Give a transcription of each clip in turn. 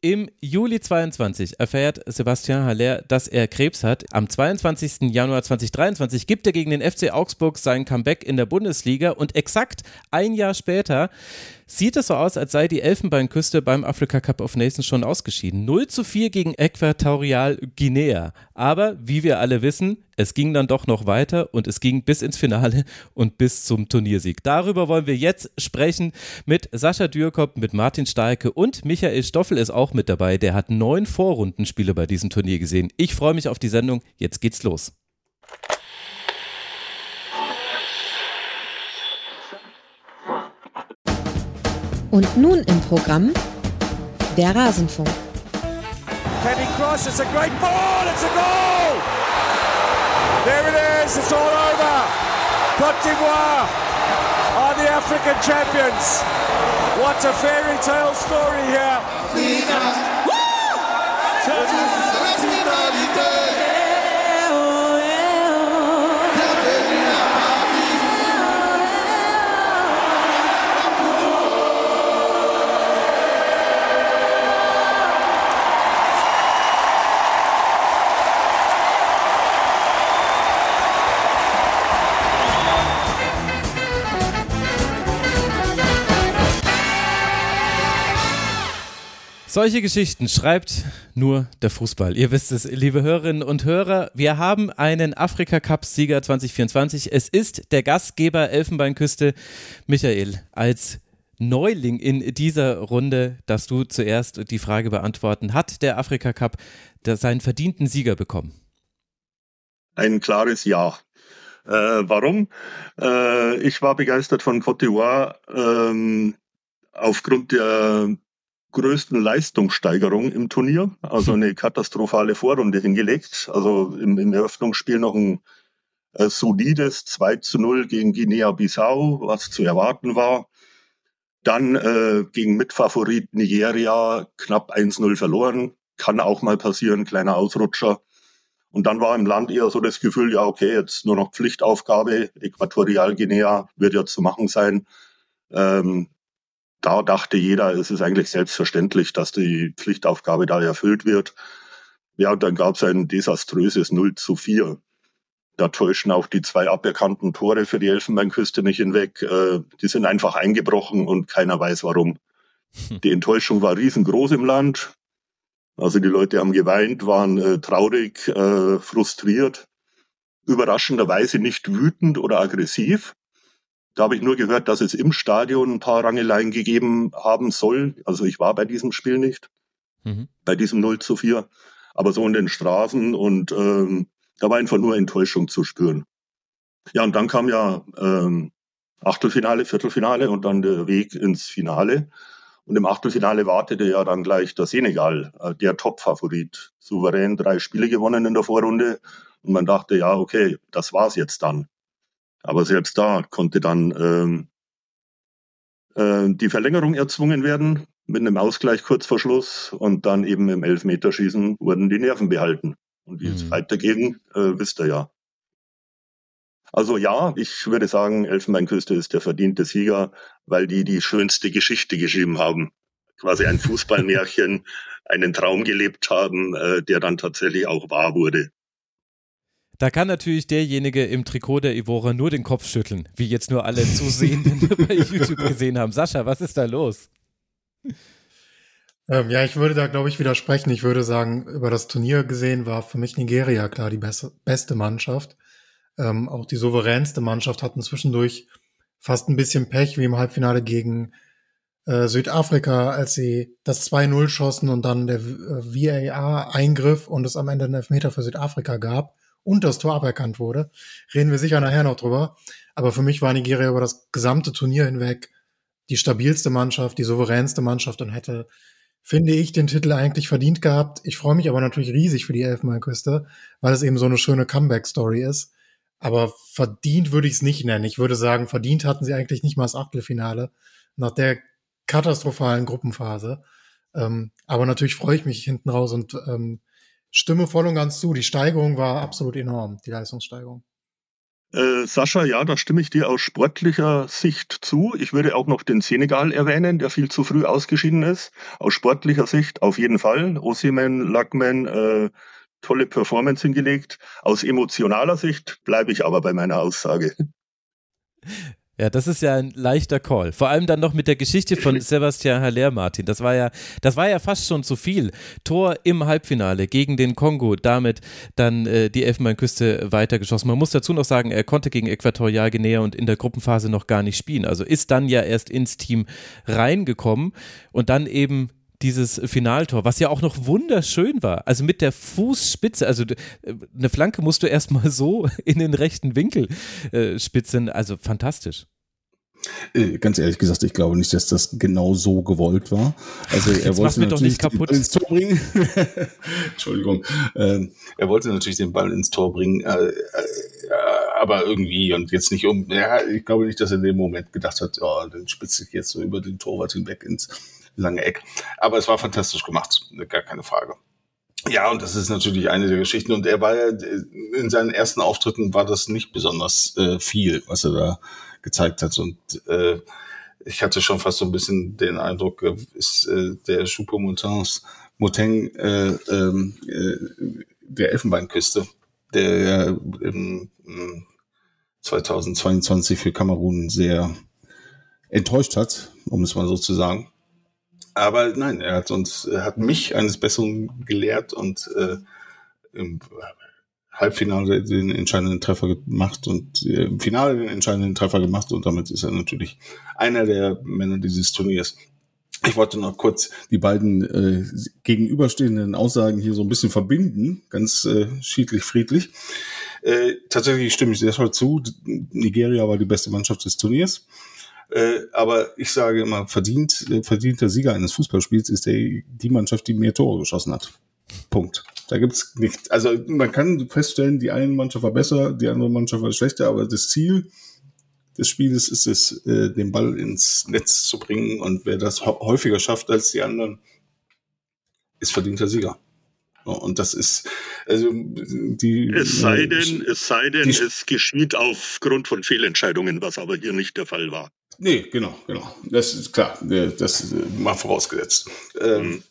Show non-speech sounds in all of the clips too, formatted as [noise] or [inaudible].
Im Juli 22 erfährt Sebastian Haller, dass er Krebs hat. Am 22. Januar 2023 gibt er gegen den FC Augsburg sein Comeback in der Bundesliga und exakt ein Jahr später sieht es so aus, als sei die Elfenbeinküste beim Africa Cup of Nations schon ausgeschieden. 0 zu 4 gegen Äquatorial Guinea. Aber wie wir alle wissen, es ging dann doch noch weiter und es ging bis ins Finale und bis zum Turniersieg. Darüber wollen wir jetzt sprechen mit Sascha Dürkop, mit Martin Starke und Michael Stoffel ist auch mit dabei. Der hat neun Vorrundenspiele bei diesem Turnier gesehen. Ich freue mich auf die Sendung. Jetzt geht's los. Und nun im Programm der Rasenfunk. Kenny Cross, it's a great ball, it's a goal! There it is, it's all over. Cote d'Ivoire are the African champions. What a fairy tale story here. Solche Geschichten schreibt nur der Fußball. Ihr wisst es, liebe Hörerinnen und Hörer, wir haben einen Afrika-Cup-Sieger 2024. Es ist der Gastgeber Elfenbeinküste. Michael, als Neuling in dieser Runde, dass du zuerst die Frage beantworten. Hat der Afrika Cup seinen verdienten Sieger bekommen? Ein klares Ja. Äh, warum? Äh, ich war begeistert von Cote d'Ivoire ähm, aufgrund der größten Leistungssteigerung im Turnier, also eine katastrophale Vorrunde hingelegt. Also im, im Eröffnungsspiel noch ein äh, solides 2 zu 0 gegen Guinea-Bissau, was zu erwarten war. Dann äh, gegen Mitfavorit Nigeria knapp 1-0 verloren. Kann auch mal passieren, kleiner Ausrutscher. Und dann war im Land eher so das Gefühl, ja, okay, jetzt nur noch Pflichtaufgabe. Äquatorialguinea wird ja zu machen sein. Ähm, da dachte jeder, es ist eigentlich selbstverständlich, dass die Pflichtaufgabe da erfüllt wird. Ja, und dann gab es ein desaströses 0 zu 4. Da täuschen auch die zwei aberkannten Tore für die Elfenbeinküste nicht hinweg. Äh, die sind einfach eingebrochen und keiner weiß warum. Hm. Die Enttäuschung war riesengroß im Land. Also die Leute haben geweint, waren äh, traurig, äh, frustriert, überraschenderweise nicht wütend oder aggressiv, da habe ich nur gehört, dass es im Stadion ein paar Rangeleien gegeben haben soll. Also ich war bei diesem Spiel nicht, mhm. bei diesem 0 zu 4. Aber so in den Straßen und ähm, da war einfach nur Enttäuschung zu spüren. Ja, und dann kam ja ähm, Achtelfinale, Viertelfinale und dann der Weg ins Finale. Und im Achtelfinale wartete ja dann gleich der Senegal, äh, der Top-Favorit. Souverän drei Spiele gewonnen in der Vorrunde. Und man dachte, ja, okay, das war's jetzt dann. Aber selbst da konnte dann ähm, äh, die Verlängerung erzwungen werden mit einem Ausgleich kurz vor Schluss und dann eben im Elfmeterschießen wurden die Nerven behalten. Und wie mhm. es weiterging, äh, wisst ihr ja. Also ja, ich würde sagen, Elfenbeinküste ist der verdiente Sieger, weil die die schönste Geschichte geschrieben haben. Quasi ein Fußballmärchen, [laughs] einen Traum gelebt haben, äh, der dann tatsächlich auch wahr wurde. Da kann natürlich derjenige im Trikot der Ivora nur den Kopf schütteln, wie jetzt nur alle Zusehenden [laughs] bei YouTube gesehen haben. Sascha, was ist da los? Ähm, ja, ich würde da, glaube ich, widersprechen. Ich würde sagen, über das Turnier gesehen war für mich Nigeria klar die beste, beste Mannschaft. Ähm, auch die souveränste Mannschaft hatten zwischendurch fast ein bisschen Pech, wie im Halbfinale gegen äh, Südafrika, als sie das 2-0 schossen und dann der äh, VAR eingriff und es am Ende einen Elfmeter für Südafrika gab und das Tor aberkannt wurde. Reden wir sicher nachher noch drüber. Aber für mich war Nigeria über das gesamte Turnier hinweg die stabilste Mannschaft, die souveränste Mannschaft und hätte, finde ich, den Titel eigentlich verdient gehabt. Ich freue mich aber natürlich riesig für die Elfenbeinküste, weil es eben so eine schöne Comeback-Story ist. Aber verdient würde ich es nicht nennen. Ich würde sagen, verdient hatten sie eigentlich nicht mal das Achtelfinale nach der katastrophalen Gruppenphase. Ähm, aber natürlich freue ich mich hinten raus und ähm, stimme voll und ganz zu. Die Steigerung war absolut enorm, die Leistungssteigerung. Äh, Sascha, ja, da stimme ich dir aus sportlicher Sicht zu. Ich würde auch noch den Senegal erwähnen, der viel zu früh ausgeschieden ist. Aus sportlicher Sicht auf jeden Fall. Osimen, Lackman, äh, tolle Performance hingelegt. Aus emotionaler Sicht bleibe ich aber bei meiner Aussage. [laughs] Ja, das ist ja ein leichter Call. Vor allem dann noch mit der Geschichte von [laughs] Sebastian Haller, Martin. Das war ja, das war ja fast schon zu viel. Tor im Halbfinale gegen den Kongo, damit dann äh, die Elfenbeinküste weitergeschossen. Man muss dazu noch sagen, er konnte gegen Äquatorial Guinea und in der Gruppenphase noch gar nicht spielen. Also ist dann ja erst ins Team reingekommen und dann eben dieses Finaltor, was ja auch noch wunderschön war. Also mit der Fußspitze, also äh, eine Flanke musst du erstmal so in den rechten Winkel äh, spitzen. Also fantastisch. Äh, ganz ehrlich gesagt, ich glaube nicht, dass das genau so gewollt war. Also er Jetzt wollte doch nicht kaputt. ins Tor bringen. [laughs] Entschuldigung. Ähm, er wollte natürlich den Ball ins Tor bringen, äh, äh, aber irgendwie und jetzt nicht um. Ja, ich glaube nicht, dass er in dem Moment gedacht hat, oh, dann spitze ich jetzt so über den Torwart hinweg ins lange Eck. Aber es war fantastisch gemacht, gar keine Frage. Ja, und das ist natürlich eine der Geschichten. Und er war ja, in seinen ersten Auftritten war das nicht besonders äh, viel, was er da gezeigt hat. Und äh, ich hatte schon fast so ein bisschen den Eindruck, äh, ist äh, der Choupo-Montins Moteng äh, ähm, äh, der Elfenbeinküste, der im, im 2022 für Kamerun sehr enttäuscht hat, um es mal so zu sagen. Aber nein, er hat uns, er hat mich eines Besseren gelehrt und äh, im Halbfinale den entscheidenden Treffer gemacht und äh, im Finale den entscheidenden Treffer gemacht und damit ist er natürlich einer der Männer dieses Turniers. Ich wollte noch kurz die beiden äh, gegenüberstehenden Aussagen hier so ein bisschen verbinden, ganz äh, schiedlich friedlich. Äh, tatsächlich stimme ich deshalb zu. Nigeria war die beste Mannschaft des Turniers. Äh, aber ich sage immer, verdient, äh, verdienter Sieger eines Fußballspiels ist der, die Mannschaft, die mehr Tore geschossen hat. Punkt. Da gibt's nichts. Also man kann feststellen, die eine Mannschaft war besser, die andere Mannschaft war schlechter, aber das Ziel des Spieles ist es, äh, den Ball ins Netz zu bringen und wer das häufiger schafft als die anderen, ist verdienter Sieger. Und das ist, also die. Es sei denn, es sei denn, es geschieht aufgrund von Fehlentscheidungen, was aber hier nicht der Fall war. Nee, genau, genau. Das ist klar. Das mal vorausgesetzt. Ähm,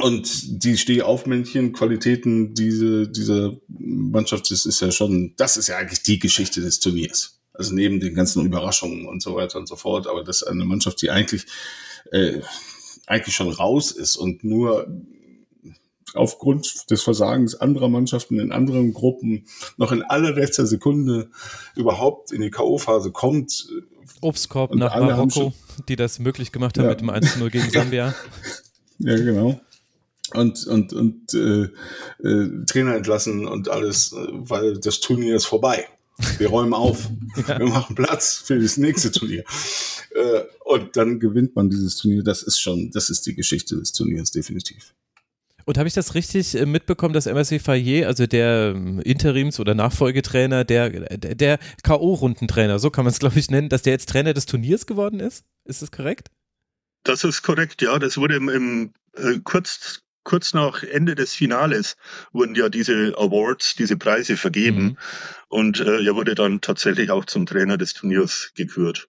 und die Stehaufmännchen, Qualitäten diese, dieser Mannschaft, das ist ja schon, das ist ja eigentlich die Geschichte des Turniers. Also neben den ganzen Überraschungen und so weiter und so fort. Aber das ist eine Mannschaft, die eigentlich, äh, eigentlich schon raus ist und nur aufgrund des Versagens anderer Mannschaften in anderen Gruppen noch in allerletzter Sekunde überhaupt in die K.O.-Phase kommt, Obstkorb und nach Marokko, die das möglich gemacht haben ja. mit dem 1-0 gegen Sambia. ja, genau. Und, und, und äh, äh, Trainer entlassen und alles, äh, weil das Turnier ist vorbei. Wir räumen auf. [laughs] ja. Wir machen Platz für das nächste Turnier. Äh, und dann gewinnt man dieses Turnier. Das ist schon, das ist die Geschichte des Turniers, definitiv. Und habe ich das richtig äh, mitbekommen, dass MSC Fayet, also der ähm, Interims- oder Nachfolgetrainer, der, der, der K.O.-Rundentrainer, so kann man es glaube ich nennen, dass der jetzt Trainer des Turniers geworden ist? Ist das korrekt? Das ist korrekt, ja. Das wurde im, im äh, kurz, kurz nach Ende des Finales wurden ja diese Awards, diese Preise vergeben. Mhm. Und äh, er wurde dann tatsächlich auch zum Trainer des Turniers gekürt.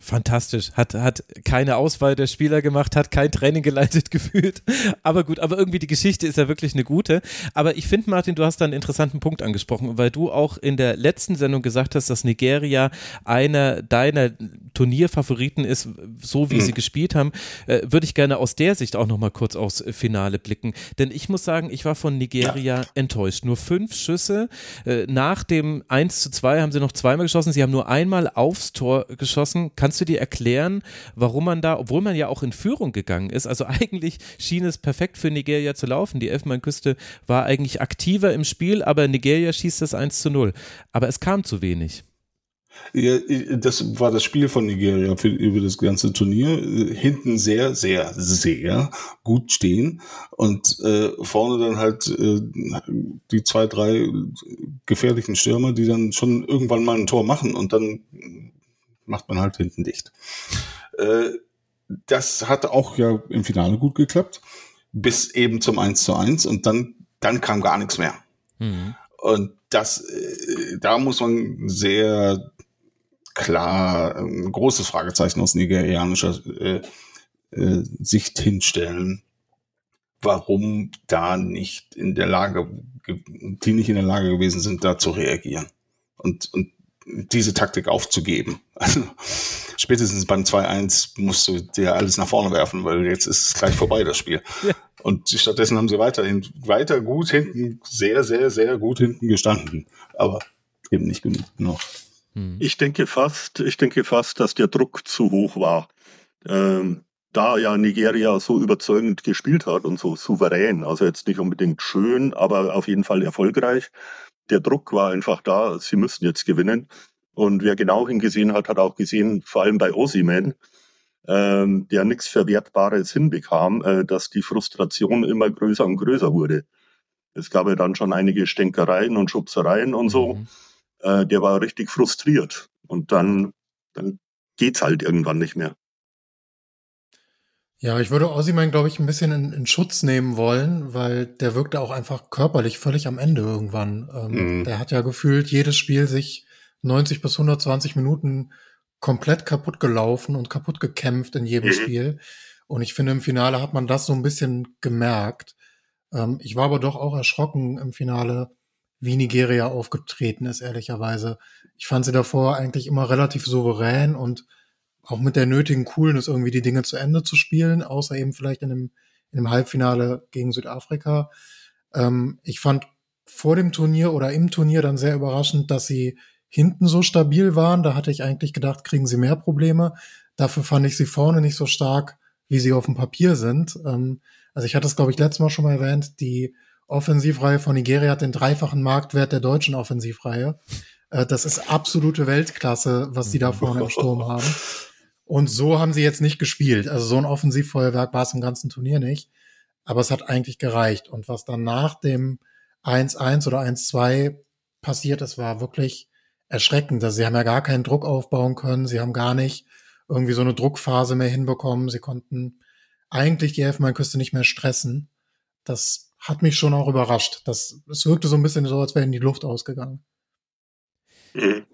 Fantastisch. Hat, hat keine Auswahl der Spieler gemacht, hat kein Training geleitet [laughs] gefühlt. Aber gut, aber irgendwie die Geschichte ist ja wirklich eine gute. Aber ich finde, Martin, du hast da einen interessanten Punkt angesprochen, weil du auch in der letzten Sendung gesagt hast, dass Nigeria einer deiner Turnierfavoriten ist, so wie mhm. sie gespielt haben. Äh, Würde ich gerne aus der Sicht auch nochmal kurz aufs Finale blicken. Denn ich muss sagen, ich war von Nigeria ja. enttäuscht. Nur fünf Schüsse. Äh, nach dem 1 zu 2 haben sie noch zweimal geschossen. Sie haben nur einmal aufs Tor geschossen. Kannst du dir erklären, warum man da, obwohl man ja auch in Führung gegangen ist, also [laughs] eigentlich schien es perfekt für Nigeria zu laufen. Die Elfenbeinküste war eigentlich aktiver im Spiel, aber Nigeria schießt das 1 zu 0. Aber es kam zu wenig. Ja, das war das Spiel von Nigeria für, über das ganze Turnier. Hinten sehr, sehr, sehr gut stehen und äh, vorne dann halt äh, die zwei, drei gefährlichen Stürmer, die dann schon irgendwann mal ein Tor machen und dann macht man halt hinten dicht. Äh, das hat auch ja im Finale gut geklappt, bis eben zum 1 zu 1 und dann, dann kam gar nichts mehr. Mhm. Und das, äh, da muss man sehr klar ein großes Fragezeichen aus nigerianischer äh, äh, Sicht hinstellen, warum da nicht in der Lage, die nicht in der Lage gewesen sind, da zu reagieren und, und diese Taktik aufzugeben. Also spätestens beim 2-1 musst du dir alles nach vorne werfen, weil jetzt ist es gleich vorbei, das Spiel. Ja. Und stattdessen haben sie weiterhin weiter gut hinten, sehr, sehr, sehr gut hinten gestanden. Aber eben nicht genug noch. Hm. Ich denke fast, ich denke fast, dass der Druck zu hoch war. Ähm, da ja Nigeria so überzeugend gespielt hat und so souverän, also jetzt nicht unbedingt schön, aber auf jeden Fall erfolgreich. Der Druck war einfach da, sie müssen jetzt gewinnen. Und wer genau hingesehen hat, hat auch gesehen, vor allem bei Osiman, ähm, der nichts Verwertbares hinbekam, äh, dass die Frustration immer größer und größer wurde. Es gab ja dann schon einige Stänkereien und Schubsereien und so. Mhm. Äh, der war richtig frustriert. Und dann, dann geht's halt irgendwann nicht mehr. Ja, ich würde Ossiman, glaube ich, ein bisschen in, in, Schutz nehmen wollen, weil der wirkte auch einfach körperlich völlig am Ende irgendwann. Ähm, mhm. Der hat ja gefühlt jedes Spiel sich 90 bis 120 Minuten komplett kaputt gelaufen und kaputt gekämpft in jedem mhm. Spiel. Und ich finde, im Finale hat man das so ein bisschen gemerkt. Ähm, ich war aber doch auch erschrocken im Finale, wie Nigeria aufgetreten ist, ehrlicherweise. Ich fand sie davor eigentlich immer relativ souverän und auch mit der nötigen Coolness irgendwie die Dinge zu Ende zu spielen, außer eben vielleicht in einem, in einem Halbfinale gegen Südafrika. Ähm, ich fand vor dem Turnier oder im Turnier dann sehr überraschend, dass sie hinten so stabil waren. Da hatte ich eigentlich gedacht, kriegen sie mehr Probleme. Dafür fand ich sie vorne nicht so stark, wie sie auf dem Papier sind. Ähm, also ich hatte es, glaube ich, letztes Mal schon mal erwähnt, die Offensivreihe von Nigeria hat den dreifachen Marktwert der deutschen Offensivreihe. Äh, das ist absolute Weltklasse, was sie da vorne im Sturm haben. [laughs] Und so haben sie jetzt nicht gespielt. Also so ein Offensivfeuerwerk war es im ganzen Turnier nicht. Aber es hat eigentlich gereicht. Und was dann nach dem 1-1 oder 1-2 passiert ist, war wirklich erschreckend. Also sie haben ja gar keinen Druck aufbauen können. Sie haben gar nicht irgendwie so eine Druckphase mehr hinbekommen. Sie konnten eigentlich die Elfenbeinküste nicht mehr stressen. Das hat mich schon auch überrascht. Das, es wirkte so ein bisschen so, als wäre in die Luft ausgegangen. Mhm.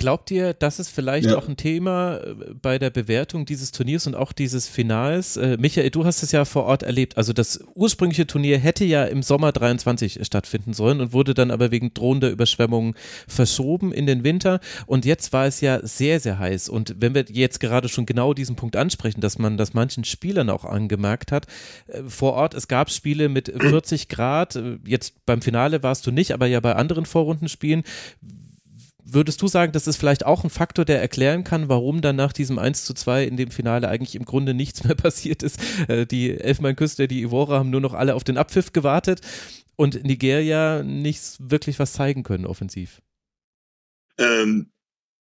Glaubt ihr, das ist vielleicht ja. auch ein Thema äh, bei der Bewertung dieses Turniers und auch dieses Finals? Äh, Michael, du hast es ja vor Ort erlebt. Also das ursprüngliche Turnier hätte ja im Sommer 23 stattfinden sollen und wurde dann aber wegen drohender Überschwemmungen verschoben in den Winter. Und jetzt war es ja sehr, sehr heiß. Und wenn wir jetzt gerade schon genau diesen Punkt ansprechen, dass man das manchen Spielern auch angemerkt hat, äh, vor Ort, es gab Spiele mit 40 Grad. Äh, jetzt beim Finale warst du nicht, aber ja bei anderen Vorrundenspielen würdest du sagen, das ist vielleicht auch ein Faktor, der erklären kann, warum dann nach diesem 1 zu 2 in dem Finale eigentlich im Grunde nichts mehr [laughs] passiert ist? Äh, die Elfenbeinküste, die Ivora haben nur noch alle auf den Abpfiff gewartet und Nigeria nicht wirklich was zeigen können offensiv. Ähm,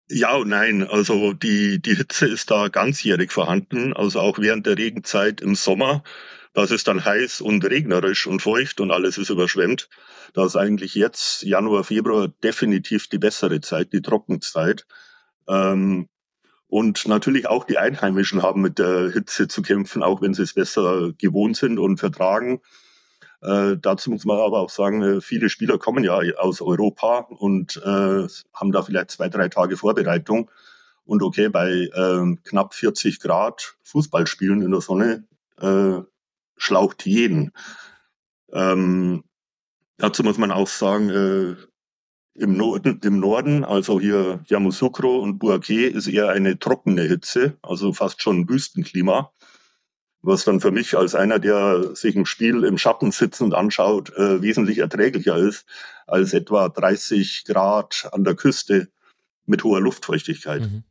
ja und nein. Also die, die Hitze ist da ganzjährig vorhanden, also auch während der Regenzeit im Sommer. Das ist dann heiß und regnerisch und feucht und alles ist überschwemmt. Da ist eigentlich jetzt Januar, Februar definitiv die bessere Zeit, die Trockenzeit. Ähm, und natürlich auch die Einheimischen haben mit der Hitze zu kämpfen, auch wenn sie es besser gewohnt sind und vertragen. Äh, dazu muss man aber auch sagen, äh, viele Spieler kommen ja aus Europa und äh, haben da vielleicht zwei, drei Tage Vorbereitung. Und okay, bei äh, knapp 40 Grad Fußball spielen in der Sonne äh, schlaucht jeden. Ähm, Dazu muss man auch sagen, äh, im, Norden, im Norden, also hier Yamoussoukro und Bouaké, ist eher eine trockene Hitze, also fast schon Wüstenklima. Was dann für mich als einer, der sich ein Spiel im Schatten sitzend anschaut, äh, wesentlich erträglicher ist als etwa 30 Grad an der Küste mit hoher Luftfeuchtigkeit. Mhm.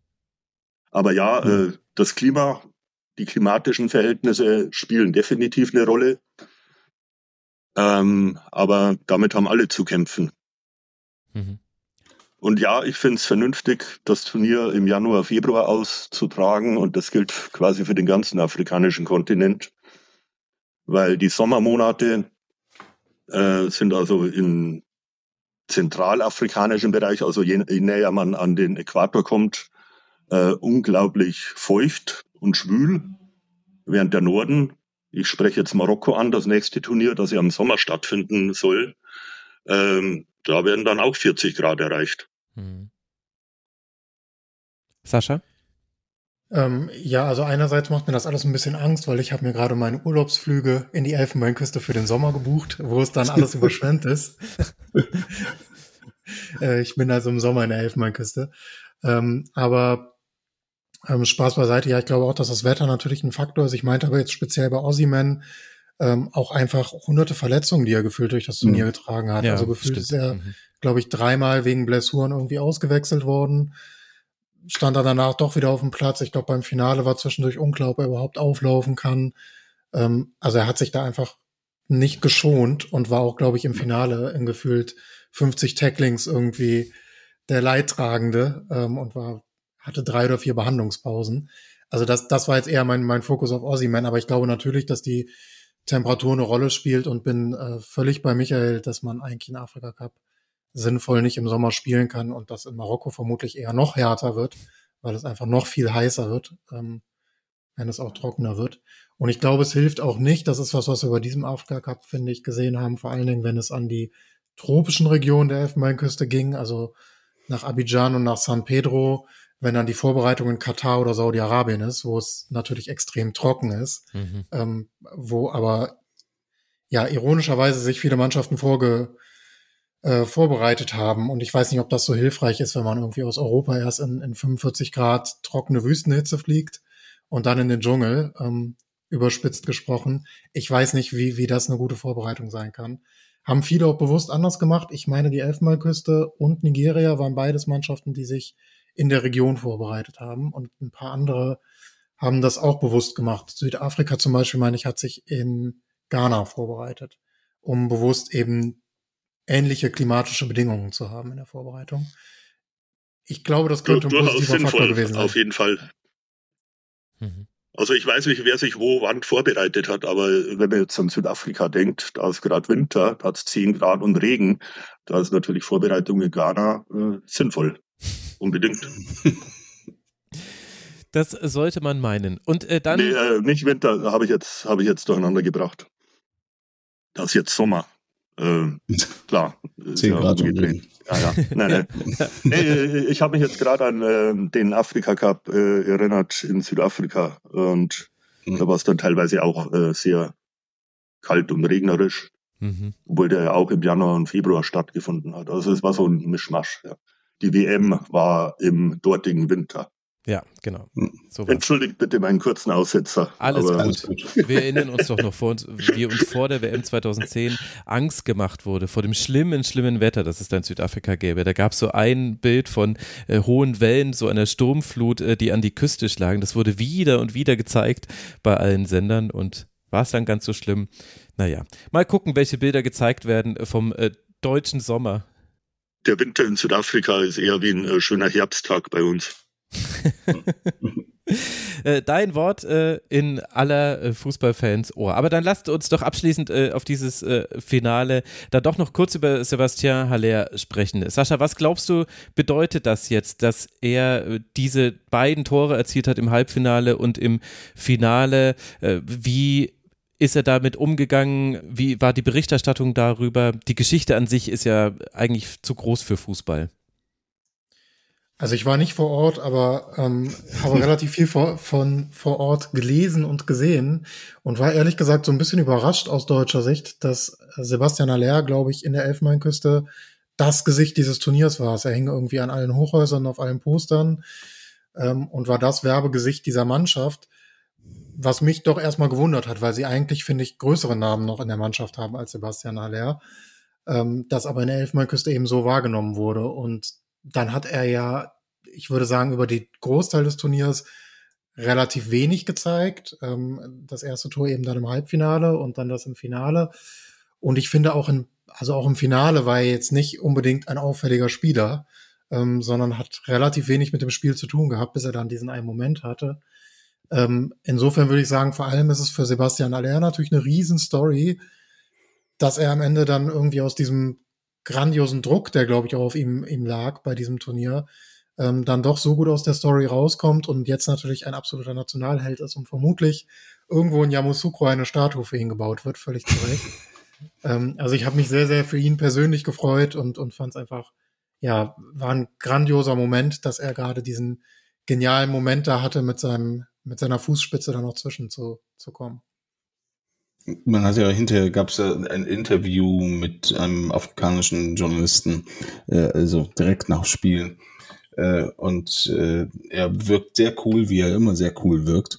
Aber ja, mhm. äh, das Klima, die klimatischen Verhältnisse spielen definitiv eine Rolle. Ähm, aber damit haben alle zu kämpfen. Mhm. Und ja, ich finde es vernünftig, das Turnier im Januar, Februar auszutragen. Und das gilt quasi für den ganzen afrikanischen Kontinent. Weil die Sommermonate äh, sind also im zentralafrikanischen Bereich, also je, je näher man an den Äquator kommt, äh, unglaublich feucht und schwül. Während der Norden ich spreche jetzt Marokko an, das nächste Turnier, das ja im Sommer stattfinden soll, ähm, Da werden dann auch 40 Grad erreicht. Hm. Sascha? Ähm, ja, also einerseits macht mir das alles ein bisschen Angst, weil ich habe mir gerade meine Urlaubsflüge in die Elfenbeinküste für den Sommer gebucht, wo es dann alles [laughs] überschwemmt ist. äh, ich bin also im Sommer in der Elfenbeinküste. Ähm, aber ähm, Spaß beiseite, ja, ich glaube auch, dass das Wetter natürlich ein Faktor ist. Ich meinte aber jetzt speziell bei Ossiman ähm, auch einfach hunderte Verletzungen, die er gefühlt durch das Turnier mhm. getragen hat. Ja, also gefühlt stimmt. ist er, mhm. glaube ich, dreimal wegen Blessuren irgendwie ausgewechselt worden stand er danach doch wieder auf dem Platz. Ich glaube, beim Finale war zwischendurch unklar, ob er überhaupt auflaufen kann. Ähm, also er hat sich da einfach nicht geschont und war auch, glaube ich, im Finale in gefühlt 50 Tacklings irgendwie der Leidtragende ähm, und war, hatte drei oder vier Behandlungspausen. Also das, das war jetzt eher mein, mein Fokus auf Ossiman, aber ich glaube natürlich, dass die Temperatur eine Rolle spielt und bin äh, völlig bei Michael, dass man eigentlich in Afrika Cup sinnvoll nicht im Sommer spielen kann und das in Marokko vermutlich eher noch härter wird, weil es einfach noch viel heißer wird, ähm, wenn es auch trockener wird. Und ich glaube, es hilft auch nicht, das ist was, was wir bei diesem Afrika Cup, finde ich, gesehen haben, vor allen Dingen, wenn es an die tropischen Regionen der Elfenbeinküste ging, also nach Abidjan und nach San Pedro, wenn dann die Vorbereitung in Katar oder Saudi-Arabien ist, wo es natürlich extrem trocken ist, mhm. ähm, wo aber ja ironischerweise sich viele Mannschaften vorge äh, vorbereitet haben. Und ich weiß nicht, ob das so hilfreich ist, wenn man irgendwie aus Europa erst in, in 45 Grad trockene Wüstenhitze fliegt und dann in den Dschungel, ähm, überspitzt gesprochen. Ich weiß nicht, wie, wie das eine gute Vorbereitung sein kann. Haben viele auch bewusst anders gemacht. Ich meine, die Elfenbeinküste und Nigeria waren beides Mannschaften, die sich in der Region vorbereitet haben. Und ein paar andere haben das auch bewusst gemacht. Südafrika zum Beispiel, meine ich, hat sich in Ghana vorbereitet, um bewusst eben ähnliche klimatische Bedingungen zu haben in der Vorbereitung. Ich glaube, das könnte ein positiver sinnvoll, Faktor gewesen sein. Auf jeden Fall. Mhm. Also ich weiß nicht, wer sich wo wann vorbereitet hat, aber wenn man jetzt an Südafrika denkt, da ist gerade Winter, da hat es 10 Grad und Regen, da ist natürlich Vorbereitung in Ghana äh, sinnvoll. Unbedingt. [laughs] Das sollte man meinen. Und äh, dann. Nee, äh, nicht Winter, habe ich jetzt, habe ich jetzt durcheinander gebracht. Das ist jetzt Sommer. Äh, [laughs] klar. 10 ja Grad umgedreht. Ja, ja. Nein, nein. [laughs] nee, ich habe mich jetzt gerade an äh, den Afrika Cup äh, erinnert in Südafrika. Und mhm. da war es dann teilweise auch äh, sehr kalt und regnerisch. Mhm. Obwohl der ja auch im Januar und Februar stattgefunden hat. Also es war so ein Mischmasch. Ja. Die WM war im dortigen Winter. Ja, genau. Hm. So Entschuldigt bitte meinen kurzen Aussetzer. Alles, alles gut. Wir erinnern uns doch noch vor uns, wie uns vor der WM 2010 Angst gemacht wurde vor dem schlimmen, schlimmen Wetter, das es da in Südafrika gäbe. Da gab es so ein Bild von äh, hohen Wellen, so einer Sturmflut, äh, die an die Küste schlagen. Das wurde wieder und wieder gezeigt bei allen Sendern und war es dann ganz so schlimm? Naja, mal gucken, welche Bilder gezeigt werden vom äh, deutschen Sommer. Der Winter in Südafrika ist eher wie ein äh, schöner Herbsttag bei uns. [laughs] Äh, dein Wort äh, in aller äh, Fußballfans Ohr. Aber dann lasst uns doch abschließend äh, auf dieses Finale da doch noch kurz über Sebastian Haller sprechen. Sascha, was glaubst du, bedeutet das jetzt, dass er diese beiden Tore erzielt hat im Halbfinale und im Finale? wie ist er damit umgegangen? Wie war die Berichterstattung darüber? Die Geschichte an sich ist ja eigentlich zu groß für Fußball. Also ich war nicht vor Ort, aber ähm, habe [laughs] relativ viel vor, von vor Ort gelesen und gesehen und war ehrlich gesagt so ein bisschen überrascht aus deutscher Sicht, dass Sebastian Aller, glaube ich, in der Elfmeinküste das Gesicht dieses Turniers war. Er hing irgendwie an allen Hochhäusern, auf allen Postern ähm, und war das Werbegesicht dieser Mannschaft, was mich doch erstmal gewundert hat, weil sie eigentlich, finde ich, größere Namen noch in der Mannschaft haben als Sebastian Aller, ähm, das aber in der Elfmeinküste eben so wahrgenommen wurde und dann hat er ja, ich würde sagen, über die Großteil des Turniers relativ wenig gezeigt. Ähm, das erste Tor eben dann im Halbfinale und dann das im Finale. Und ich finde auch in, also auch im Finale war er jetzt nicht unbedingt ein auffälliger Spieler, ähm, sondern hat relativ wenig mit dem Spiel zu tun gehabt, bis er dann diesen einen Moment hatte. Ähm, insofern würde ich sagen, vor allem ist es für Sebastian Aller natürlich eine Riesenstory, dass er am Ende dann irgendwie aus diesem grandiosen Druck, der glaube ich auch auf ihm, ihm lag bei diesem Turnier, ähm, dann doch so gut aus der Story rauskommt und jetzt natürlich ein absoluter Nationalheld ist und vermutlich irgendwo in Yamoussoukro eine Statue für ihn gebaut wird, völlig zu Recht. [laughs] Ähm, also ich habe mich sehr, sehr für ihn persönlich gefreut und, und fand es einfach, ja, war ein grandioser Moment, dass er gerade diesen genialen Moment da hatte, mit seinem, mit seiner Fußspitze da noch zwischen zu, zu kommen. Man hat ja hinterher gab es ja ein Interview mit einem afrikanischen Journalisten, äh, also direkt nach Spiel. Äh, und äh, er wirkt sehr cool, wie er immer sehr cool wirkt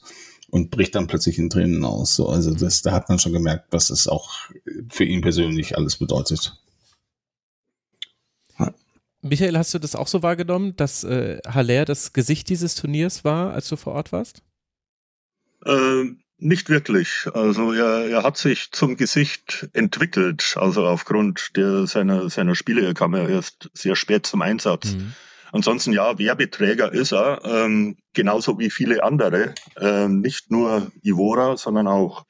und bricht dann plötzlich in Tränen aus. So, also das, da hat man schon gemerkt, was es auch für ihn persönlich alles bedeutet. Michael, hast du das auch so wahrgenommen, dass äh, Haller das Gesicht dieses Turniers war, als du vor Ort warst? Ähm, nicht wirklich. Also er, er hat sich zum Gesicht entwickelt. Also aufgrund der, seiner, seiner Spiele. Er kam ja erst sehr spät zum Einsatz. Mhm. Ansonsten ja, Werbeträger ist er, ähm, genauso wie viele andere. Ähm, nicht nur Ivora, sondern auch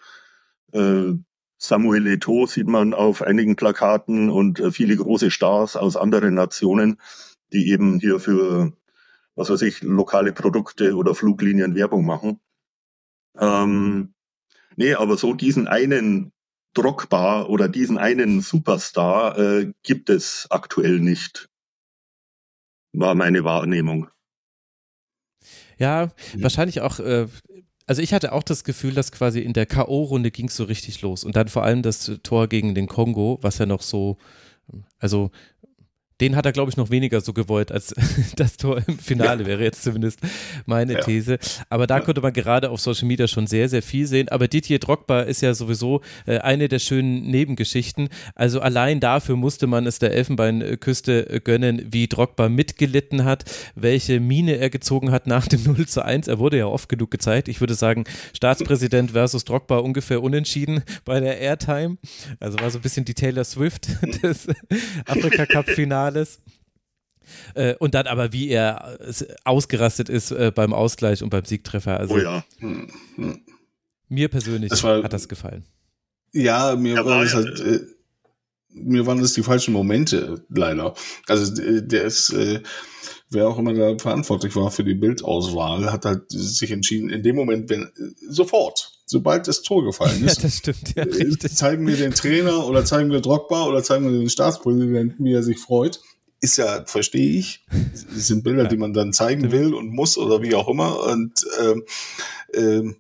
äh, Samuel Eto'o sieht man auf einigen Plakaten und äh, viele große Stars aus anderen Nationen, die eben hier für, was weiß ich, lokale Produkte oder Fluglinien Werbung machen. Ähm, nee, aber so diesen einen Drogba oder diesen einen Superstar äh, gibt es aktuell nicht. War meine Wahrnehmung. Ja, wahrscheinlich auch, äh, also ich hatte auch das Gefühl, dass quasi in der K.O.-Runde ging es so richtig los. Und dann vor allem das Tor gegen den Kongo, was ja noch so, also den hat er, glaube ich, noch weniger so gewollt als [laughs] das Tor im Finale, ja. wäre jetzt zumindest meine ja. These. Aber da ja. konnte man gerade auf Social Media schon sehr, sehr viel sehen. Aber Didier Drogba ist ja sowieso äh, eine der schönen Nebengeschichten. Also allein dafür musste man es der Elfenbeinküste äh, gönnen, wie Drogba mitgelitten hat, welche Mine er gezogen hat nach dem [laughs] 0 zu 1. Er wurde ja oft genug gezeigt. Ich würde sagen, Staatspräsident versus Drogba ungefähr unentschieden bei der Airtime. Also war so ein bisschen die Taylor Swift [laughs] des Afrika Cup Finale alles. Äh, und dann aber, wie er ausgerastet ist äh, beim Ausgleich und beim Siegtreffer. Also, oh ja. Mir persönlich das war, hat das gefallen. Ja, mir ja, war es halt. Äh, mir waren das die falschen Momente, leider. Also äh, der ist, äh, wer auch immer da verantwortlich war für die Bildauswahl, hat halt sich entschieden, in dem Moment, wenn sofort, sobald das Tor gefallen ist, ja, das stimmt, ja, zeigen wir den Trainer oder zeigen wir Drogba oder zeigen wir den Staatspräsidenten, wie er sich freut. Ist ja, verstehe ich, das sind Bilder, ja. die man dann zeigen will und muss oder wie auch immer. Und ähm, ähm,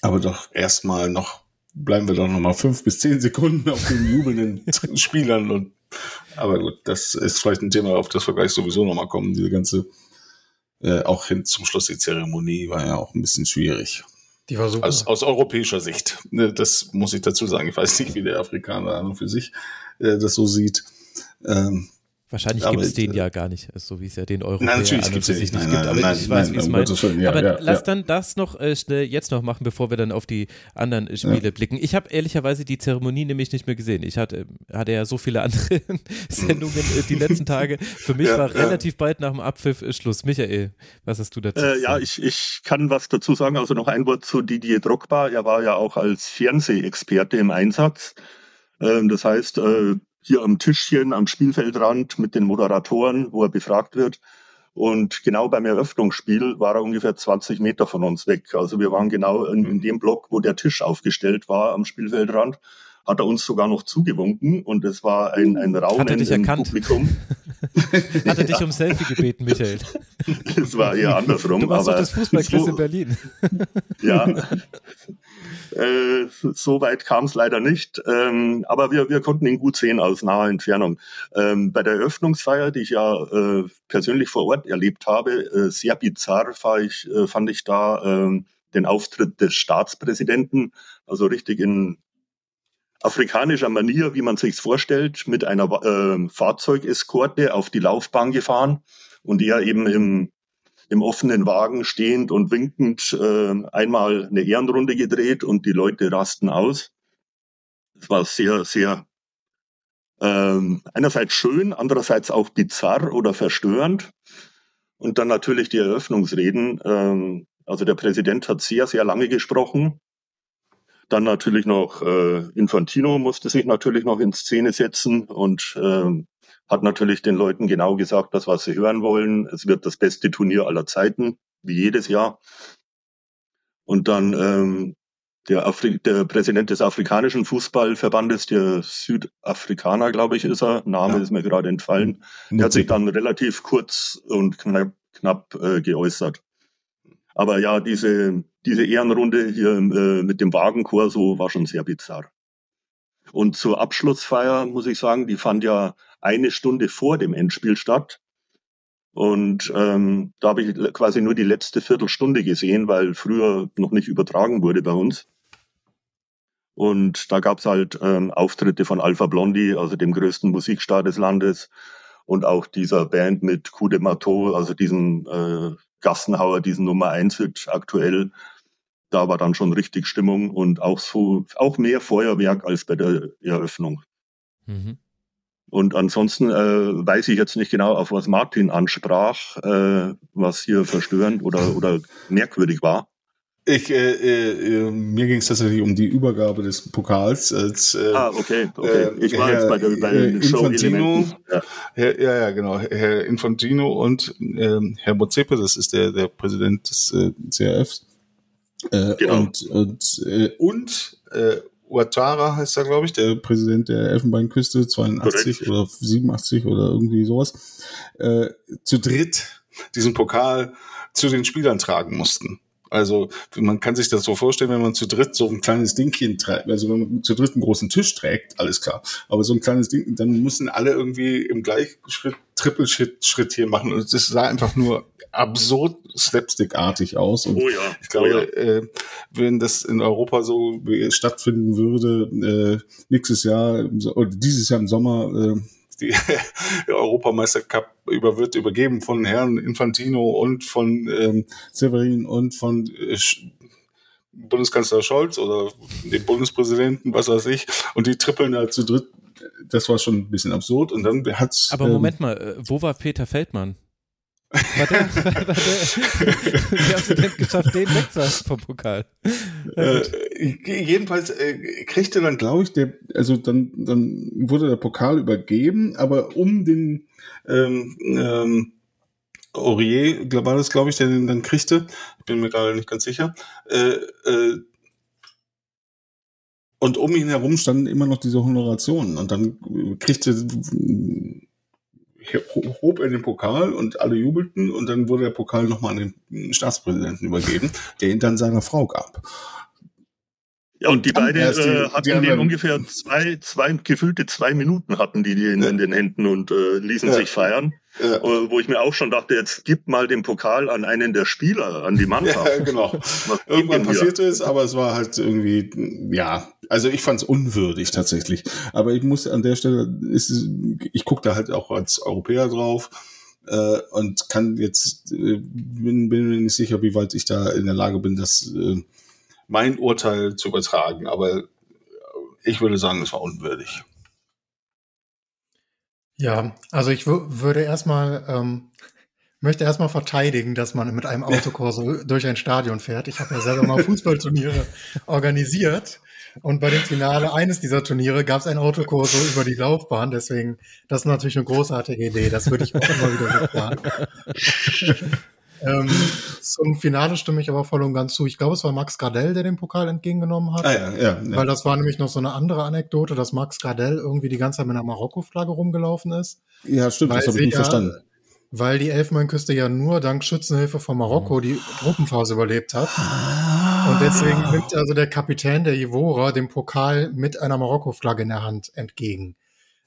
aber doch erstmal noch bleiben wir doch noch mal fünf bis zehn Sekunden auf den jubelnden [laughs] Spielern und aber gut, das ist vielleicht ein Thema, auf das wir gleich sowieso noch mal kommen. Diese ganze äh, auch hin zum Schluss die Zeremonie war ja auch ein bisschen schwierig. Die war super. Aus, aus europäischer Sicht. Ne, das muss ich dazu sagen. Ich weiß nicht, wie der Afrikaner an und für sich äh, das so sieht. Ähm, Wahrscheinlich gibt es den äh, ja gar nicht, so wie es ja den Euro nein, natürlich gibt es nicht, nicht gibt. Aber nein, ich weiß, wie es meint. Ja, aber ja, lass ja. dann das noch äh, schnell jetzt noch machen, bevor wir dann auf die anderen äh, Spiele blicken. Ich habe ehrlicherweise die Zeremonie nämlich nicht mehr gesehen. Ich hatte, hatte ja so viele andere [laughs] Sendungen äh, die letzten Tage. Für mich war relativ bald nach dem Abpfiff äh, Schluss. Michael, was hast du dazu? Äh, ja, ich, ich kann was dazu sagen. Also noch ein Wort zu Didier Drogba. Er war ja auch als Fernsehexperte im Einsatz. Ähm, das heißt, hier am Tischchen am Spielfeldrand mit den Moderatoren, wo er befragt wird. Und genau beim Eröffnungsspiel war er ungefähr 20 Meter von uns weg. Also wir waren genau in, in dem Block, wo der Tisch aufgestellt war am Spielfeldrand hat er uns sogar noch zugewunken und es war ein, ein Raunen hat er dich im erkannt? Publikum. [laughs] hat er dich um Selfie gebeten, Michael? [laughs] Es war eher andersrum. Du warst aber doch das Fußballquiz in Berlin. ja, [laughs] äh, so weit kam es leider nicht, ähm, aber wir, wir konnten ihn gut sehen aus naher Entfernung. Ähm, bei der Eröffnungsfeier, die ich ja äh, persönlich vor Ort erlebt habe, äh, sehr bizarr ich, äh, fand ich da ähm, den Auftritt des Staatspräsidenten, also richtig in afrikanischer Manier, wie man sich's vorstellt, mit einer äh, Fahrzeugeskorte auf die Laufbahn gefahren und er eben im im offenen Wagen stehend und winkend äh, einmal eine Ehrenrunde gedreht und die Leute rasten aus. Es war sehr, sehr ähm, einerseits schön, andererseits auch bizarr oder verstörend. Und dann natürlich die Eröffnungsreden. Ähm, also der Präsident hat sehr, sehr lange gesprochen. Dann natürlich noch äh, Infantino musste sich natürlich noch in Szene setzen und ähm, hat natürlich den Leuten genau gesagt, das, was sie hören wollen. Es wird das beste Turnier aller Zeiten, wie jedes Jahr. Und dann ähm, der, Afri der Präsident des afrikanischen Fußballverbandes, der Südafrikaner, glaube ich, ist er. Name ja. ist mir gerade entfallen. Der hat sich dann relativ kurz und knapp, knapp äh, geäußert. Aber ja, diese, diese Ehrenrunde hier äh, mit dem Wagenchor, so war schon sehr bizarr. Und zur Abschlussfeier muss ich sagen, die fand ja eine Stunde vor dem Endspiel statt. Und ähm, da habe ich quasi nur die letzte Viertelstunde gesehen, weil früher noch nicht übertragen wurde bei uns. Und da gab's halt ähm, Auftritte von Alpha Blondie, also dem größten Musikstar des Landes, und auch dieser Band mit Coup de Marteau, also diesen äh, Gassenhauer, diesen Nummer 1 Hit aktuell. Da war dann schon richtig Stimmung und auch so, auch mehr Feuerwerk als bei der Eröffnung. Mhm. Und ansonsten äh, weiß ich jetzt nicht genau, auf was Martin ansprach, äh, was hier verstörend oder, oder merkwürdig war. Ich, äh, äh, mir ging es tatsächlich um die Übergabe des Pokals. Als, äh, ah, okay, okay. Ich war Herr, jetzt bei, der, bei den Infantino, ja. Herr, ja, ja, genau. Herr Infantino und äh, Herr Mozepe, das ist der, der Präsident des äh, CRFs. Äh, genau. Und, und, äh, und äh, Ouattara heißt er, glaube ich, der Präsident der Elfenbeinküste, 82 Korrekt. oder 87 oder irgendwie sowas, äh, zu dritt diesen Pokal zu den Spielern tragen mussten. Also man kann sich das so vorstellen, wenn man zu dritt so ein kleines Dingchen trägt, also wenn man zu dritt einen großen Tisch trägt, alles klar. Aber so ein kleines Ding, dann müssen alle irgendwie im Gleichschritt, Trippelschritt Schritt hier machen. Und es sah einfach nur absurd slapstickartig aus. Und oh ja. ich glaube, oh ja. äh, wenn das in Europa so stattfinden würde, äh, nächstes Jahr oder dieses Jahr im Sommer, äh, die [laughs] Europameistercup über, wird übergeben von Herrn Infantino und von ähm, Severin und von äh, Bundeskanzler Scholz oder dem Bundespräsidenten, was weiß ich, und die trippeln da zu dritt. Das war schon ein bisschen absurd. Und dann hat's. Aber Moment ähm, mal, äh, wo war Peter Feldmann? War der, war der, wie hast du denn geschafft, den wegzuhaben vom Pokal? Äh, jedenfalls äh, kriegte dann, glaube ich, der, also dann, dann wurde der Pokal übergeben, aber um den ähm, ähm, Aurier, war das, glaube ich, der den dann kriegte, ich bin mir gerade nicht ganz sicher, äh, äh, und um ihn herum standen immer noch diese Honorationen und dann kriegte hob er den Pokal und alle jubelten und dann wurde der Pokal nochmal an den Staatspräsidenten übergeben, der ihn dann seiner Frau gab. Ja, und die beiden äh, hatten die den ungefähr zwei, zwei, gefüllte zwei Minuten hatten die, die in, ja. in den Händen und äh, ließen ja. sich feiern. Ja. Wo ich mir auch schon dachte, jetzt gib mal den Pokal an einen der Spieler, an die Mannschaft. [laughs] Ja, genau. Irgendwann passierte es, aber es war halt irgendwie, ja, also ich fand es unwürdig tatsächlich. Aber ich muss an der Stelle, ist, ich gucke da halt auch als Europäer drauf äh, und kann jetzt, äh, bin, bin mir nicht sicher, wie weit ich da in der Lage bin, das äh, mein Urteil zu übertragen. Aber ich würde sagen, es war unwürdig. Ja, also ich würde erstmal, ähm, möchte erstmal verteidigen, dass man mit einem [laughs] Autokorso durch ein Stadion fährt. Ich habe ja selber mal Fußballturniere [laughs] organisiert und bei dem Finale eines dieser Turniere gab es ein Autokorso über die Laufbahn. Deswegen, das ist natürlich eine großartige Idee. Das würde ich auch immer wieder mitfahren. [laughs] Ähm, zum Finale stimme ich aber voll und ganz zu. Ich glaube, es war Max Gardell, der den Pokal entgegengenommen hat. Ah, ja, ja, ja. Weil das war nämlich noch so eine andere Anekdote, dass Max Gardell irgendwie die ganze Zeit mit einer Marokko-Flagge rumgelaufen ist. Ja, stimmt, das habe ich nicht ja, verstanden. Weil die Elfenbeinküste ja nur dank Schützenhilfe von Marokko die Gruppenphase überlebt hat. Ah. Und deswegen nimmt also der Kapitän der Ivora den Pokal mit einer Marokko-Flagge in der Hand entgegen.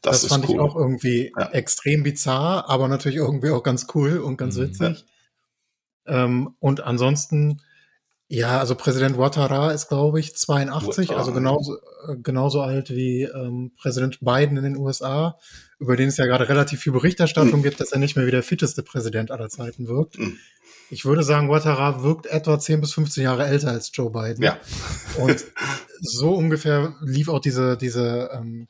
Das, das fand cool. ich auch irgendwie ja. extrem bizarr, aber natürlich irgendwie auch ganz cool und ganz mhm. witzig. Ähm, und ansonsten, ja, also Präsident Ouattara ist, glaube ich, 82, Ouattara. also genauso, äh, genauso alt wie ähm, Präsident Biden in den USA, über den es ja gerade relativ viel Berichterstattung mhm. gibt, dass er nicht mehr wie der fitteste Präsident aller Zeiten wirkt. Mhm. Ich würde sagen, Ouattara wirkt etwa 10 bis 15 Jahre älter als Joe Biden. Ja. Und so ungefähr lief auch diese, diese ähm,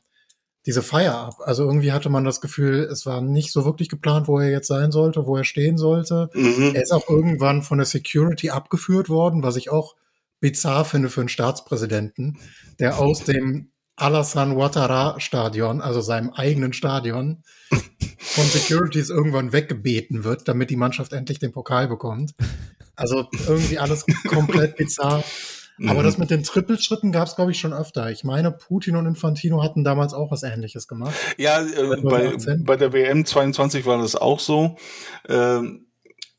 diese Feier ab. Also irgendwie hatte man das Gefühl, es war nicht so wirklich geplant, wo er jetzt sein sollte, wo er stehen sollte. Mhm. Er ist auch irgendwann von der Security abgeführt worden, was ich auch bizarr finde für einen Staatspräsidenten, der aus dem Alassane Ouattara Stadion, also seinem eigenen Stadion, von Securities irgendwann weggebeten wird, damit die Mannschaft endlich den Pokal bekommt. Also irgendwie alles komplett bizarr. Aber mhm. das mit den Trippelschritten gab es, glaube ich, schon öfter. Ich meine, Putin und Infantino hatten damals auch was Ähnliches gemacht. Ja, äh, bei, bei der WM 22 war das auch so. Ähm,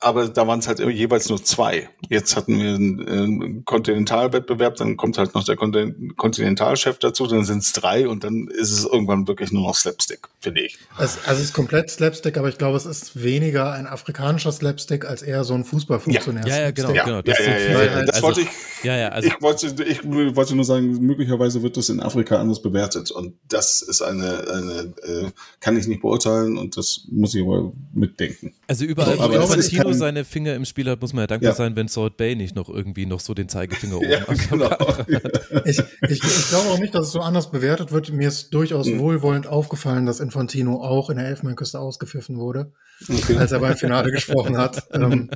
aber da waren es halt jeweils nur zwei. Jetzt hatten wir einen, Kontinentalwettbewerb, dann kommt halt noch der Kontinentalchef dazu, dann sind es drei und dann ist es irgendwann wirklich nur noch Slapstick, finde ich. Es, also es ist komplett Slapstick, aber ich glaube, es ist weniger ein afrikanischer Slapstick als eher so ein Fußballfunktionär. Ja, ja, ja genau, genau. Das, ja, ja, ja, ja, das also, wollte ich. Ja, ja, also ich wollte, ich wollte nur sagen, möglicherweise wird das in Afrika anders bewertet und das ist eine, eine äh, kann ich nicht beurteilen und das muss ich aber mitdenken. Also überall, wo Infantino seine Finger im Spiel hat, muss man ja dankbar ja. sein, wenn Sword Bay nicht noch irgendwie noch so den Zeigefinger [laughs] oben ja, genau. hat. [laughs] Ich, ich, ich, glaube auch nicht, dass es so anders bewertet wird. Mir ist durchaus mhm. wohlwollend aufgefallen, dass Infantino auch in der Elfenbeinküste ausgepfiffen wurde, okay. als er beim Finale gesprochen hat. Ähm,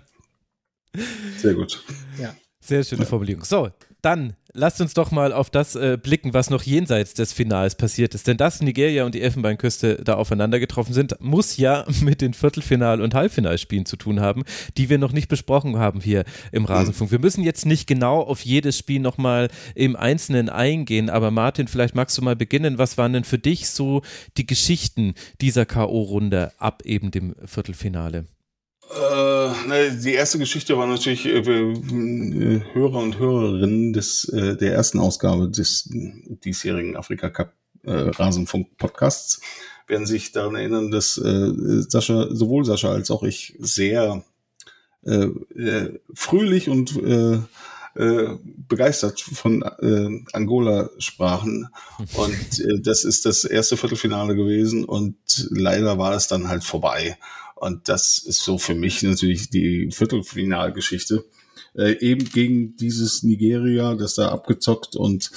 Sehr gut. Ja. Sehr schöne Formulierung. So, dann lasst uns doch mal auf das äh, blicken, was noch jenseits des Finals passiert ist. Denn dass Nigeria und die Elfenbeinküste da aufeinander getroffen sind, muss ja [laughs] mit den Viertelfinal- und Halbfinalspielen zu tun haben, die wir noch nicht besprochen haben hier im Rasenfunk. Wir müssen jetzt nicht genau auf jedes Spiel nochmal im Einzelnen eingehen, aber Martin, vielleicht magst du mal beginnen. Was waren denn für dich so die Geschichten dieser K.O.-Runde ab eben dem Viertelfinale? Äh, die erste Geschichte war natürlich äh, äh, Hörer und Hörerinnen des, äh, der ersten Ausgabe des diesjährigen Afrika Cup äh, Rasenfunk Podcasts werden sich daran erinnern, dass äh, Sascha, sowohl Sascha als auch ich sehr fröhlich und äh, begeistert von äh, Angola sprachen. [laughs] Und äh, das ist das erste Viertelfinale gewesen und leider war es dann halt vorbei. Und das ist so für mich natürlich die Viertelfinalgeschichte. Äh, eben gegen dieses Nigeria, das da abgezockt und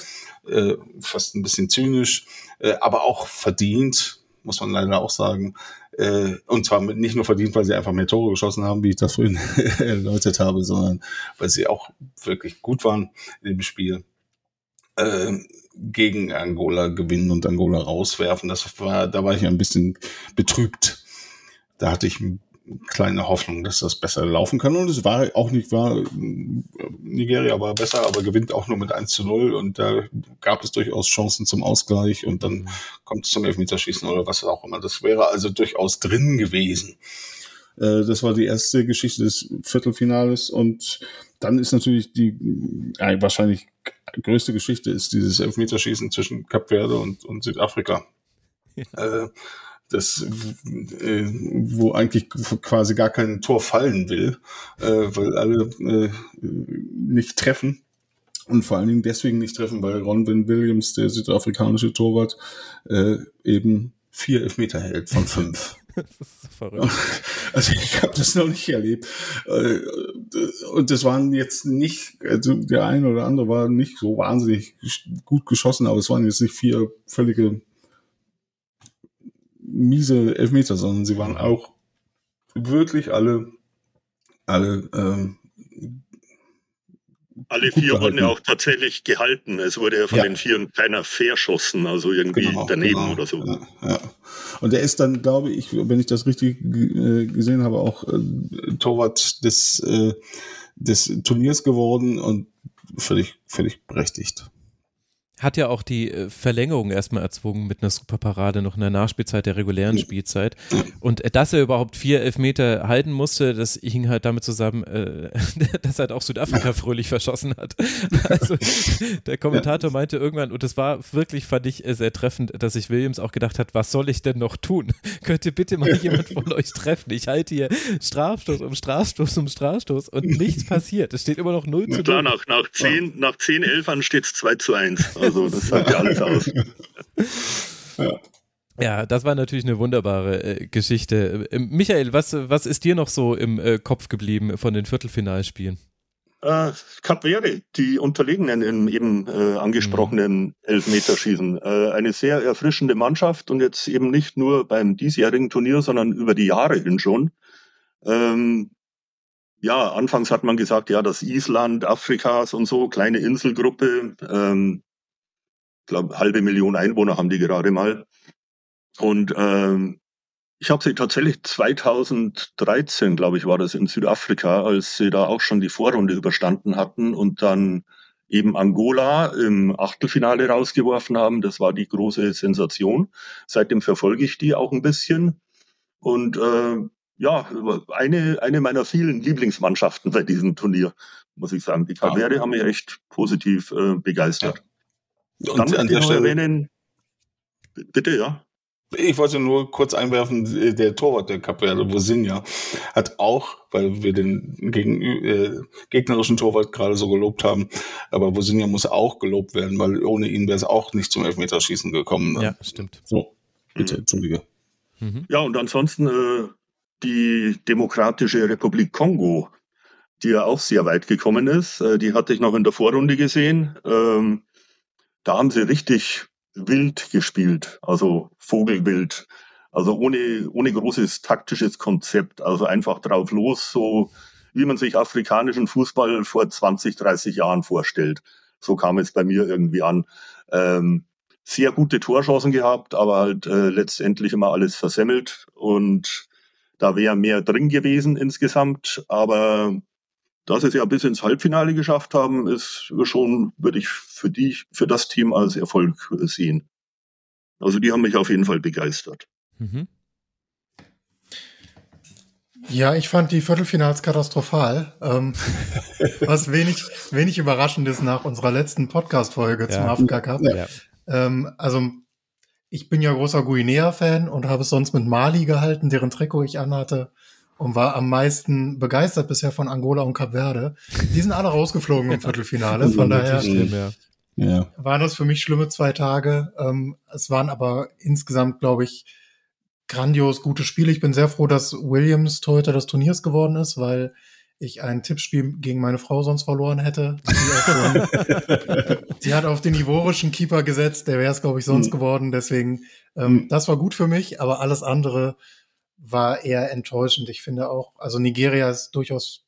äh, fast ein bisschen zynisch, äh, aber auch verdient, muss man leider auch sagen. Äh, und zwar nicht nur verdient, weil sie einfach mehr Tore geschossen haben, wie ich das vorhin [laughs] erläutert habe, sondern weil sie auch wirklich gut waren dem Spiel. Äh, gegen Angola gewinnen und Angola rauswerfen. Das war, da war ich ein bisschen betrübt da hatte ich eine kleine Hoffnung, dass das besser laufen kann. Und es war auch nicht wahr. Nigeria war besser, aber gewinnt auch nur mit 1 zu 0. Und da gab es durchaus Chancen zum Ausgleich. Und dann kommt es zum Elfmeterschießen oder was auch immer. Das wäre also durchaus drin gewesen. Äh, das war die erste Geschichte des Viertelfinales. Und dann ist natürlich die äh, wahrscheinlich größte Geschichte ist dieses Elfmeterschießen zwischen Kap Verde und, und Südafrika. Ja. Äh, das, äh, wo eigentlich quasi gar kein Tor fallen will, äh, weil alle äh, nicht treffen. Und vor allen Dingen deswegen nicht treffen, weil Ron Williams, der südafrikanische Torwart, äh, eben vier Elfmeter hält von fünf. [laughs] das ist verrückt. Also ich habe das noch nicht erlebt. Äh, und das waren jetzt nicht, also der eine oder andere war nicht so wahnsinnig gut geschossen, aber es waren jetzt nicht vier völlige miese Elfmeter, sondern sie waren auch wirklich alle, alle, ähm, alle vier gehalten. wurden ja auch tatsächlich gehalten. Es wurde ja von ja. den vier keiner verschossen, also irgendwie genau, daneben genau. oder so. Ja, ja. Und er ist dann, glaube ich, wenn ich das richtig äh, gesehen habe, auch äh, Torwart des, äh, des Turniers geworden und völlig, völlig berechtigt hat ja auch die äh, Verlängerung erstmal erzwungen mit einer Superparade noch in der Nachspielzeit der regulären Spielzeit. Und äh, dass er überhaupt vier Elfmeter halten musste, das hing halt damit zusammen, äh, [laughs] dass halt auch Südafrika fröhlich verschossen hat. [laughs] Also der Kommentator meinte irgendwann, und das war wirklich, fand ich äh, sehr treffend, dass sich Williams auch gedacht hat, was soll ich denn noch tun? [laughs] Könnt ihr bitte mal jemand von euch treffen? Ich halte hier Strafstoß um Strafstoß um Strafstoß und nichts passiert. Es steht immer noch 0 zu 0. Klar, nach, nach 10, nach 10 Elfern steht es 2 zu 1. Also das sagt ja alles aus. [laughs] Ja. Ja, das war natürlich eine wunderbare äh, Geschichte. Äh, Michael, was, was ist dir noch so im äh, Kopf geblieben von den Viertelfinalspielen? Äh, Cap Verde, die Unterlegenen im eben äh, angesprochenen mhm. Elfmeterschießen. Äh, eine sehr erfrischende Mannschaft und jetzt eben nicht nur beim diesjährigen Turnier, sondern über die Jahre hin schon. Ähm, ja, anfangs hat man gesagt, ja, das Island Afrikas und so, kleine Inselgruppe. Ähm, glaube, halbe Million Einwohner haben die gerade mal. Und ähm, ich habe sie tatsächlich 2013, glaube ich, war das in Südafrika, als sie da auch schon die Vorrunde überstanden hatten und dann eben Angola im Achtelfinale rausgeworfen haben. Das war die große Sensation. Seitdem verfolge ich die auch ein bisschen. Und äh, ja, eine, eine meiner vielen Lieblingsmannschaften bei diesem Turnier, muss ich sagen. Die Kavere ja. haben mich echt positiv äh, begeistert. Ja. Und Dann an der Stelle erwähnen, bitte, ja. Ich wollte nur kurz einwerfen, äh, der Torwart der Kapverde, Vosinja, hat auch, weil wir den gegen, äh, gegnerischen Torwart gerade so gelobt haben, aber Vosinja muss auch gelobt werden, weil ohne ihn wäre es auch nicht zum Elfmeterschießen gekommen. Ne? Ja, stimmt. So, bitte, mhm. entschuldige. Mhm. Ja, und ansonsten äh, die Demokratische Republik Kongo, die ja auch sehr weit gekommen ist, äh, die hatte ich noch in der Vorrunde gesehen. Ähm, da haben sie richtig wild gespielt, also Vogelwild, also ohne, ohne großes taktisches Konzept, also einfach drauf los, so wie man sich afrikanischen Fußball vor 20, 30 Jahren vorstellt. So kam es bei mir irgendwie an. Ähm, sehr gute Torchancen gehabt, aber halt äh, letztendlich immer alles versemmelt und da wäre mehr drin gewesen insgesamt, aber dass sie es ja bis ins Halbfinale geschafft haben, ist schon, würde ich für die, für das Team als Erfolg sehen. Also die haben mich auf jeden Fall begeistert. Mhm. Ja, ich fand die Viertelfinals katastrophal. Ähm, [laughs] was wenig, wenig überraschend ist nach unserer letzten Podcast-Folge ja. zum Afrika Cup. Ja. Ähm, also ich bin ja großer Guinea-Fan und habe es sonst mit Mali gehalten, deren Trikot ich anhatte und war am meisten begeistert bisher von Angola und Kap Verde. Die sind alle rausgeflogen im [laughs] Viertelfinale, von daher schlimm, ja. Ja. waren das für mich schlimme zwei Tage. Ähm, es waren aber insgesamt, glaube ich, grandios gute Spiele. Ich bin sehr froh, dass Williams Torhüter des Turniers geworden ist, weil ich ein Tippspiel gegen meine Frau sonst verloren hätte. Die, [laughs] hat auf den ivorischen Keeper gesetzt, der wäre es, glaube ich, sonst mhm. geworden. Deswegen, ähm, mhm. das war gut für mich, aber alles andere war eher enttäuschend. Ich finde auch, also Nigeria ist durchaus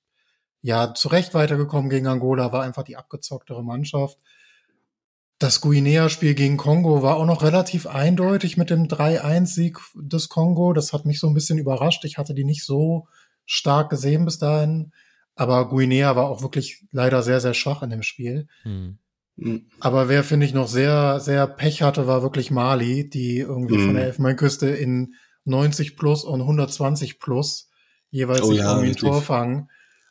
ja zu Recht weitergekommen gegen Angola, war einfach die abgezocktere Mannschaft. Das Guinea-Spiel gegen Kongo war auch noch relativ eindeutig mit dem 3-1-Sieg des Kongo. Das hat mich so ein bisschen überrascht. Ich hatte die nicht so stark gesehen bis dahin. Aber Guinea war auch wirklich leider sehr, sehr schwach in dem Spiel. Hm. Aber wer, finde ich, noch sehr, sehr Pech hatte, war wirklich Mali, die irgendwie hm. von der Elfenbeinküste in 90 plus und 120 plus jeweils oh, sich ja, irgendwie ein Tor fangen.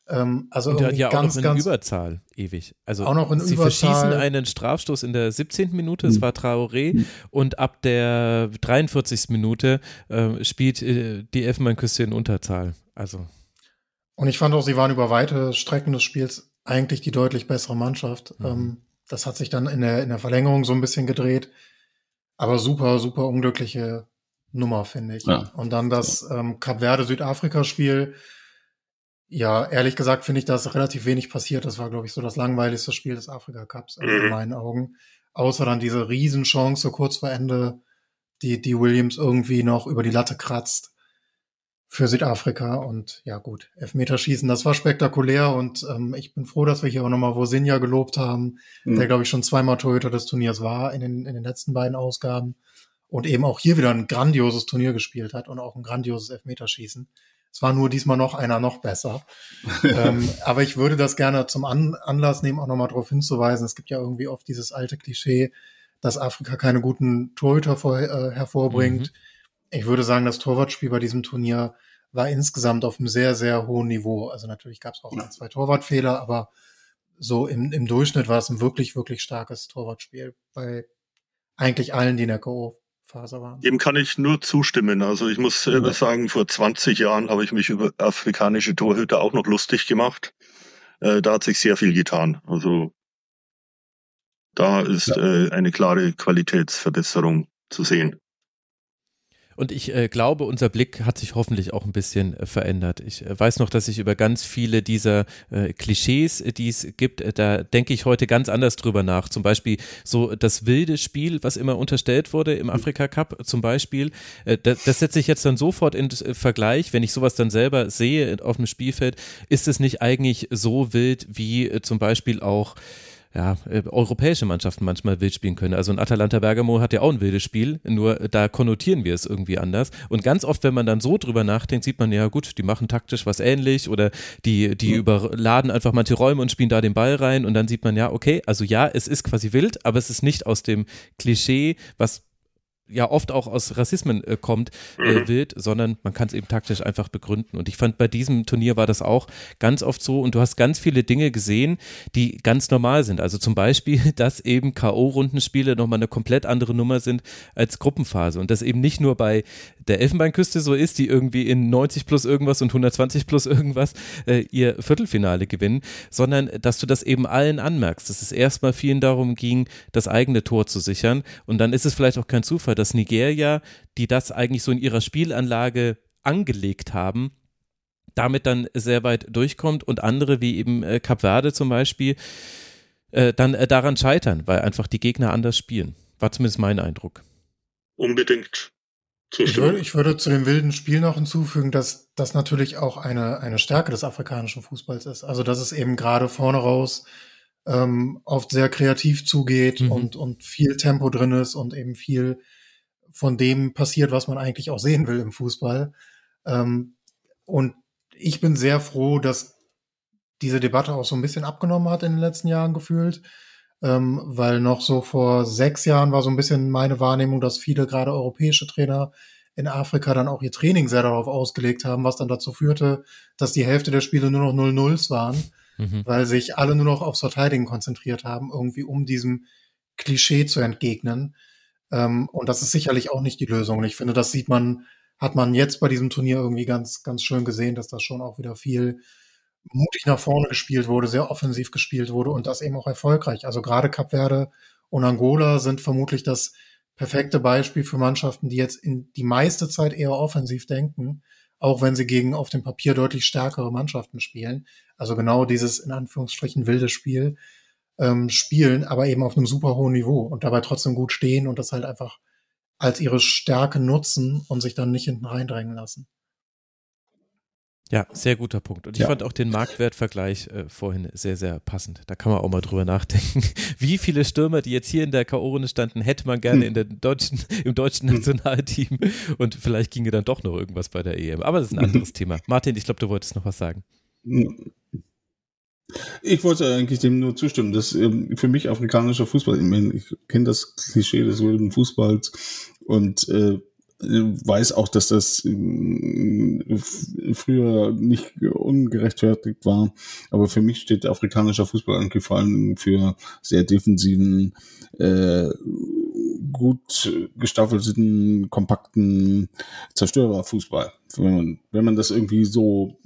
Ähm, also und ja ganz, auch noch in ganz, Überzahl ewig. Also auch noch in sie Überzahl. verschießen einen Strafstoß in der 17. Minute, es hm. war Traoré, hm. und ab der 43. Minute äh, spielt äh, die Elfenbeinküste in Unterzahl. Also. Und ich fand auch, sie waren über weite Strecken des Spiels eigentlich die deutlich bessere Mannschaft. Mhm. Ähm, das hat sich dann in der, in der Verlängerung so ein bisschen gedreht. Aber super, super unglückliche Nummer, finde ich. Ja. Und dann das ähm, Cap Verde-Südafrika-Spiel. Ja, ehrlich gesagt finde ich, dass relativ wenig passiert. Das war, glaube ich, so das langweiligste Spiel des Afrika-Cups in mhm. meinen Augen. Außer dann diese Riesenchance kurz vor Ende, die, die Williams irgendwie noch über die Latte kratzt für Südafrika. Und ja gut, Elfmeterschießen, das war spektakulär und ähm, ich bin froh, dass wir hier auch nochmal Vosinja gelobt haben, mhm. der, glaube ich, schon zweimal Torhüter des Turniers war in den, in den letzten beiden Ausgaben und eben auch hier wieder ein grandioses Turnier gespielt hat und auch ein grandioses Elfmeterschießen. Es war nur diesmal noch einer noch besser. [laughs] ähm, aber ich würde das gerne zum An Anlass nehmen, auch nochmal darauf hinzuweisen. Es gibt ja irgendwie oft dieses alte Klischee, dass Afrika keine guten Torhüter vor, äh, hervorbringt. Mhm. Ich würde sagen, das Torwartspiel bei diesem Turnier war insgesamt auf einem sehr, sehr hohen Niveau. Also natürlich gab es auch ein, zwei Torwartfehler, aber so im, im Durchschnitt war es ein wirklich, wirklich starkes Torwartspiel bei eigentlich allen, die in der K.O. Phase waren. Dem kann ich nur zustimmen. Also ich muss selber sagen, vor 20 Jahren habe ich mich über afrikanische Torhüter auch noch lustig gemacht. Äh, da hat sich sehr viel getan. Also da ist ja. äh, eine klare Qualitätsverbesserung zu sehen. Und ich äh, glaube, unser Blick hat sich hoffentlich auch ein bisschen äh, verändert. Ich äh, weiß noch, dass ich über ganz viele dieser äh, Klischees, äh, die es gibt, äh, da denke ich heute ganz anders drüber nach. Zum Beispiel so das wilde Spiel, was immer unterstellt wurde im Afrika Cup zum Beispiel. Das, das setze ich jetzt dann sofort in Vergleich, wenn ich sowas dann selber sehe auf dem Spielfeld, ist es nicht eigentlich so wild wie zum Beispiel auch ja, äh, europäische Mannschaften manchmal wild spielen können. Also ein Atalanta Bergamo hat ja auch ein wildes Spiel, nur da konnotieren wir es irgendwie anders. Und ganz oft, wenn man dann so drüber nachdenkt, sieht man ja gut, die machen taktisch was ähnlich oder die, die ja. überladen einfach manche Räume und spielen da den Ball rein und dann sieht man ja, okay, also ja, es ist quasi wild, aber es ist nicht aus dem Klischee, was ja oft auch aus Rassismen äh, kommt, äh, mhm. wild, sondern man kann es eben taktisch einfach begründen. Und ich fand, bei diesem Turnier war das auch ganz oft so und du hast ganz viele Dinge gesehen, die ganz normal sind. Also zum Beispiel, [laughs] dass eben K.O.-Rundenspiele nochmal eine komplett andere Nummer sind als Gruppenphase und das eben nicht nur bei der Elfenbeinküste so ist, die irgendwie in 90 plus irgendwas und 120 plus irgendwas äh, ihr Viertelfinale gewinnen, sondern dass du das eben allen anmerkst, dass es erstmal vielen darum ging, das eigene Tor zu sichern und dann ist es vielleicht auch kein Zufall, dass Nigeria, die das eigentlich so in ihrer Spielanlage angelegt haben, damit dann sehr weit durchkommt und andere wie eben äh, Cap Verde zum Beispiel äh, dann äh, daran scheitern, weil einfach die Gegner anders spielen. War zumindest mein Eindruck. Unbedingt. Ich würde, ich würde zu dem wilden Spiel noch hinzufügen, dass das natürlich auch eine, eine Stärke des afrikanischen Fußballs ist. Also dass es eben gerade vorne raus ähm, oft sehr kreativ zugeht mhm. und, und viel Tempo drin ist und eben viel von dem passiert, was man eigentlich auch sehen will im Fußball. Ähm, und ich bin sehr froh, dass diese Debatte auch so ein bisschen abgenommen hat in den letzten Jahren gefühlt, ähm, weil noch so vor sechs Jahren war so ein bisschen meine Wahrnehmung, dass viele gerade europäische Trainer in Afrika dann auch ihr Training sehr darauf ausgelegt haben, was dann dazu führte, dass die Hälfte der Spiele nur noch 0-0s waren, mhm. weil sich alle nur noch aufs Verteidigen konzentriert haben, irgendwie um diesem Klischee zu entgegnen. Ähm, und das ist sicherlich auch nicht die Lösung. Und ich finde, das sieht man, hat man jetzt bei diesem Turnier irgendwie ganz, ganz schön gesehen, dass das schon auch wieder viel mutig nach vorne gespielt wurde, sehr offensiv gespielt wurde und das eben auch erfolgreich. Also gerade Cap Verde und Angola sind vermutlich das perfekte Beispiel für Mannschaften, die jetzt in die meiste Zeit eher offensiv denken, auch wenn sie gegen auf dem Papier deutlich stärkere Mannschaften spielen. Also genau dieses in Anführungsstrichen wilde Spiel ähm, spielen, aber eben auf einem super hohen Niveau und dabei trotzdem gut stehen und das halt einfach als ihre Stärke nutzen und sich dann nicht hinten reindrängen lassen. Ja, sehr guter Punkt. Und ich ja. fand auch den Marktwertvergleich äh, vorhin sehr, sehr passend. Da kann man auch mal drüber nachdenken. [laughs] Wie viele Stürmer, die jetzt hier in der K.O.-Runde standen, hätte man gerne hm. in der deutschen, im deutschen hm. Nationalteam. Und vielleicht ginge dann doch noch irgendwas bei der EM. Aber das ist ein [laughs] anderes Thema. Martin, ich glaube, du wolltest noch was sagen. Ich wollte eigentlich dem nur zustimmen, dass ähm, für mich afrikanischer Fußball, ich kenne das Klischee des wilden Fußballs und äh, weiß auch, dass das äh, früher nicht ungerechtfertigt war. Aber für mich steht afrikanischer Fußball eigentlich vor allem für sehr defensiven, äh, gut gestaffelten, kompakten Zerstörerfußball. Wenn man, wenn man das irgendwie so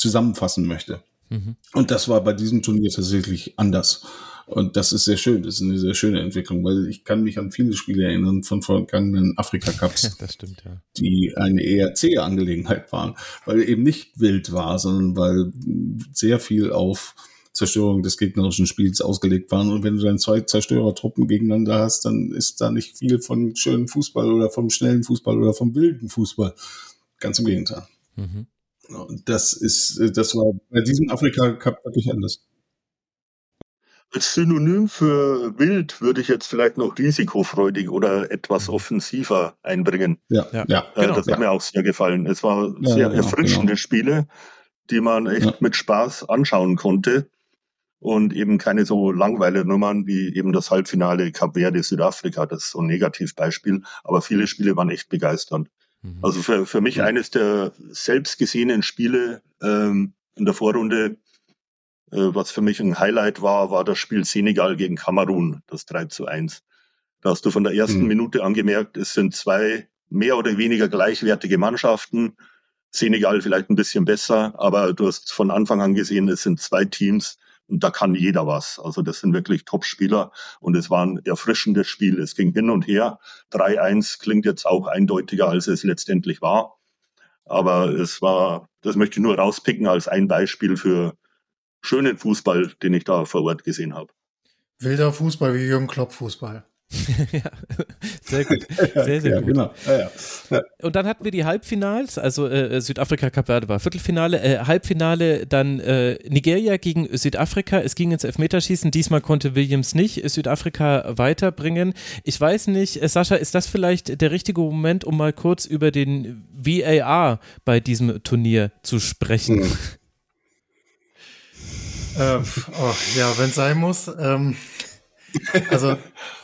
zusammenfassen möchte. Mhm. Und das war bei diesem Turnier tatsächlich anders. Und das ist sehr schön. Das ist eine sehr schöne Entwicklung, weil ich kann mich an viele Spiele erinnern von vergangenen Afrika-Cups, [laughs] ja. die eine eher zähe Angelegenheit waren, weil eben nicht wild war, sondern weil sehr viel auf Zerstörung des gegnerischen Spiels ausgelegt waren. Und wenn du dann zwei Zerstörertruppen gegeneinander hast, dann ist da nicht viel von schönen Fußball oder vom schnellen Fußball oder vom wilden Fußball. Ganz im Gegenteil. Mhm. Das ist, äh, das war bei diesem Afrika Cup wirklich anders. Als Synonym für wild würde ich jetzt vielleicht noch risikofreudig oder etwas mhm. offensiver einbringen. Ja, ja, ja äh, genau, das hat ja. mir auch sehr gefallen. Es war ja, sehr erfrischende genau. Spiele, die man echt mit Spaß anschauen konnte und eben keine so langweile Nummern wie eben das Halbfinale Cap Verde Südafrika, das ist so ein Negativbeispiel, aber viele Spiele waren echt begeisternd. Mhm. Also für, für mich eines der selbst gesehenen Spiele ähm, in der Vorrunde, äh, was für mich ein Highlight war, war das Spiel Senegal gegen Kamerun, das 3 zu 1. Da hast du von der ersten mhm. Minute angemerkt, es sind zwei mehr oder weniger gleichwertige Mannschaften. Senegal vielleicht ein bisschen besser, aber du hast von Anfang an gesehen, es sind zwei Teams, und da kann jeder was. Also das sind wirklich Top-Spieler und es war ein erfrischendes Spiel. Es ging hin und her. 3-1 klingt jetzt auch eindeutiger, als es letztendlich war. Aber es war, das möchte ich nur rauspicken als ein Beispiel für schönen Fußball, den ich da vor Ort gesehen habe. Wilder Fußball wie Jürgen Klopp Fußball. [laughs] ja, sehr gut. Sehr, sehr [laughs] ja, gut. Genau. Ja, ja. Und dann hatten wir die Halbfinals, also äh, Südafrika, Kap Verde war Viertelfinale, äh, Halbfinale dann äh, Nigeria gegen Südafrika. Es ging ins Elfmeterschießen. Diesmal konnte Williams nicht Südafrika weiterbringen. Ich weiß nicht, äh, Sascha, ist das vielleicht der richtige Moment, um mal kurz über den VAR bei diesem Turnier zu sprechen? Hm. Ähm, oh, ja, wenn es sein muss. Ähm, also [laughs]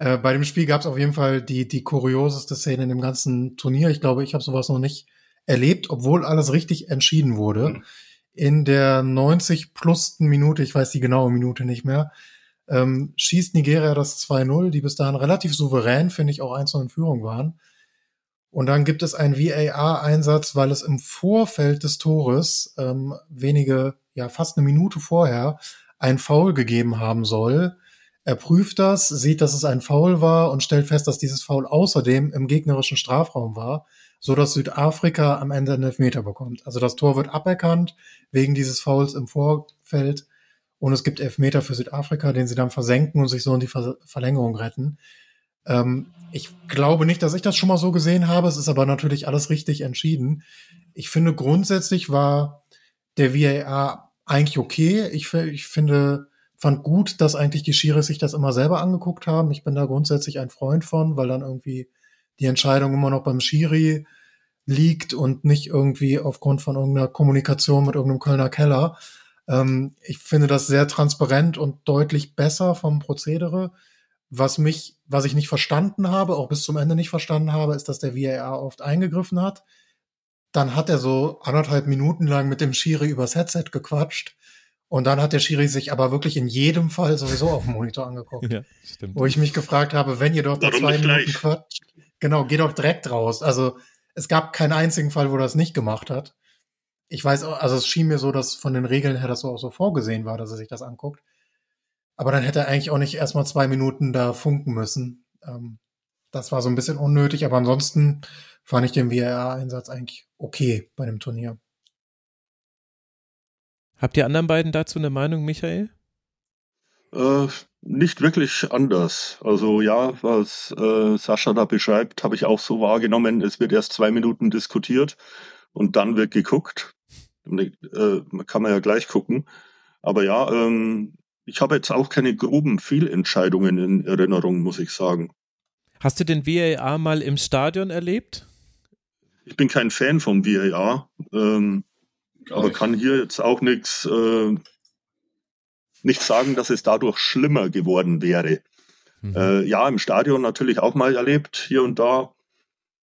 äh, bei dem Spiel gab es auf jeden Fall die, die kurioseste Szene in dem ganzen Turnier. Ich glaube, ich habe sowas noch nicht erlebt, obwohl alles richtig entschieden wurde. Mhm. In der 90 plus Minute, ich weiß die genaue Minute nicht mehr, ähm, schießt Nigeria das 2-0, die bis dahin relativ souverän, finde ich, auch 1 in Führung waren. Und dann gibt es einen VAR-Einsatz, weil es im Vorfeld des Tores ähm, wenige, ja fast eine Minute vorher ein Foul gegeben haben soll. Er prüft das, sieht, dass es ein Foul war und stellt fest, dass dieses Foul außerdem im gegnerischen Strafraum war, so dass Südafrika am Ende einen Elfmeter bekommt. Also das Tor wird aberkannt wegen dieses Fouls im Vorfeld und es gibt Elfmeter für Südafrika, den sie dann versenken und sich so in die Ver Verlängerung retten. Ähm, ich glaube nicht, dass ich das schon mal so gesehen habe. Es ist aber natürlich alles richtig entschieden. Ich finde grundsätzlich war der VAR eigentlich okay. Ich, ich finde, fand gut, dass eigentlich die Schiris sich das immer selber angeguckt haben. Ich bin da grundsätzlich ein Freund von, weil dann irgendwie die Entscheidung immer noch beim Schiri liegt und nicht irgendwie aufgrund von irgendeiner Kommunikation mit irgendeinem Kölner Keller. Ähm, ich finde das sehr transparent und deutlich besser vom Prozedere. Was mich, was ich nicht verstanden habe, auch bis zum Ende nicht verstanden habe, ist, dass der VAR oft eingegriffen hat. Dann hat er so anderthalb Minuten lang mit dem Schiri übers Headset gequatscht. Und dann hat der Schiri sich aber wirklich in jedem Fall sowieso auf dem Monitor angeguckt. [laughs] Ja, stimmt. Wo ich mich gefragt habe, wenn ihr doch da Warum zwei Minuten quatscht, genau, geh doch direkt raus. Also es gab keinen einzigen Fall, wo das nicht gemacht hat. Ich weiß, auch- also es schien mir so, dass von den Regeln her das so auch so vorgesehen war, dass er sich das anguckt. Aber dann hätte er eigentlich auch nicht erstmal zwei Minuten da funken müssen. Ähm, das war so ein bisschen unnötig, aber ansonsten fand ich den VAR-Einsatz eigentlich okay bei dem Turnier. Habt ihr anderen beiden dazu eine Meinung, Michael? Äh, nicht wirklich anders. Also ja, was äh, Sascha da beschreibt, habe ich auch so wahrgenommen. Es wird erst zwei Minuten diskutiert und dann wird geguckt. Äh, kann man ja gleich gucken. Aber ja, ähm, ich habe jetzt auch keine groben Fehlentscheidungen in Erinnerung, muss ich sagen. Hast du den VAR mal im Stadion erlebt? Ich bin kein Fan vom VAR, ähm, aber kann hier jetzt auch nichts äh, nicht sagen, dass es dadurch schlimmer geworden wäre. Mhm. Äh, ja, im Stadion natürlich auch mal erlebt, hier und da.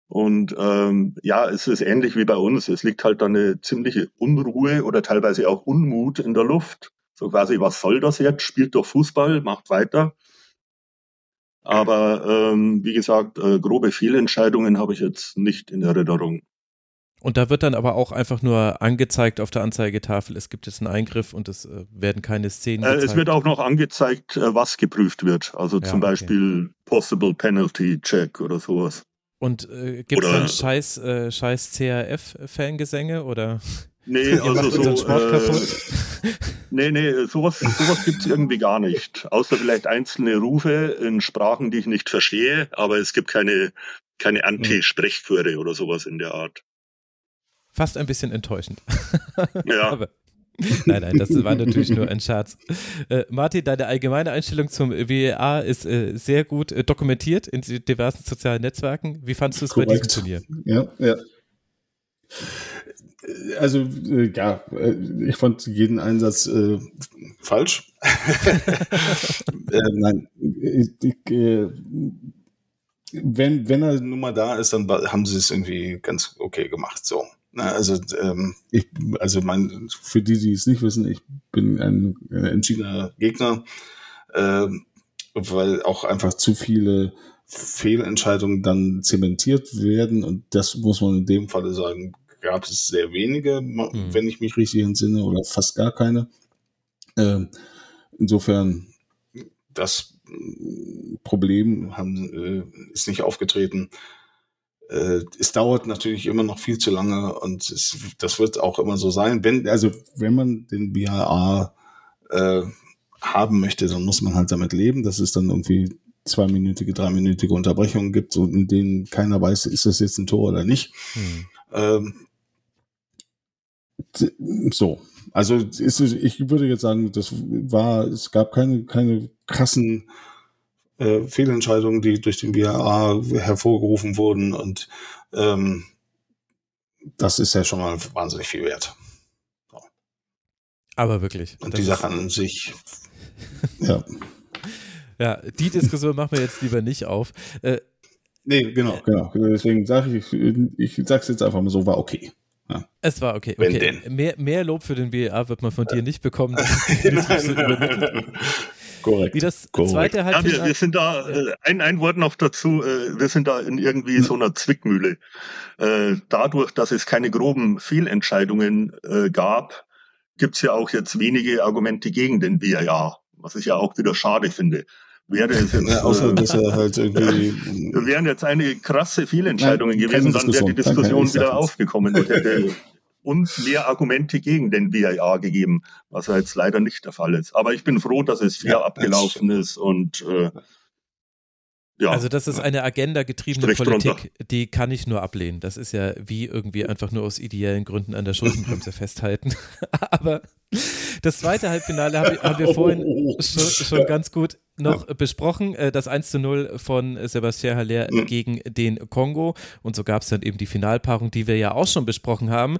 Und ähm, ja, es ist ähnlich wie bei uns. Es liegt halt dann eine ziemliche Unruhe oder teilweise auch Unmut in der Luft. So quasi, was soll das jetzt? Spielt doch Fußball, macht weiter. Aber ähm, wie gesagt, äh, grobe Fehlentscheidungen habe ich jetzt nicht in Erinnerung. Und da wird dann aber auch einfach nur angezeigt auf der Anzeigetafel, es gibt jetzt einen Eingriff und es äh, werden keine Szenen Äh, es wird auch noch angezeigt, äh, was geprüft wird. Also Ja, zum okay. Beispiel Possible Penalty Check oder sowas. Und äh, gibt es dann scheiß, äh, scheiß CRF-Fangesänge oder Nee, [laughs] also so, äh? Nee, nee, sowas, sowas gibt's irgendwie gar nicht. Außer vielleicht einzelne Rufe in Sprachen, die ich nicht verstehe, aber es gibt keine, keine Anti-Sprechchöre oder sowas in der Art. Fast ein bisschen enttäuschend. [laughs] Ja, Aber, nein, nein, das war natürlich nur ein Scherz. Äh, Martin, deine allgemeine Einstellung zum WEA ist äh, sehr gut äh, dokumentiert in diversen sozialen Netzwerken. Wie fandest du es bei diesem. Turnier? Ja, ja. Also, äh, ja, äh, ich fand jeden Einsatz äh, falsch. [laughs] äh, nein, ich, ich, äh, wenn, wenn er nun mal da ist, dann haben sie es irgendwie ganz okay gemacht. So. Also, ähm, ich, also mein, für die, die es nicht wissen, ich bin ein, ein entschiedener Gegner, ähm, weil auch einfach zu viele Fehlentscheidungen dann zementiert werden und das muss man in dem Falle sagen, gab es sehr wenige, Mhm. wenn ich mich richtig entsinne, oder fast gar keine. Ähm, insofern, das mm, Problem haben, äh, ist nicht aufgetreten. Äh, es dauert natürlich immer noch viel zu lange und es, das wird auch immer so sein. Wenn, also wenn man den BAA äh, haben möchte, dann muss man halt damit leben. Das ist dann irgendwie zweiminütige, dreiminütige Unterbrechungen gibt, so in denen keiner weiß, ist das jetzt ein Tor oder nicht. Hm. Ähm, so, also ist, ich würde jetzt sagen, das war, es gab keine, keine krassen äh, Fehlentscheidungen, die durch den VAR hervorgerufen wurden und ähm, das ist ja schon mal wahnsinnig viel wert. So. Aber wirklich. Und die Sache an sich, ja. [laughs] Ja, die Diskussion machen wir jetzt lieber nicht auf. Äh, nee, genau, genau. Deswegen sage ich, ich, ich sag's jetzt einfach mal so, war okay. Ja. Es war okay. okay. Mehr, mehr Lob für den BEA wird man von dir [laughs] nicht bekommen. Das ist so Korrekt. Wie das Korrekt. zweite halt. Ja, wir, wir, sind da, äh, ein, ein Wort noch dazu, äh, wir sind da in irgendwie so einer Zwickmühle. Äh, dadurch, dass es keine groben Fehlentscheidungen äh, gab, gibt's ja auch jetzt wenige Argumente gegen den BIA, was ich ja auch wieder schade finde wäre es jetzt, ja, außer, dass er halt irgendwie [laughs] wären jetzt eine krasse Fehlentscheidung gewesen, dann wäre die Diskussion wieder aufgekommen und hätte [laughs] uns mehr Argumente gegen den VIA gegeben, was jetzt leider nicht der Fall ist. Aber ich bin froh, dass es fair ja, abgelaufen ist und äh, ja. Also das ist eine agendagetriebene Politik, runter. die kann ich nur ablehnen. Das ist ja wie irgendwie einfach nur aus ideellen Gründen an der Schuldenbremse [laughs] festhalten. [laughs] Aber das zweite Halbfinale haben, haben wir [laughs] vorhin oh. schon, schon, ganz gut noch ja. besprochen. Äh, das 1 zu 0 von Sebastian Haller mhm. gegen den Kongo. Und so gab es dann eben die Finalpaarung, die wir ja auch schon besprochen haben.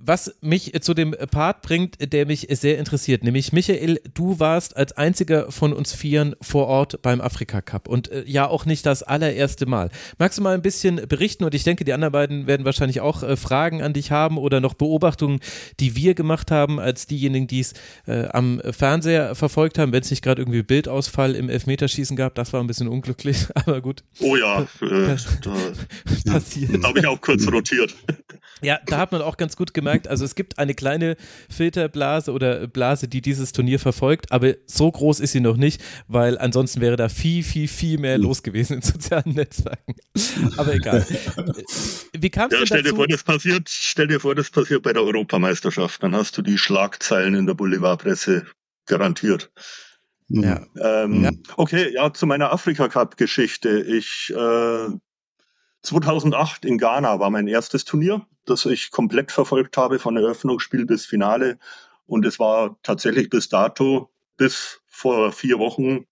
Was mich zu dem Part bringt, der mich sehr interessiert, nämlich Michael, du warst als einziger von uns Vieren vor Ort beim Afrika Cup und äh, ja auch nicht das allererste Mal. Magst du mal ein bisschen berichten und ich denke, die anderen beiden werden wahrscheinlich auch äh, Fragen an dich haben oder noch Beobachtungen, die wir gemacht haben als diejenigen, die es äh, am Fernseher verfolgt haben, wenn es nicht gerade irgendwie Bildausfall im Elfmeterschießen gab, das war ein bisschen unglücklich, [laughs] aber gut. Oh ja, äh, da, [laughs] passiert. habe ich auch kurz rotiert. Ja, da hat man auch ganz gut gemerkt, also es gibt eine kleine Filterblase oder Blase, die dieses Turnier verfolgt, aber so groß ist sie noch nicht, weil ansonsten wäre da viel, viel, viel mehr los gewesen in sozialen Netzwerken. Aber egal. Wie kam es ja, stell dazu? Dir vor, das passiert, stell dir vor, das passiert bei der Europameisterschaft. Dann hast du die Schlagzeilen in der Boulevardpresse garantiert. Ja. Ähm, ja. Okay, ja, zu meiner Afrika-Cup-Geschichte. Ich äh, 2008 in Ghana war mein erstes Turnier, das ich komplett verfolgt habe, von Eröffnungsspiel bis Finale. Und es war tatsächlich bis dato, bis vor vier Wochen,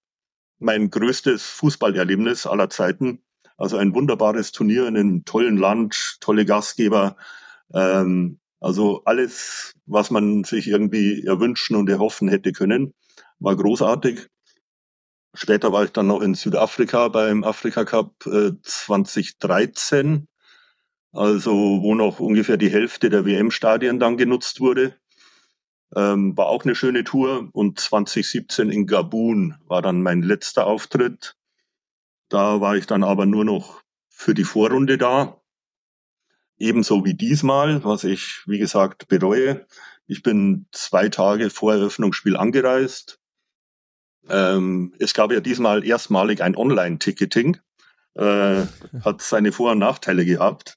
mein größtes Fußballerlebnis aller Zeiten. Also ein wunderbares Turnier in einem tollen Land, tolle Gastgeber. Ähm, also alles, was man sich irgendwie erwünschen und erhoffen hätte können, war großartig. Später war ich dann noch in Südafrika beim Afrika Cup äh, 2013, also wo noch ungefähr die Hälfte der WM-Stadien dann genutzt wurde. Ähm, war auch eine schöne Tour und 2017 in Gabun war dann mein letzter Auftritt. Da war ich dann aber nur noch für die Vorrunde da. Ebenso wie diesmal, was ich, wie gesagt, bereue. Ich bin zwei Tage vor Eröffnungsspiel angereist, ähm, es gab ja diesmal erstmalig ein Online-Ticketing, äh, hat seine Vor- und Nachteile gehabt.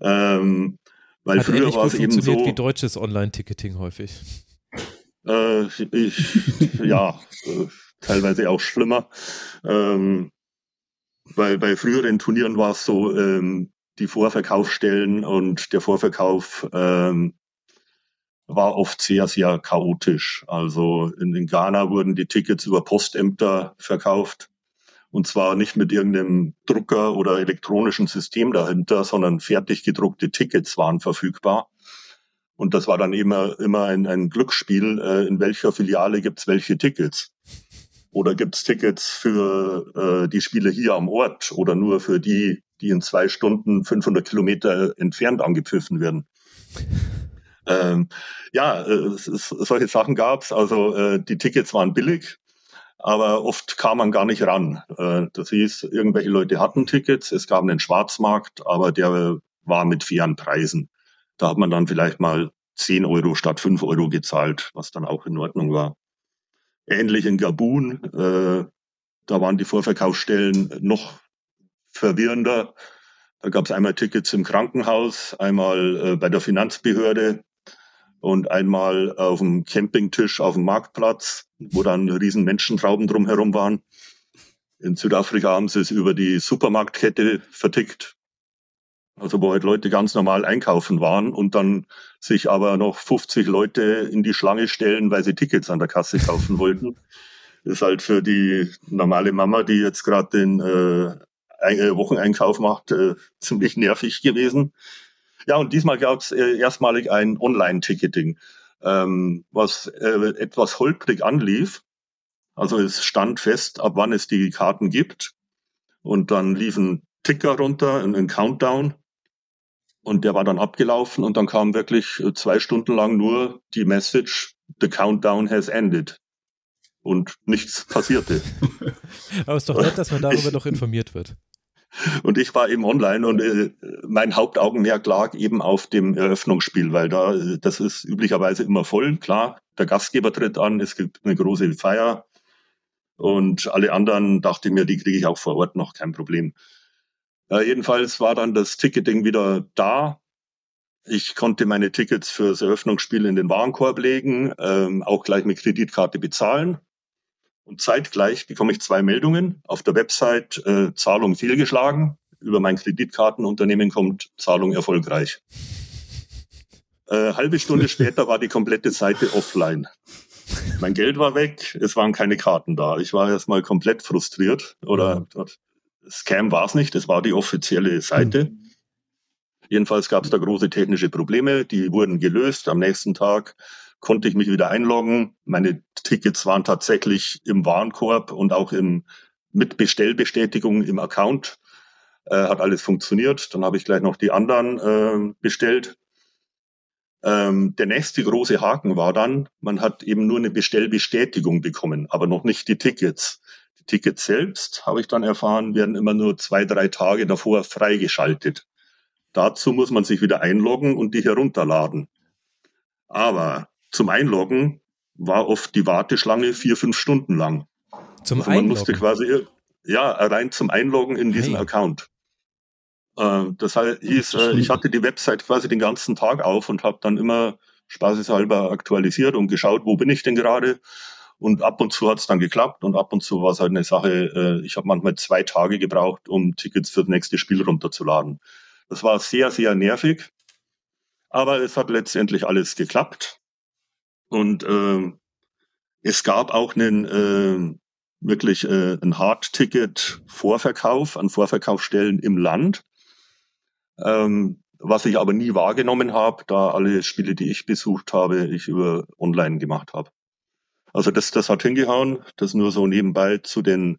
Ähm, weil hat früher war es eben so. wie deutsches Online-Ticketing häufig. Äh, ich, [laughs] ja, äh, teilweise auch schlimmer. Ähm, weil bei früheren Turnieren war es so, ähm, die Vorverkaufsstellen und der Vorverkauf ähm, war oft sehr, sehr chaotisch. Also in, in Ghana wurden die Tickets über Postämter verkauft. Und zwar nicht mit irgendeinem Drucker oder elektronischen System dahinter, sondern fertig gedruckte Tickets waren verfügbar. Und das war dann immer, immer ein, ein Glücksspiel, äh, in welcher Filiale gibt's welche Tickets. Oder gibt's Tickets für äh, die Spiele hier am Ort oder nur für die, die in zwei Stunden 500 Kilometer entfernt angepfiffen werden. Ähm, ja, äh, solche Sachen gab's. Also äh, die Tickets waren billig, aber oft kam man gar nicht ran. Äh, das hieß, irgendwelche Leute hatten Tickets, es gab einen Schwarzmarkt, aber der war mit fairen Preisen. Da hat man dann vielleicht mal 10 Euro statt 5 Euro gezahlt, was dann auch in Ordnung war. Ähnlich in Gabun, äh, da waren die Vorverkaufsstellen noch verwirrender. Da gab es einmal Tickets im Krankenhaus, einmal äh, bei der Finanzbehörde und einmal auf dem Campingtisch auf dem Marktplatz, wo dann riesen Menschentrauben drumherum waren. In Südafrika haben sie es über die Supermarktkette vertickt. Also wo halt Leute ganz normal einkaufen waren und dann sich aber noch 50 Leute in die Schlange stellen, weil sie Tickets an der Kasse kaufen [laughs] wollten. Ist halt für die normale Mama, die jetzt gerade den äh, äh, Wocheneinkauf macht, äh, [laughs] ziemlich nervig gewesen. Ja, und diesmal gab es äh, erstmalig ein Online-Ticketing, ähm, was äh, etwas holprig anlief. Also es stand fest, ab wann es die Karten gibt. Und dann lief ein Ticker runter, ein Countdown. Und der war dann abgelaufen und dann kam wirklich äh, zwei Stunden lang nur die Message, the countdown has ended. Und nichts passierte. [laughs] Aber es ist doch nett, dass man darüber noch informiert wird. Und ich war eben online und äh, mein Hauptaugenmerk lag eben auf dem Eröffnungsspiel, weil da, äh, das ist üblicherweise immer voll, klar. Der Gastgeber tritt an, es gibt eine große Feier. Und alle anderen dachte mir, die kriege ich auch vor Ort noch, kein Problem. Äh, jedenfalls war dann das Ticketing wieder da. Ich konnte meine Tickets fürs Eröffnungsspiel in den Warenkorb legen, ähm, auch gleich mit Kreditkarte bezahlen. Und zeitgleich bekomme ich zwei Meldungen. Auf der Website äh, Zahlung fehlgeschlagen. Über mein Kreditkartenunternehmen kommt Zahlung erfolgreich. Äh, halbe Stunde später war die komplette Seite offline. Mein Geld war weg, es waren keine Karten da. Ich war erstmal komplett frustriert. Oder Scam war es nicht, es war die offizielle Seite. Mhm. Jedenfalls gab es da große technische Probleme, die wurden gelöst. Am nächsten Tag konnte ich mich wieder einloggen. Meine Tickets waren tatsächlich im Warenkorb und auch im, mit Bestellbestätigung im Account. Äh, hat alles funktioniert. Dann habe ich gleich noch die anderen äh, bestellt. Ähm, der nächste große Haken war dann, man hat eben nur eine Bestellbestätigung bekommen, aber noch nicht die Tickets. Die Tickets selbst, habe ich dann erfahren, werden immer nur zwei, drei Tage davor freigeschaltet. Dazu muss man sich wieder einloggen und die herunterladen. Aber zum Einloggen war oft die Warteschlange vier, fünf Stunden lang. Zum also man Einloggen? musste quasi, ja, rein zum Einloggen in diesen hey. Account. Äh, das hieß, äh, ich hatte die Website quasi den ganzen Tag auf und habe dann immer spaßeshalber aktualisiert und geschaut, wo bin ich denn gerade. Und ab und zu hat es dann geklappt und ab und zu war es halt eine Sache, äh, ich habe manchmal zwei Tage gebraucht, um Tickets für das nächste Spiel runterzuladen. Das war sehr, sehr nervig, aber es hat letztendlich alles geklappt. Und äh, es gab auch einen äh, wirklich äh, ein Hard-Ticket-Vorverkauf an Vorverkaufsstellen im Land, ähm, was ich aber nie wahrgenommen habe, da alle Spiele, die ich besucht habe, ich über online gemacht habe. Also das, das hat hingehauen. Das nur so nebenbei zu den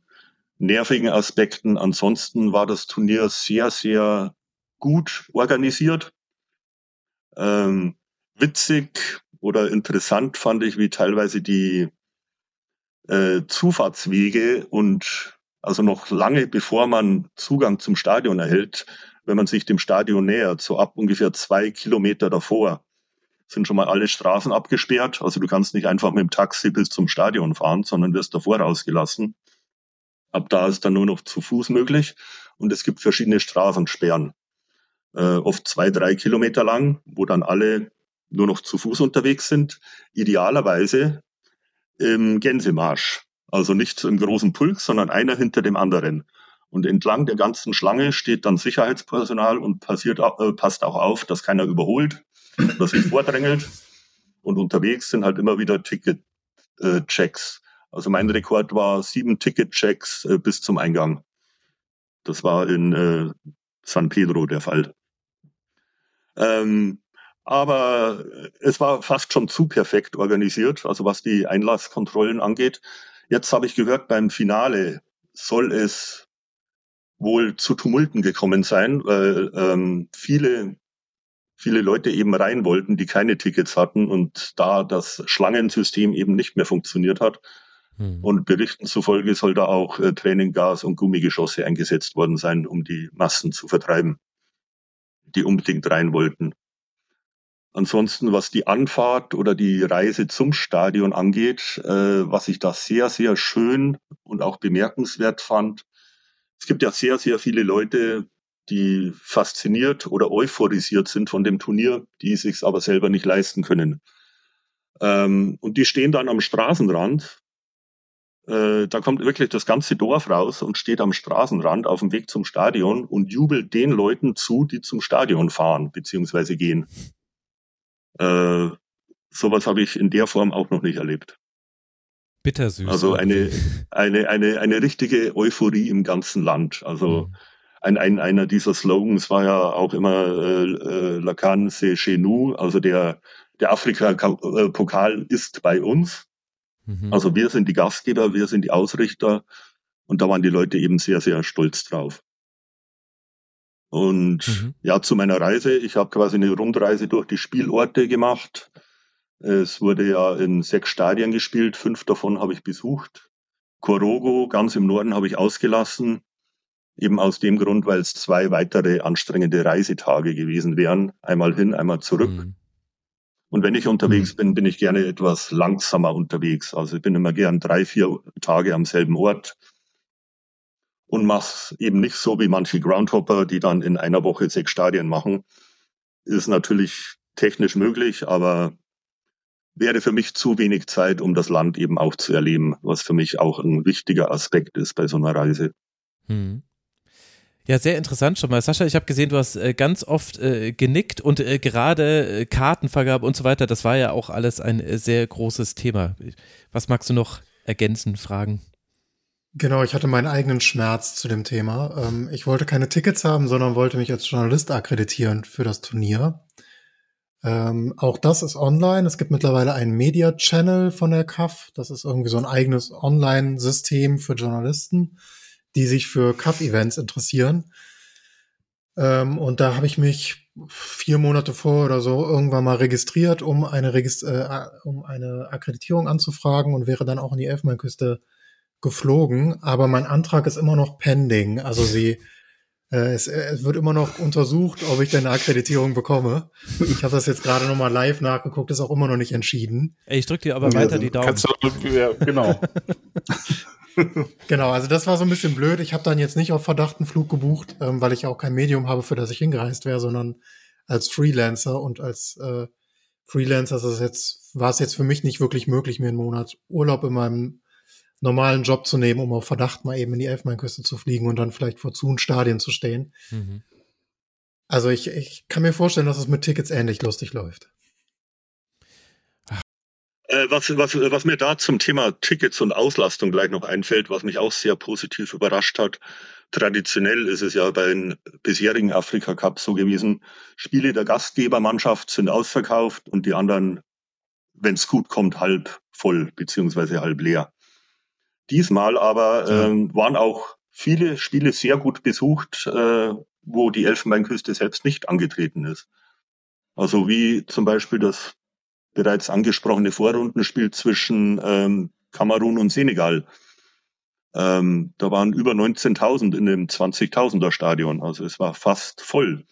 nervigen Aspekten. Ansonsten war das Turnier sehr, sehr gut organisiert. Ähm, witzig, oder interessant fand ich, wie teilweise die äh, Zufahrtswege und also noch lange bevor man Zugang zum Stadion erhält, wenn man sich dem Stadion nähert, so ab ungefähr zwei Kilometer davor, sind schon mal alle Straßen abgesperrt. Also du kannst nicht einfach mit dem Taxi bis zum Stadion fahren, sondern wirst davor rausgelassen. Ab da ist dann nur noch zu Fuß möglich. Und es gibt verschiedene Straßensperren, äh, oft zwei, drei Kilometer lang, wo dann alle nur noch zu Fuß unterwegs sind, idealerweise im Gänsemarsch. Also nicht im großen Pulk, sondern einer hinter dem anderen. Und entlang der ganzen Schlange steht dann Sicherheitspersonal und passiert, äh, passt auch auf, dass keiner überholt, dass sich vordrängelt. Und unterwegs sind halt immer wieder Ticket-Checks. also mein Rekord war sieben Ticket-Checks äh, bis zum Eingang. Das war in äh, San Pedro der Fall. Ähm, aber es war fast schon zu perfekt organisiert, also was die Einlasskontrollen angeht. Jetzt habe ich gehört, beim Finale soll es wohl zu Tumulten gekommen sein, weil ähm, viele, viele Leute eben rein wollten, die keine Tickets hatten und da das Schlangensystem eben nicht mehr funktioniert hat. Hm. Und Berichten zufolge soll da auch äh, Traininggas und Gummigeschosse eingesetzt worden sein, um die Massen zu vertreiben, die unbedingt rein wollten. Ansonsten, was die Anfahrt oder die Reise zum Stadion angeht, äh, was ich da sehr, sehr schön und auch bemerkenswert fand. Es gibt ja sehr, sehr viele Leute, die fasziniert oder euphorisiert sind von dem Turnier, die sich aber selber nicht leisten können. Ähm, und die stehen dann am Straßenrand äh, da kommt wirklich das ganze Dorf raus und steht am Straßenrand auf dem Weg zum Stadion und jubelt den Leuten zu, die zum Stadion fahren bzw. gehen. Äh, sowas habe ich in der Form auch noch nicht erlebt. Bittersüß. Also eine, eine, eine, eine richtige Euphorie im ganzen Land. Also mhm. ein, ein, einer dieser Slogans war ja auch immer äh, äh, Lacan c'est chez nous, also der, der Afrika-Pokal ist bei uns. Mhm. Also wir sind die Gastgeber, wir sind die Ausrichter und da waren die Leute eben sehr, sehr stolz drauf. Und mhm. ja, zu meiner Reise, ich habe quasi eine Rundreise durch die Spielorte gemacht. Es wurde ja in sechs Stadien gespielt, fünf davon habe ich besucht. Korogo, ganz im Norden, habe ich ausgelassen. Eben aus dem Grund, weil es zwei weitere anstrengende Reisetage gewesen wären. Einmal hin, einmal zurück. Mhm. Und wenn ich unterwegs mhm. bin, bin ich gerne etwas langsamer unterwegs. Also ich bin immer gern drei, vier Tage am selben Ort und mach's eben nicht so wie manche Groundhopper, die dann in einer Woche sechs Stadien machen. Ist natürlich technisch möglich, aber wäre für mich zu wenig Zeit, um das Land eben auch zu erleben, was für mich auch ein wichtiger Aspekt ist bei so einer Reise. Hm. Ja, sehr interessant schon mal. Sascha, ich habe gesehen, du hast äh, ganz oft äh, genickt und äh, gerade äh, Kartenvergabe und so weiter, das war ja auch alles ein äh, sehr großes Thema. Was magst du noch ergänzen, fragen? Genau, ich hatte meinen eigenen Schmerz zu dem Thema. Ähm, ich wollte keine Tickets haben, sondern wollte mich als Journalist akkreditieren für das Turnier. Ähm, auch das ist online. Es gibt mittlerweile einen Media Channel von der CAF. Das ist irgendwie so ein eigenes Online-System für Journalisten die sich für Cuff-Events interessieren. Ähm, und da habe ich mich vier Monate vor oder so irgendwann mal registriert, um eine, Regist äh, um eine Akkreditierung anzufragen und wäre dann auch in die Elfenbeinküste geflogen. Aber mein Antrag ist immer noch pending. Also sie äh, es, es, wird immer noch untersucht, ob ich denn eine Akkreditierung bekomme. Ich habe das jetzt gerade nochmal live nachgeguckt, ist auch immer noch nicht entschieden. Ey, ich drücke dir aber weiter die Daumen. Kannst du, ja, genau. [laughs] genau, also das war so ein bisschen blöd. Ich habe dann jetzt nicht auf Verdacht einen Flug gebucht, ähm, weil ich auch kein Medium habe, für das ich hingereist wäre, sondern als Freelancer und als äh, Freelancer ist es jetzt, war es jetzt für mich nicht wirklich möglich, mir einen Monat Urlaub in meinem normalen Job zu nehmen, um auf Verdacht mal eben in die Elfmeinküste zu fliegen und dann vielleicht vor Zun Stadien zu stehen. Mhm. Also ich, ich kann mir vorstellen, dass es mit Tickets ähnlich lustig läuft. Äh, was, was, was mir da zum Thema Tickets und Auslastung gleich noch einfällt, was mich auch sehr positiv überrascht hat. Traditionell ist es ja bei den bisherigen Afrika Cups so gewesen, Spiele der Gastgebermannschaft sind ausverkauft und die anderen, wenn es gut kommt, halb voll beziehungsweise halb leer. Diesmal aber ähm, waren auch viele Spiele sehr gut besucht, äh, wo die Elfenbeinküste selbst nicht angetreten ist. Also wie zum Beispiel das bereits angesprochene Vorrundenspiel zwischen ähm, Kamerun und Senegal. Ähm, da waren über 19.000 in dem 20.000er Stadion, also es war fast voll.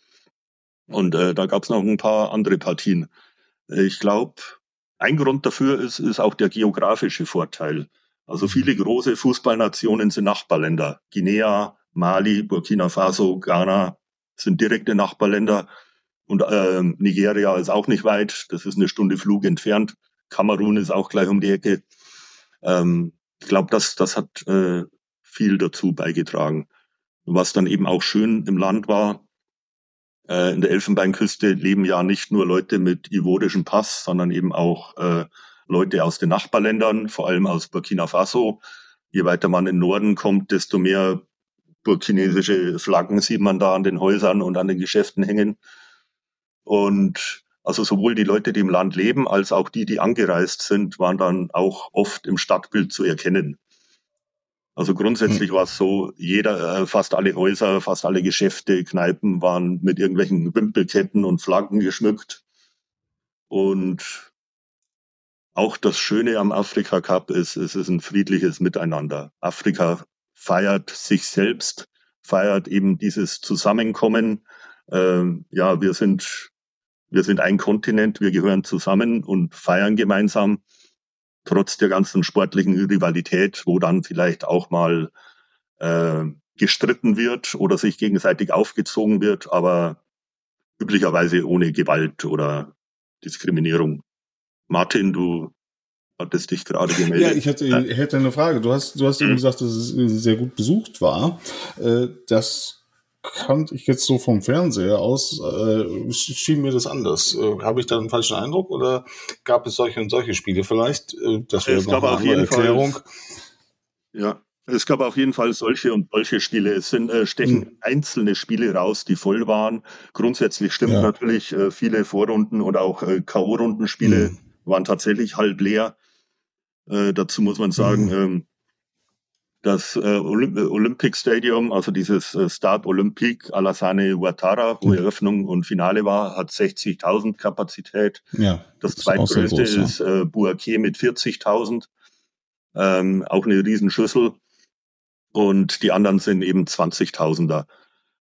Und äh, da gab es noch ein paar andere Partien. Ich glaube, ein Grund dafür ist, ist auch der geografische Vorteil. Also viele große Fußballnationen sind Nachbarländer. Guinea, Mali, Burkina Faso, Ghana sind direkte Nachbarländer. Und äh, Nigeria ist auch nicht weit, das ist eine Stunde Flug entfernt. Kamerun ist auch gleich um die Ecke. Ähm, ich glaube, das, das hat äh, viel dazu beigetragen. Was dann eben auch schön im Land war, äh, in der Elfenbeinküste leben ja nicht nur Leute mit ivorischem Pass, sondern eben auch äh, Leute aus den Nachbarländern, vor allem aus Burkina Faso. Je weiter man in den Norden kommt, desto mehr burkinesische Flaggen sieht man da an den Häusern und an den Geschäften hängen. Und also sowohl die Leute, die im Land leben, als auch die, die angereist sind, waren dann auch oft im Stadtbild zu erkennen. Also grundsätzlich hm. war es so, jeder, äh, fast alle Häuser, fast alle Geschäfte, Kneipen waren mit irgendwelchen Wimpelketten und Flaggen geschmückt. Und auch das Schöne am Afrika Cup ist, es ist ein friedliches Miteinander. Afrika feiert sich selbst, feiert eben dieses Zusammenkommen. Ähm, ja, wir sind wir sind ein Kontinent, wir gehören zusammen und feiern gemeinsam, trotz der ganzen sportlichen Rivalität, wo dann vielleicht auch mal äh, gestritten wird oder sich gegenseitig aufgezogen wird, aber üblicherweise ohne Gewalt oder Diskriminierung. Martin, du hattest dich gerade gemeldet. Ja, ich hätte, ich hätte eine Frage. Du hast, du hast eben mhm. gesagt, dass es sehr gut besucht war. Äh, das kannte ich jetzt so vom Fernseher aus, äh, schien mir das anders. Äh, Habe ich da einen falschen Eindruck oder gab es solche und solche Spiele vielleicht? Äh, das wäre noch eine Erklärung. Fall, ja, es gab auf jeden Fall solche und solche Spiele. Es sind, äh, stechen hm. einzelne Spiele raus, die voll waren. Grundsätzlich stimmt ja. natürlich, äh, viele Vorrunden und auch äh, K.O.-Rundenspiele hm. Waren tatsächlich halb leer. Äh, dazu muss man sagen, hm. ähm, das äh, Olymp Olympic Stadium, also dieses äh, Stade Olympique Alassane Ouattara, wo hm. Eröffnung und Finale war, hat 60.000 Kapazität. Ja, das, das zweitgrößte ist, groß, ja. ist äh, Bouaké mit 40.000. Ähm, auch eine Riesenschüssel und die anderen sind eben 20.000er.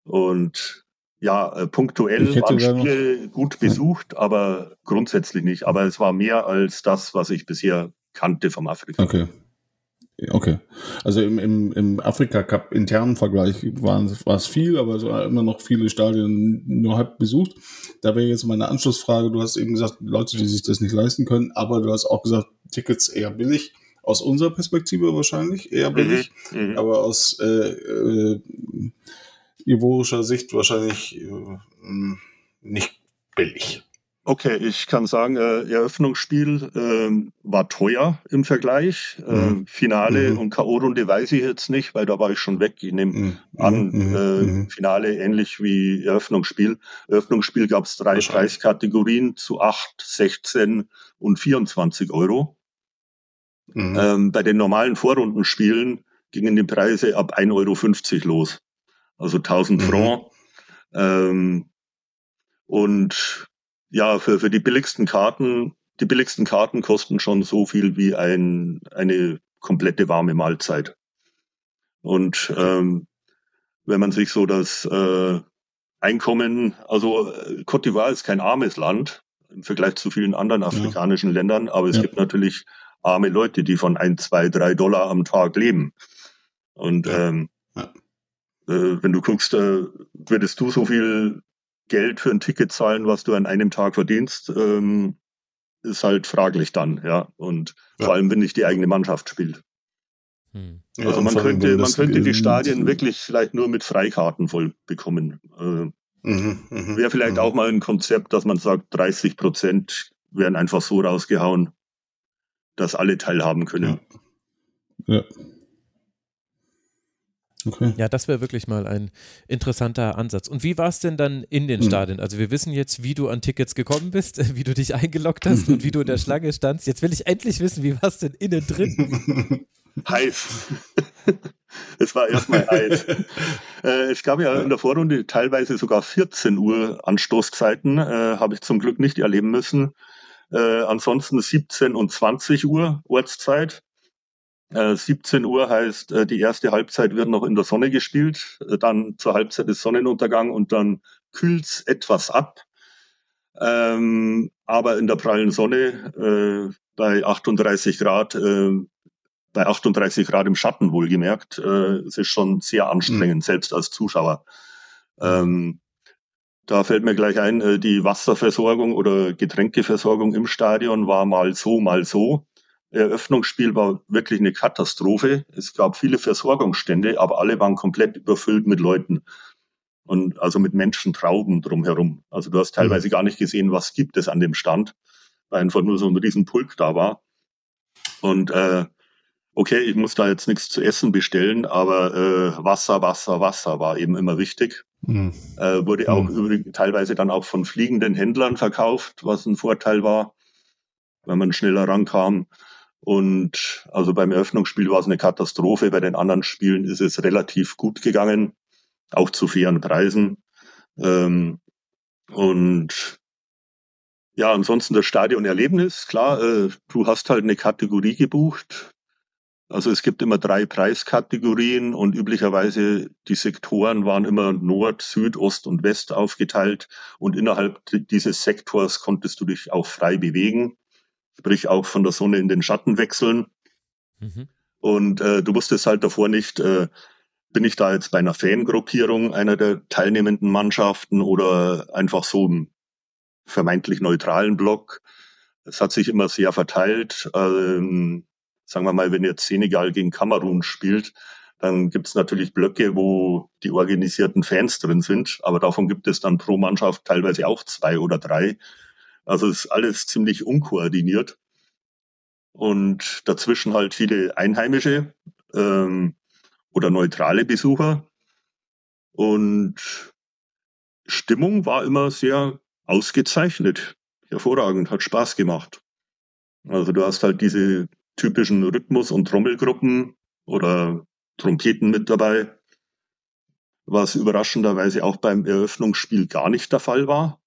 Und ja, äh, punktuell waren Spiele gut besucht, aber grundsätzlich nicht. Aber es war mehr als das, was ich bisher kannte vom Afrika. Okay. Okay. Also im, im, im Afrika-Cup internen Vergleich war es viel, aber es waren immer noch viele Stadien nur halb besucht. Da wäre jetzt meine Anschlussfrage, du hast eben gesagt, Leute, die sich das nicht leisten können, aber du hast auch gesagt, Tickets eher billig aus unserer Perspektive wahrscheinlich eher mhm, billig, mhm, aber aus äh, äh, ivorischer Sicht wahrscheinlich äh, nicht billig. Okay, ich kann sagen, äh, Eröffnungsspiel äh, war teuer im Vergleich. Äh, mhm. Äh, Finale mhm. und K.O.-Runde weiß ich jetzt nicht, weil da war ich schon weg. Ich nehme mhm. an, mhm. äh, mhm. Finale ähnlich wie Eröffnungsspiel. Eröffnungsspiel gab es drei Preiskategorien zu 8, 16 und 24 Euro. Mhm. Ähm, bei den normalen Vorrundenspielen gingen die Preise ab 1,50 Euro los. Also 1000 mhm. Franc. Ähm, und ja, für, für die billigsten Karten, die billigsten Karten kosten schon so viel wie ein, eine komplette warme Mahlzeit. Und ähm, wenn man sich so das äh, Einkommen, also äh, Cote d'Ivoire ist kein armes Land im Vergleich zu vielen anderen afrikanischen ja. Ländern, aber es ja. gibt natürlich arme Leute, die von ein, zwei, drei Dollar am Tag leben. Und ja. Ähm. Äh, wenn du guckst, äh, würdest du so viel Geld für ein Ticket zahlen, was du an einem Tag verdienst, ähm, ist halt fraglich dann, ja. Und ja. vor allem, wenn nicht die eigene Mannschaft spielt. Hm. Also man könnte, man könnte die Stadien wirklich vielleicht nur mit Freikarten voll bekommen. Äh, mhm, mh, Wäre vielleicht mh. auch mal ein Konzept, dass man sagt, 30 Prozent werden einfach so rausgehauen, dass alle teilhaben können. Ja. ja. Okay. Ja, das wäre wirklich mal ein interessanter Ansatz. Und wie war es denn dann in den hm. Stadien? Also wir wissen jetzt, wie du an Tickets gekommen bist, [laughs] wie du dich eingeloggt hast und wie du in der [laughs] Schlange standst. Jetzt will ich endlich wissen, wie war es denn innen drin? [laughs] heiß. es war erstmal heiß. Äh, es gab ja in der Vorrunde teilweise sogar 14 Uhr Anstoßzeiten, äh, habe ich zum Glück nicht erleben müssen. Äh, ansonsten 17 und 20 Uhr Ortszeit. Äh, 17 Uhr heißt, äh, die erste Halbzeit wird noch in der Sonne gespielt, äh, dann zur Halbzeit ist Sonnenuntergang und dann kühlt's etwas ab. Ähm, aber in der prallen Sonne äh, bei 38 Grad, äh, bei 38 Grad im Schatten wohlgemerkt, äh, es ist schon sehr anstrengend, mhm. selbst als Zuschauer. Ähm, da fällt mir gleich ein, äh, die Wasserversorgung oder Getränkeversorgung im Stadion war mal so, mal so. Eröffnungsspiel war wirklich eine Katastrophe. Es gab viele Versorgungsstände, aber alle waren komplett überfüllt mit Leuten. Und also mit Menschentrauben drumherum. Also du hast teilweise mhm. gar nicht gesehen, was gibt es an dem Stand, weil einfach nur so ein Riesenpulk da war. Und äh, okay, ich muss da jetzt nichts zu essen bestellen, aber äh, Wasser, Wasser, Wasser war eben immer wichtig. Mhm. Äh, wurde auch mhm. übrigens teilweise dann auch von fliegenden Händlern verkauft, was ein Vorteil war, wenn man schneller rankam. Und also beim Eröffnungsspiel war es eine Katastrophe. Bei den anderen Spielen ist es relativ gut gegangen, auch zu fairen Preisen. Ähm, und ja, ansonsten das Stadionerlebnis, klar, äh, du hast halt eine Kategorie gebucht, also es gibt immer drei Preiskategorien und üblicherweise die Sektoren waren immer Nord, Süd, Ost und West aufgeteilt und innerhalb dieses Sektors konntest du dich auch frei bewegen, sprich auch von der Sonne in den Schatten wechseln. Mhm. Und äh, du wusstest halt davor nicht, äh, bin ich da jetzt bei einer Fangruppierung einer der teilnehmenden Mannschaften oder einfach so im vermeintlich neutralen Block es hat sich immer sehr verteilt. Ähm, sagen wir mal, wenn jetzt Senegal gegen Kamerun spielt, dann gibt es natürlich Blöcke, wo die organisierten Fans drin sind, aber davon gibt es dann pro Mannschaft teilweise auch zwei oder drei. Also ist alles ziemlich unkoordiniert. Und dazwischen halt viele Einheimische ähm, oder neutrale Besucher. Und Stimmung war immer sehr ausgezeichnet, hervorragend, hat Spaß gemacht. Also du hast halt diese typischen Rhythmus- und Trommelgruppen oder Trompeten mit dabei, was überraschenderweise auch beim Eröffnungsspiel gar nicht der Fall war,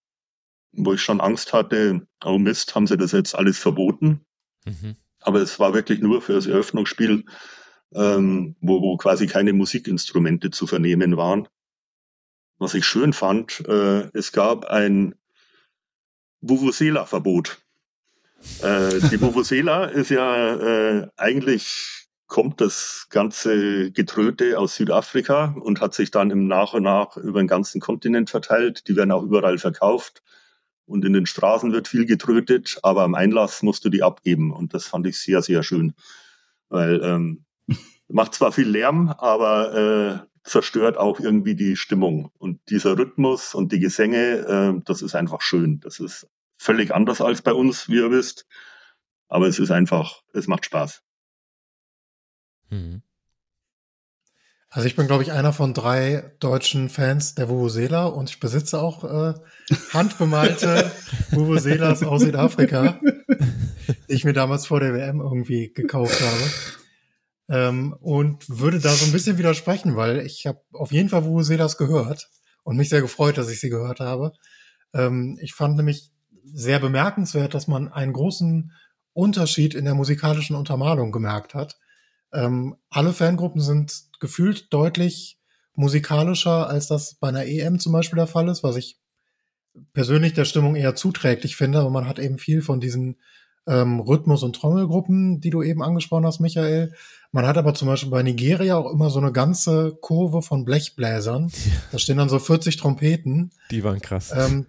wo ich schon Angst hatte, oh Mist, haben sie das jetzt alles verboten. Mhm. Aber es war wirklich nur für das Eröffnungsspiel, ähm, wo, wo quasi keine Musikinstrumente zu vernehmen waren. Was ich schön fand, äh, es gab ein Vuvuzela-Verbot. Äh, [laughs] die Vuvuzela ist ja äh, eigentlich kommt das ganze Getröte aus Südafrika und hat sich dann im Nach und nach über den ganzen Kontinent verteilt. Die werden auch überall verkauft und in den Straßen wird viel getrötet, aber am Einlass musst du die abgeben und das fand ich sehr, sehr schön, weil ähm, [laughs] macht zwar viel Lärm, aber äh, zerstört auch irgendwie die Stimmung und dieser Rhythmus und die Gesänge, äh, das ist einfach schön. Das ist völlig anders als bei uns, wie ihr wisst. Aber es ist einfach, es macht Spaß. Mhm. Also ich bin, glaube ich, einer von drei deutschen Fans der Vuvuzela und ich besitze auch äh, handbemalte [laughs] Vuvuzelas aus Südafrika, die ich mir damals vor der WM irgendwie gekauft habe. Ähm, und würde da so ein bisschen widersprechen, weil ich habe auf jeden Fall Vuvuzelas gehört und mich sehr gefreut, dass ich sie gehört habe. Ähm, ich fand nämlich sehr bemerkenswert, dass man einen großen Unterschied in der musikalischen Untermalung gemerkt hat. Ähm, alle Fangruppen sind gefühlt deutlich musikalischer, als das bei einer EM zum Beispiel der Fall ist, was ich persönlich der Stimmung eher zuträglich finde, aber man hat eben viel von diesen ähm, Rhythmus- und Trommelgruppen, die du eben angesprochen hast, Michael. Man hat aber zum Beispiel bei Nigeria auch immer so eine ganze Kurve von Blechbläsern. [laughs] Da stehen dann so 40 Trompeten. Die waren krass. Ähm,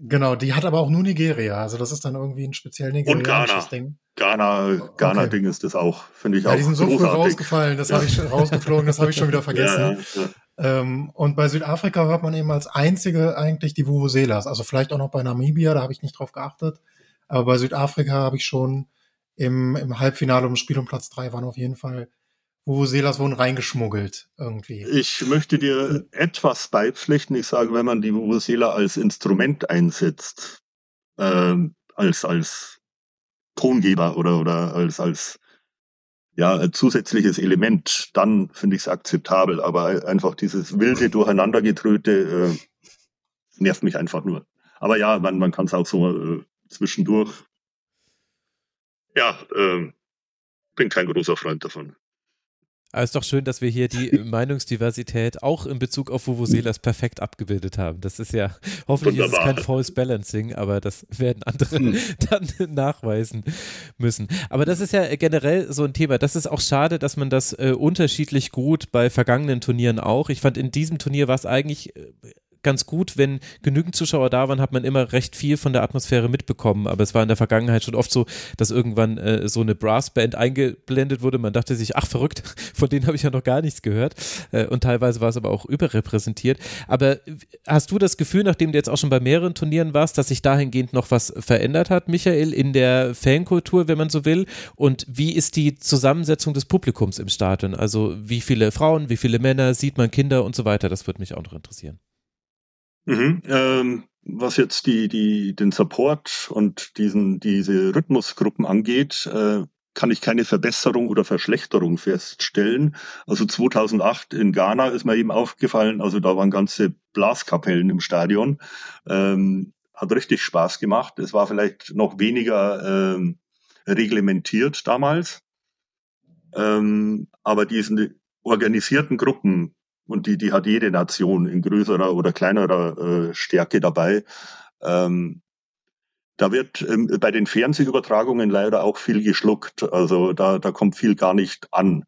Genau, die hat aber auch nur Nigeria. Also das ist dann irgendwie ein speziell nigerianisches Ding. Ghana, Ghana-Ding okay. ist das auch, finde ich ja, auch. Die sind so großartig. früh rausgefallen, das ja. habe ich rausgeflogen, das habe ich schon wieder [laughs] vergessen. Ja, ja, ähm, und bei Südafrika hört man eben als einzige eigentlich die Vuvuzelas. Also vielleicht auch noch bei Namibia, da habe ich nicht drauf geachtet. Aber bei Südafrika habe ich schon im, im Halbfinale um Spiel um Platz drei waren auf jeden Fall Vuvuzelas wurden reingeschmuggelt irgendwie. Ich möchte dir etwas beipflichten. Ich sage, wenn man die Vuvuzela als Instrument einsetzt, äh, als, als Tongeber oder, oder als, als ja, zusätzliches Element, dann finde ich es akzeptabel. Aber einfach dieses wilde Durcheinandergetröte äh, nervt mich einfach nur. Aber ja, man, man kann es auch so äh, zwischendurch. Ja, äh, bin kein großer Freund davon. Aber es ist doch schön, dass wir hier die [laughs] Meinungsdiversität auch in Bezug auf Vuvuzelas perfekt abgebildet haben. Das ist ja, hoffentlich Wunderbar. ist es kein False Balancing, aber das werden andere hm. [laughs] dann nachweisen müssen. Aber das ist ja generell so ein Thema. Das ist auch schade, dass man das äh, unterschiedlich gut bei vergangenen Turnieren auch. Ich fand, in diesem Turnier war es eigentlich äh, ganz gut, wenn genügend Zuschauer da waren, hat man immer recht viel von der Atmosphäre mitbekommen. Aber es war in der Vergangenheit schon oft so, dass irgendwann äh, so eine Brassband eingeblendet wurde. Man dachte sich, ach verrückt, [laughs] von denen habe ich ja noch gar nichts gehört. Äh, und teilweise war es aber auch überrepräsentiert. Aber hast du das Gefühl, nachdem du jetzt auch schon bei mehreren Turnieren warst, dass sich dahingehend noch was verändert hat, Michael, in der Fankultur, wenn man so will? Und wie ist die Zusammensetzung des Publikums im Stadion? Also wie viele Frauen, wie viele Männer, sieht man Kinder und so weiter? Das würde mich auch noch interessieren. Mhm, ähm, was jetzt die, die, den Support und diesen, diese Rhythmusgruppen angeht, äh, kann ich keine Verbesserung oder Verschlechterung feststellen. Also 2008 in Ghana ist mir eben aufgefallen, also da waren ganze Blaskapellen im Stadion. Ähm, hat richtig Spaß gemacht. Es war vielleicht noch weniger ähm, reglementiert damals. Ähm, aber diesen organisierten Gruppen, und die, die hat jede Nation in größerer oder kleinerer äh, Stärke dabei. Ähm, da wird ähm, bei den Fernsehübertragungen leider auch viel geschluckt. Also da, da kommt viel gar nicht an.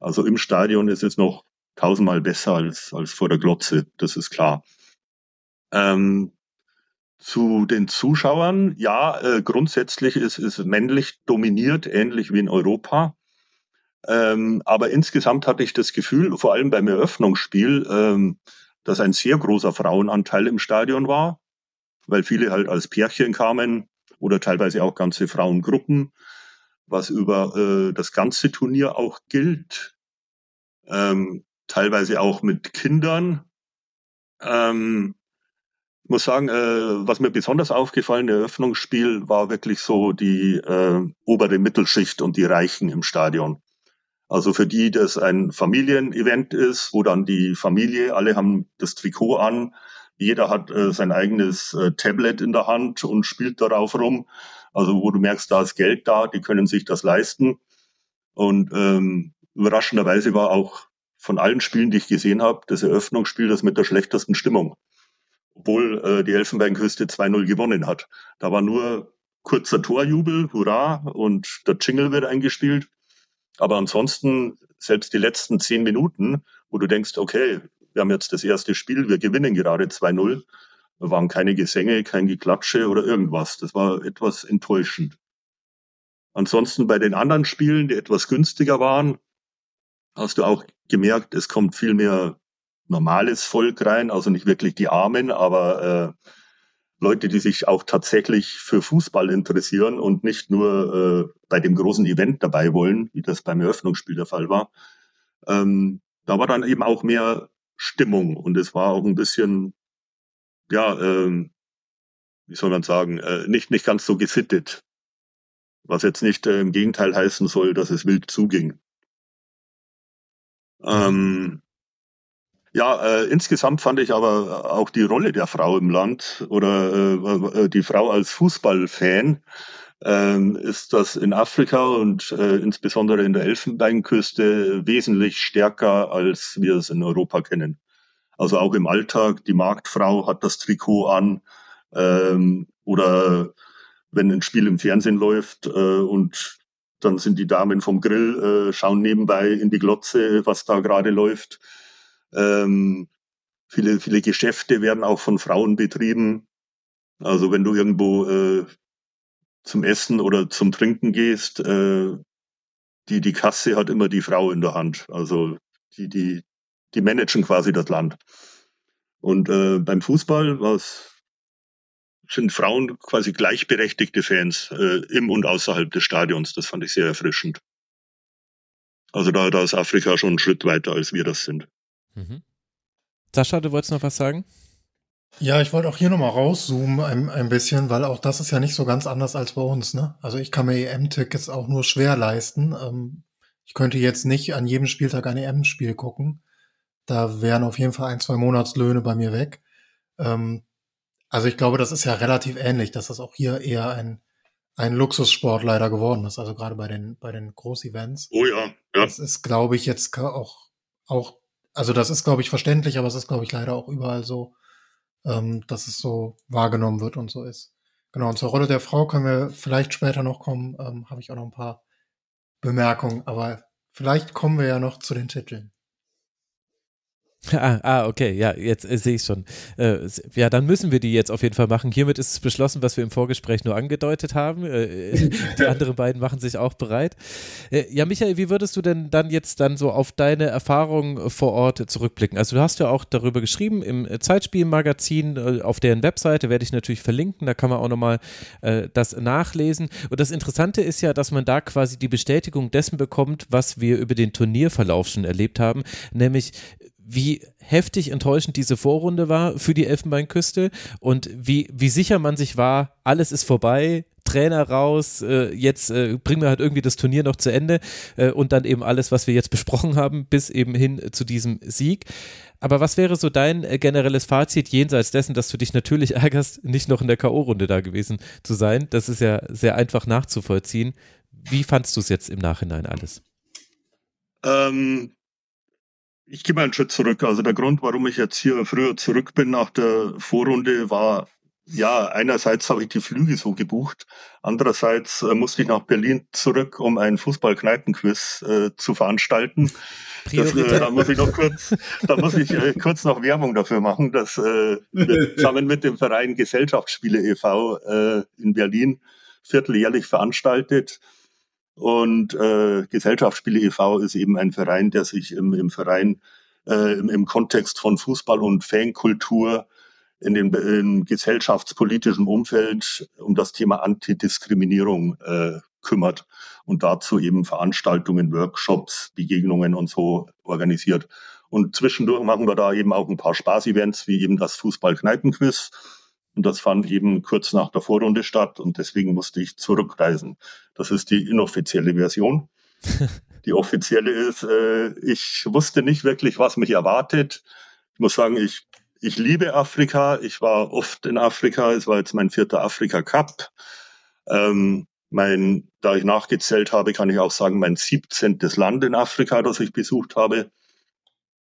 Also im Stadion ist es noch tausendmal besser als, als vor der Glotze, das ist klar. Ähm, Zu den Zuschauern, ja, äh, grundsätzlich ist es männlich dominiert, ähnlich wie in Europa. Ähm, aber insgesamt hatte ich das Gefühl, vor allem beim Eröffnungsspiel, ähm, dass ein sehr großer Frauenanteil im Stadion war, weil viele halt als Pärchen kamen oder teilweise auch ganze Frauengruppen, was über äh, das ganze Turnier auch gilt. Ähm, teilweise auch mit Kindern. Ähm, ich muss sagen, äh, was mir besonders aufgefallen im Eröffnungsspiel war wirklich so die äh, obere Mittelschicht und die Reichen im Stadion. Also für die das ein Familienevent ist, wo dann die Familie, alle haben das Trikot an, jeder hat äh, sein eigenes äh, Tablet in der Hand und spielt darauf rum. Also wo du merkst, da ist Geld da, die können sich das leisten. Und ähm, überraschenderweise war auch von allen Spielen, die ich gesehen habe, das Eröffnungsspiel das mit der schlechtesten Stimmung obwohl äh, die Elfenbeinküste 2-0 gewonnen hat. Da war nur kurzer Torjubel, hurra, und der Jingle wird eingespielt. Aber ansonsten, selbst die letzten zehn Minuten, wo du denkst, okay, wir haben jetzt das erste Spiel, wir gewinnen gerade 2-0, da waren keine Gesänge, kein Geklatsche oder irgendwas. Das war etwas enttäuschend. Ansonsten bei den anderen Spielen, die etwas günstiger waren, hast du auch gemerkt, es kommt viel mehr normales Volk rein, also nicht wirklich die Armen, aber äh, Leute, die sich auch tatsächlich für Fußball interessieren und nicht nur äh, bei dem großen Event dabei wollen, wie das beim Eröffnungsspiel der Fall war. Ähm, da war dann eben auch mehr Stimmung und es war auch ein bisschen, ja, ähm, wie soll man sagen, äh, nicht, nicht ganz so gesittet. Was jetzt nicht äh, im Gegenteil heißen soll, dass es wild zuging. Ähm, ja, äh, insgesamt fand ich aber auch die Rolle der Frau im Land oder äh, äh die Frau als Fußballfan ähm, ist das in Afrika und äh, insbesondere in der Elfenbeinküste wesentlich stärker, als wir es in Europa kennen. Also auch im Alltag, die Marktfrau hat das Trikot an ähm, oder wenn ein Spiel im Fernsehen läuft äh, und dann sind die Damen vom Grill, äh, schauen nebenbei in die Glotze, was da gerade läuft. Ähm, viele, viele Geschäfte werden auch von Frauen betrieben. Also wenn du irgendwo äh, zum Essen oder zum Trinken gehst, äh, die, die Kasse hat immer die Frau in der Hand. Also die, die, die managen quasi das Land. Und äh, beim Fußball was sind Frauen quasi gleichberechtigte Fans äh, im und außerhalb des Stadions. Das fand ich sehr erfrischend. Also da, da ist Afrika schon einen Schritt weiter, als wir das sind. Mhm. Sascha, du wolltest noch was sagen? Ja, ich wollte auch hier nochmal rauszoomen ein, ein bisschen, weil auch das ist ja nicht so ganz anders als bei uns. Ne? Also ich kann mir EM-Tickets auch nur schwer leisten. Ähm, ich könnte jetzt nicht an jedem Spieltag ein EM-Spiel gucken. Da wären auf jeden Fall ein, zwei Monatslöhne bei mir weg. Ähm, also ich glaube, das ist ja relativ ähnlich, dass das auch hier eher ein, ein Luxussport leider geworden ist. Also gerade bei den, bei den Großevents. Oh ja, ja. Das ist, glaube ich, jetzt auch, auch also das ist, glaube ich, verständlich, aber es ist, glaube ich, leider auch überall so, ähm, dass es so wahrgenommen wird und so ist. Genau, und zur Rolle der Frau können wir vielleicht später noch kommen, ähm, habe ich auch noch ein paar Bemerkungen, aber vielleicht kommen wir ja noch zu den Titeln. [laughs] Ah, ah, okay, ja, jetzt äh, sehe ich schon. Äh, ja, dann müssen wir die jetzt auf jeden Fall machen. Hiermit ist es beschlossen, was wir im Vorgespräch nur angedeutet haben. Äh, [laughs] die anderen beiden machen sich auch bereit. Äh, ja, Michael, wie würdest du denn dann jetzt dann so auf deine Erfahrungen vor Ort zurückblicken? Also du hast ja auch darüber geschrieben im Zeitspielmagazin, äh, auf deren Webseite werde ich natürlich verlinken, da kann man auch nochmal äh, das nachlesen. Und das Interessante ist ja, dass man da quasi die Bestätigung dessen bekommt, was wir über den Turnierverlauf schon erlebt haben, nämlich wie heftig enttäuschend diese Vorrunde war für die Elfenbeinküste und wie, wie sicher man sich war, alles ist vorbei, Trainer raus, äh, jetzt äh, bringen wir halt irgendwie das Turnier noch zu Ende äh, und dann eben alles, was wir jetzt [laughs] besprochen haben, bis eben hin zu diesem Sieg. Aber was wäre so dein äh, generelles Fazit jenseits dessen, dass du dich natürlich [laughs] ärgerst, nicht noch in der K.O.-Runde da gewesen zu sein? Das ist ja sehr einfach nachzuvollziehen. Wie fandst du es jetzt im Nachhinein alles? Ähm, ich gehe mal einen Schritt zurück. Also der Grund, warum ich jetzt hier früher zurück bin nach der Vorrunde, war ja, einerseits habe ich die Flüge so gebucht, andererseits äh, musste ich nach Berlin zurück, um ein Fußball-Kneipenquiz äh, zu veranstalten. Das, äh, da muss ich noch kurz, da muss ich äh, kurz noch Werbung dafür machen, dass äh, wir [laughs] zusammen mit dem Verein Gesellschaftsspiele e.V. Äh, in Berlin vierteljährlich veranstaltet. Und äh, Gesellschaftsspiele e.V. ist eben ein Verein, der sich im, im Verein äh, im, im Kontext von Fußball und Fankultur in dem in gesellschaftspolitischen Umfeld um das Thema Antidiskriminierung äh, kümmert und dazu eben Veranstaltungen, Workshops, Begegnungen und so organisiert. Und zwischendurch machen wir da eben auch ein paar Spaß-Events, wie eben das Fußball-Kneipenquiz. Und das fand eben kurz nach der Vorrunde statt und deswegen musste ich zurückreisen. Das ist die inoffizielle Version. [laughs] die offizielle ist, äh, ich wusste nicht wirklich, was mich erwartet. Ich muss sagen, ich ich liebe Afrika. Ich war oft in Afrika. Es war jetzt mein vierter Afrika Cup. Ähm, mein, da ich nachgezählt habe, kann ich auch sagen, mein 17. Land in Afrika, das ich besucht habe.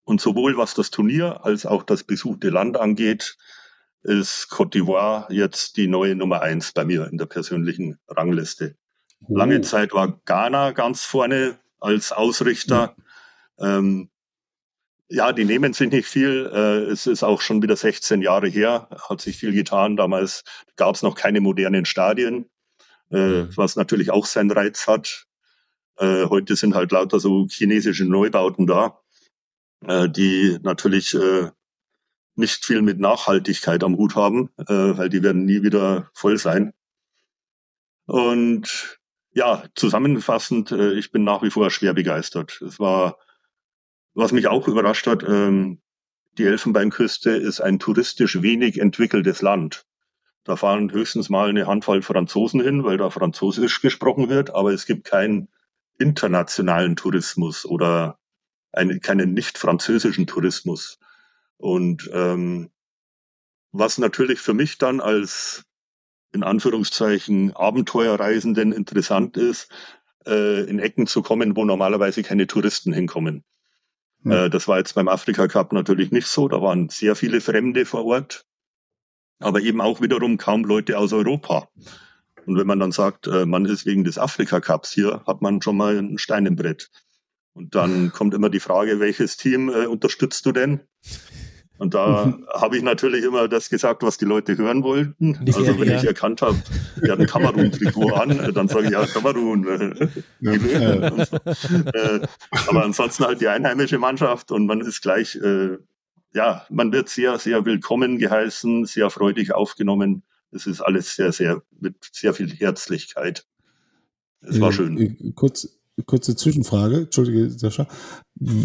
Und sowohl was das Turnier als auch das besuchte Land angeht, ist Côte d'Ivoire jetzt die neue Nummer eins bei mir in der persönlichen Rangliste. Oh. Lange Zeit war Ghana ganz vorne als Ausrichter. Ja. Ähm, ja, die nehmen sich nicht viel. Äh, es ist auch schon wieder 16 Jahre her, hat sich viel getan. Damals gab es noch keine modernen Stadien, äh, was natürlich auch seinen Reiz hat. Äh, heute sind halt lauter so chinesische Neubauten da, die natürlich nicht viel mit Nachhaltigkeit am Hut haben, weil die werden nie wieder voll sein. Und ja, zusammenfassend, ich bin nach wie vor schwer begeistert. Es war was mich auch überrascht hat, ähm, die Elfenbeinküste ist ein touristisch wenig entwickeltes Land. Da fahren höchstens mal eine Handvoll Franzosen hin, weil da Französisch gesprochen wird, aber es gibt keinen internationalen Tourismus oder einen, keinen nicht französischen Tourismus. Und ähm, was natürlich für mich dann als in Anführungszeichen Abenteuerreisenden interessant ist, äh, in Ecken zu kommen, wo normalerweise keine Touristen hinkommen. Äh, das war jetzt beim Afrika Cup natürlich nicht so. Da waren sehr viele Fremde vor Ort, aber eben auch wiederum kaum Leute aus Europa. Und wenn man dann sagt, äh, man ist wegen des Afrika Cups hier, hat man schon mal ein Stein im Brett. Und dann kommt immer die Frage, welches Team äh, unterstützt du denn? Und da mhm. habe ich natürlich immer das gesagt, was die Leute hören wollten. Also wenn ich erkannt habe, er hat ein Kamerun-Trikot an, dann sage ich ja Kamerun. Ja. äh, aber ansonsten halt die einheimische Mannschaft und man ist gleich, äh, ja, man wird sehr, sehr willkommen geheißen, sehr freudig aufgenommen. Es ist alles sehr, sehr mit sehr viel Herzlichkeit. Es war äh, schön. Kurz, kurze Zwischenfrage, entschuldige Sascha.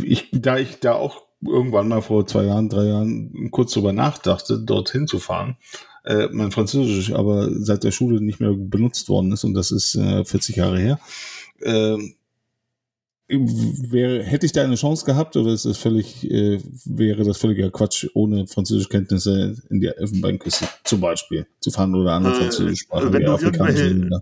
Ich, da ich da auch irgendwann mal vor zwei Jahren, drei Jahren kurz drüber nachdachte, dorthin zu fahren. Äh, mein Französisch aber seit der Schule nicht mehr benutzt worden ist und das ist äh, 40 Jahre her. Äh, wäre, hätte ich da eine Chance gehabt oder ist das völlig, äh, wäre das völliger Quatsch, ohne Französischkenntnisse in die Elfenbeinküste zum Beispiel zu fahren oder andere äh, Französischsprachen wie afrikanische Länder?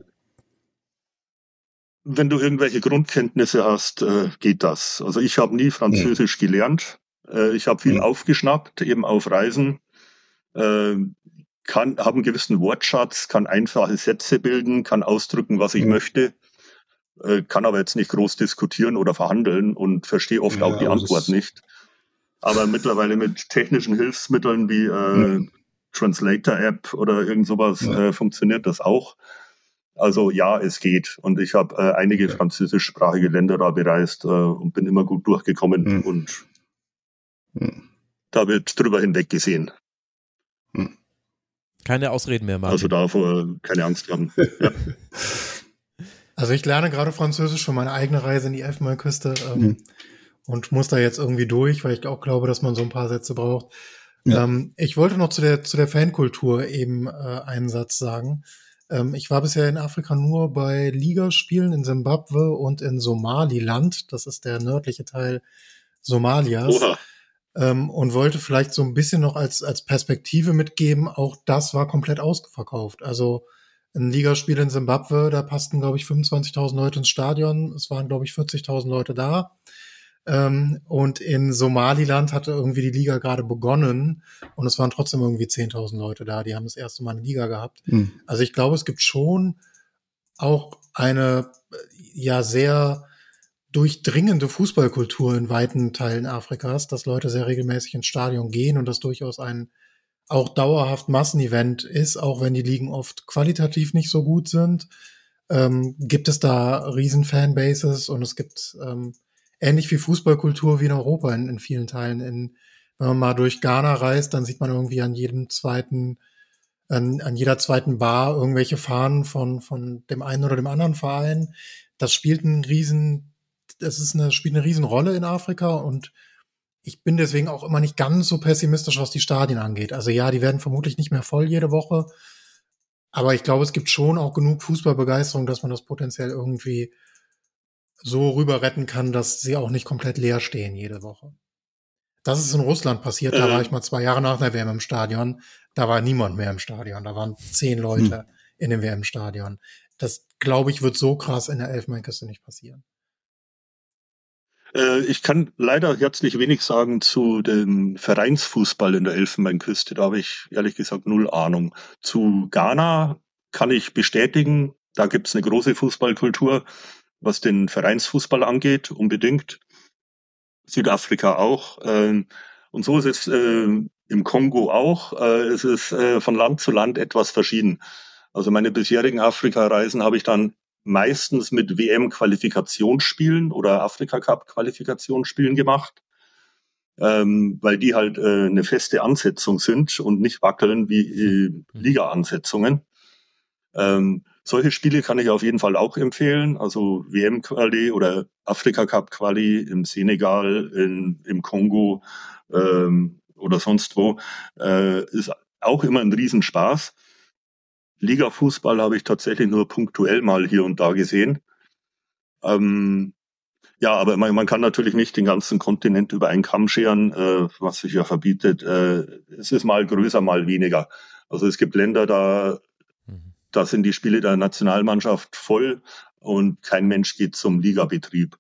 Wenn du irgendwelche Grundkenntnisse hast, äh, geht das. Also ich habe nie Französisch ja. gelernt. Äh, ich habe viel ja. aufgeschnappt, eben auf Reisen. Äh, kann, habe einen gewissen Wortschatz, kann einfache Sätze bilden, kann ausdrücken, was ich ja. möchte, äh, kann aber jetzt nicht groß diskutieren oder verhandeln und verstehe oft auch die Antwort nicht. Aber mittlerweile mit technischen Hilfsmitteln wie äh, Translator-App oder irgend sowas äh, funktioniert das auch. Also ja, es geht. Und ich habe äh, einige okay. französischsprachige Länder da bereist äh, und bin immer gut durchgekommen mhm. und hm. Da wird drüber hinweggesehen. Hm. Keine Ausreden mehr, Martin. Also davor keine Angst haben. [laughs] ja. Also ich lerne gerade Französisch für meine eigene Reise in die Elfenbeinküste ähm, mhm. und muss da jetzt irgendwie durch, weil ich auch glaube, dass man so ein paar Sätze braucht. Ja. Ähm, ich wollte noch zu der, zu der Fankultur eben äh, einen Satz sagen. Ähm, ich war bisher in Afrika nur bei Ligaspielen in Simbabwe und in Somaliland. Das ist der nördliche Teil Somalias. Oha ähm, und wollte vielleicht so ein bisschen noch als, als Perspektive mitgeben, auch das war komplett ausverkauft. Also ein Ligaspiel in Simbabwe, da passten, glaube ich, 25.000 Leute ins Stadion. Es waren, glaube ich, 40.000 Leute da. Ähm, und in Somaliland hatte irgendwie die Liga gerade begonnen und es waren trotzdem irgendwie 10.000 Leute da, die haben das erste Mal eine Liga gehabt. Hm. Also ich glaube, es gibt schon auch eine ja sehr durchdringende Fußballkultur in weiten Teilen Afrikas, dass Leute sehr regelmäßig ins Stadion gehen und das durchaus ein auch dauerhaft Massenevent ist, auch wenn die Ligen oft qualitativ nicht so gut sind, ähm, gibt es da riesen Fanbases und es gibt ähm, ähnlich wie Fußballkultur wie in Europa in, in vielen Teilen. In, wenn man mal durch Ghana reist, dann sieht man irgendwie an jedem zweiten, an, an jeder zweiten Bar irgendwelche Fahnen von, von dem einen oder dem anderen Verein. Das spielt einen riesen, das ist eine, spielt eine riesen Rolle in Afrika und ich bin deswegen auch immer nicht ganz so pessimistisch, was die Stadien angeht. Also ja, die werden vermutlich nicht mehr voll jede Woche. Aber ich glaube, es gibt schon auch genug Fußballbegeisterung, dass man das potenziell irgendwie so rüber retten kann, dass sie auch nicht komplett leer stehen jede Woche. Das ist in Russland passiert. Da war ich mal zwei Jahre nach der WM im Stadion. Da war niemand mehr im Stadion. Da waren zehn Leute hm. in dem WM-Stadion. Das, glaube ich, wird so krass in der Elfmeinküste nicht passieren. Äh, ich kann leider herzlich wenig sagen zu dem Vereinsfußball in der Elfenbeinküste. Da habe ich ehrlich gesagt null Ahnung. Zu Ghana kann ich bestätigen, da gibt es eine große Fußballkultur, was den Vereinsfußball angeht, unbedingt. Südafrika auch. Ähm, und so ist es äh, im Kongo auch. Äh, es ist von Land zu Land etwas verschieden. Also meine bisherigen Afrika-Reisen habe ich dann meistens mit WM-Qualifikationsspielen oder Afrika-Cup-Qualifikationsspielen gemacht, ähm, weil die halt äh, eine feste Ansetzung sind und nicht wackeln wie äh, Liga-Ansetzungen. Ähm, solche Spiele kann ich auf jeden Fall auch empfehlen. Also WM-Quali oder Afrika-Cup-Quali im Senegal, in, im Kongo ähm, oder sonst wo, äh, ist auch immer ein Riesenspaß. Liga-Fußball habe ich tatsächlich nur punktuell mal hier und da gesehen. Ähm, ja, aber man, man kann natürlich nicht den ganzen Kontinent über einen Kamm scheren, äh, was sich ja verbietet. Äh, es ist mal größer, mal weniger. Also es gibt Länder, da, mhm. da sind die Spiele der Nationalmannschaft voll und kein Mensch geht zum Ligabetrieb.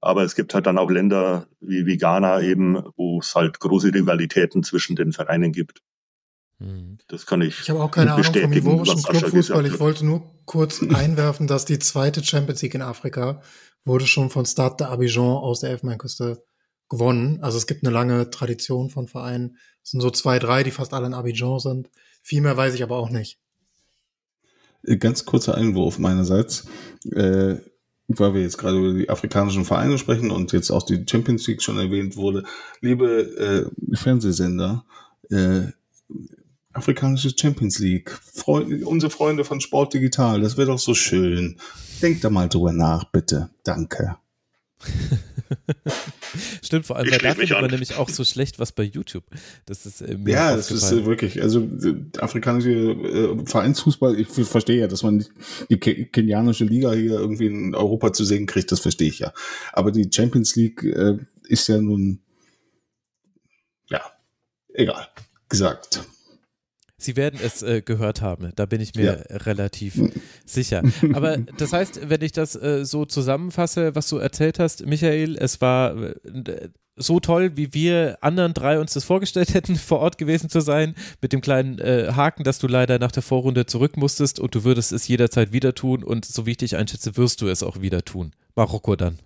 Aber es gibt halt dann auch Länder wie, wie Ghana eben, wo es halt große Rivalitäten zwischen den Vereinen gibt. Mhm. Das kann ich. Ich habe auch keine Ahnung vom ivorischen Clubfußball. Ich wollte nur kurz einwerfen, dass die zweite Champions League in Afrika wurde schon von Stade d'Abidjan aus der Elfenbeinküste gewonnen. Also es gibt eine lange Tradition von Vereinen. Es sind so zwei, drei, die fast alle in Abidjan sind. Viel mehr weiß ich aber auch nicht. Äh, ganz kurzer Einwurf meinerseits. Äh, weil wir jetzt gerade über die afrikanischen Vereine sprechen und jetzt auch die Champions League schon erwähnt wurde. Liebe äh, Fernsehsender, äh, afrikanische Champions League. Freunde, unsere Freunde von Sport Digital, das wäre doch so schön. Denkt da mal drüber nach, bitte. Danke. [laughs] Stimmt, vor allem, weil da findet man nämlich auch so schlecht was bei YouTube. Das ist äh, mir Ja, das ist äh, wirklich, also afrikanische äh, Vereinsfußball, ich verstehe ja, dass man die kenianische Liga hier irgendwie in Europa zu sehen kriegt, das verstehe ich ja. Aber die Champions League äh, ist ja nun, ja, egal, gesagt. Sie werden es äh, gehört haben, da bin ich mir ja. relativ [laughs] sicher. Aber das heißt, wenn ich das äh, so zusammenfasse, was du erzählt hast, Michael, es war äh, so toll, wie wir anderen drei uns das vorgestellt hätten, [laughs] vor Ort gewesen zu sein, mit dem kleinen äh, Haken, dass du leider nach der Vorrunde zurück musstest und du würdest es jederzeit wieder tun und so wie ich dich einschätze, wirst du es auch wieder tun. Marokko dann.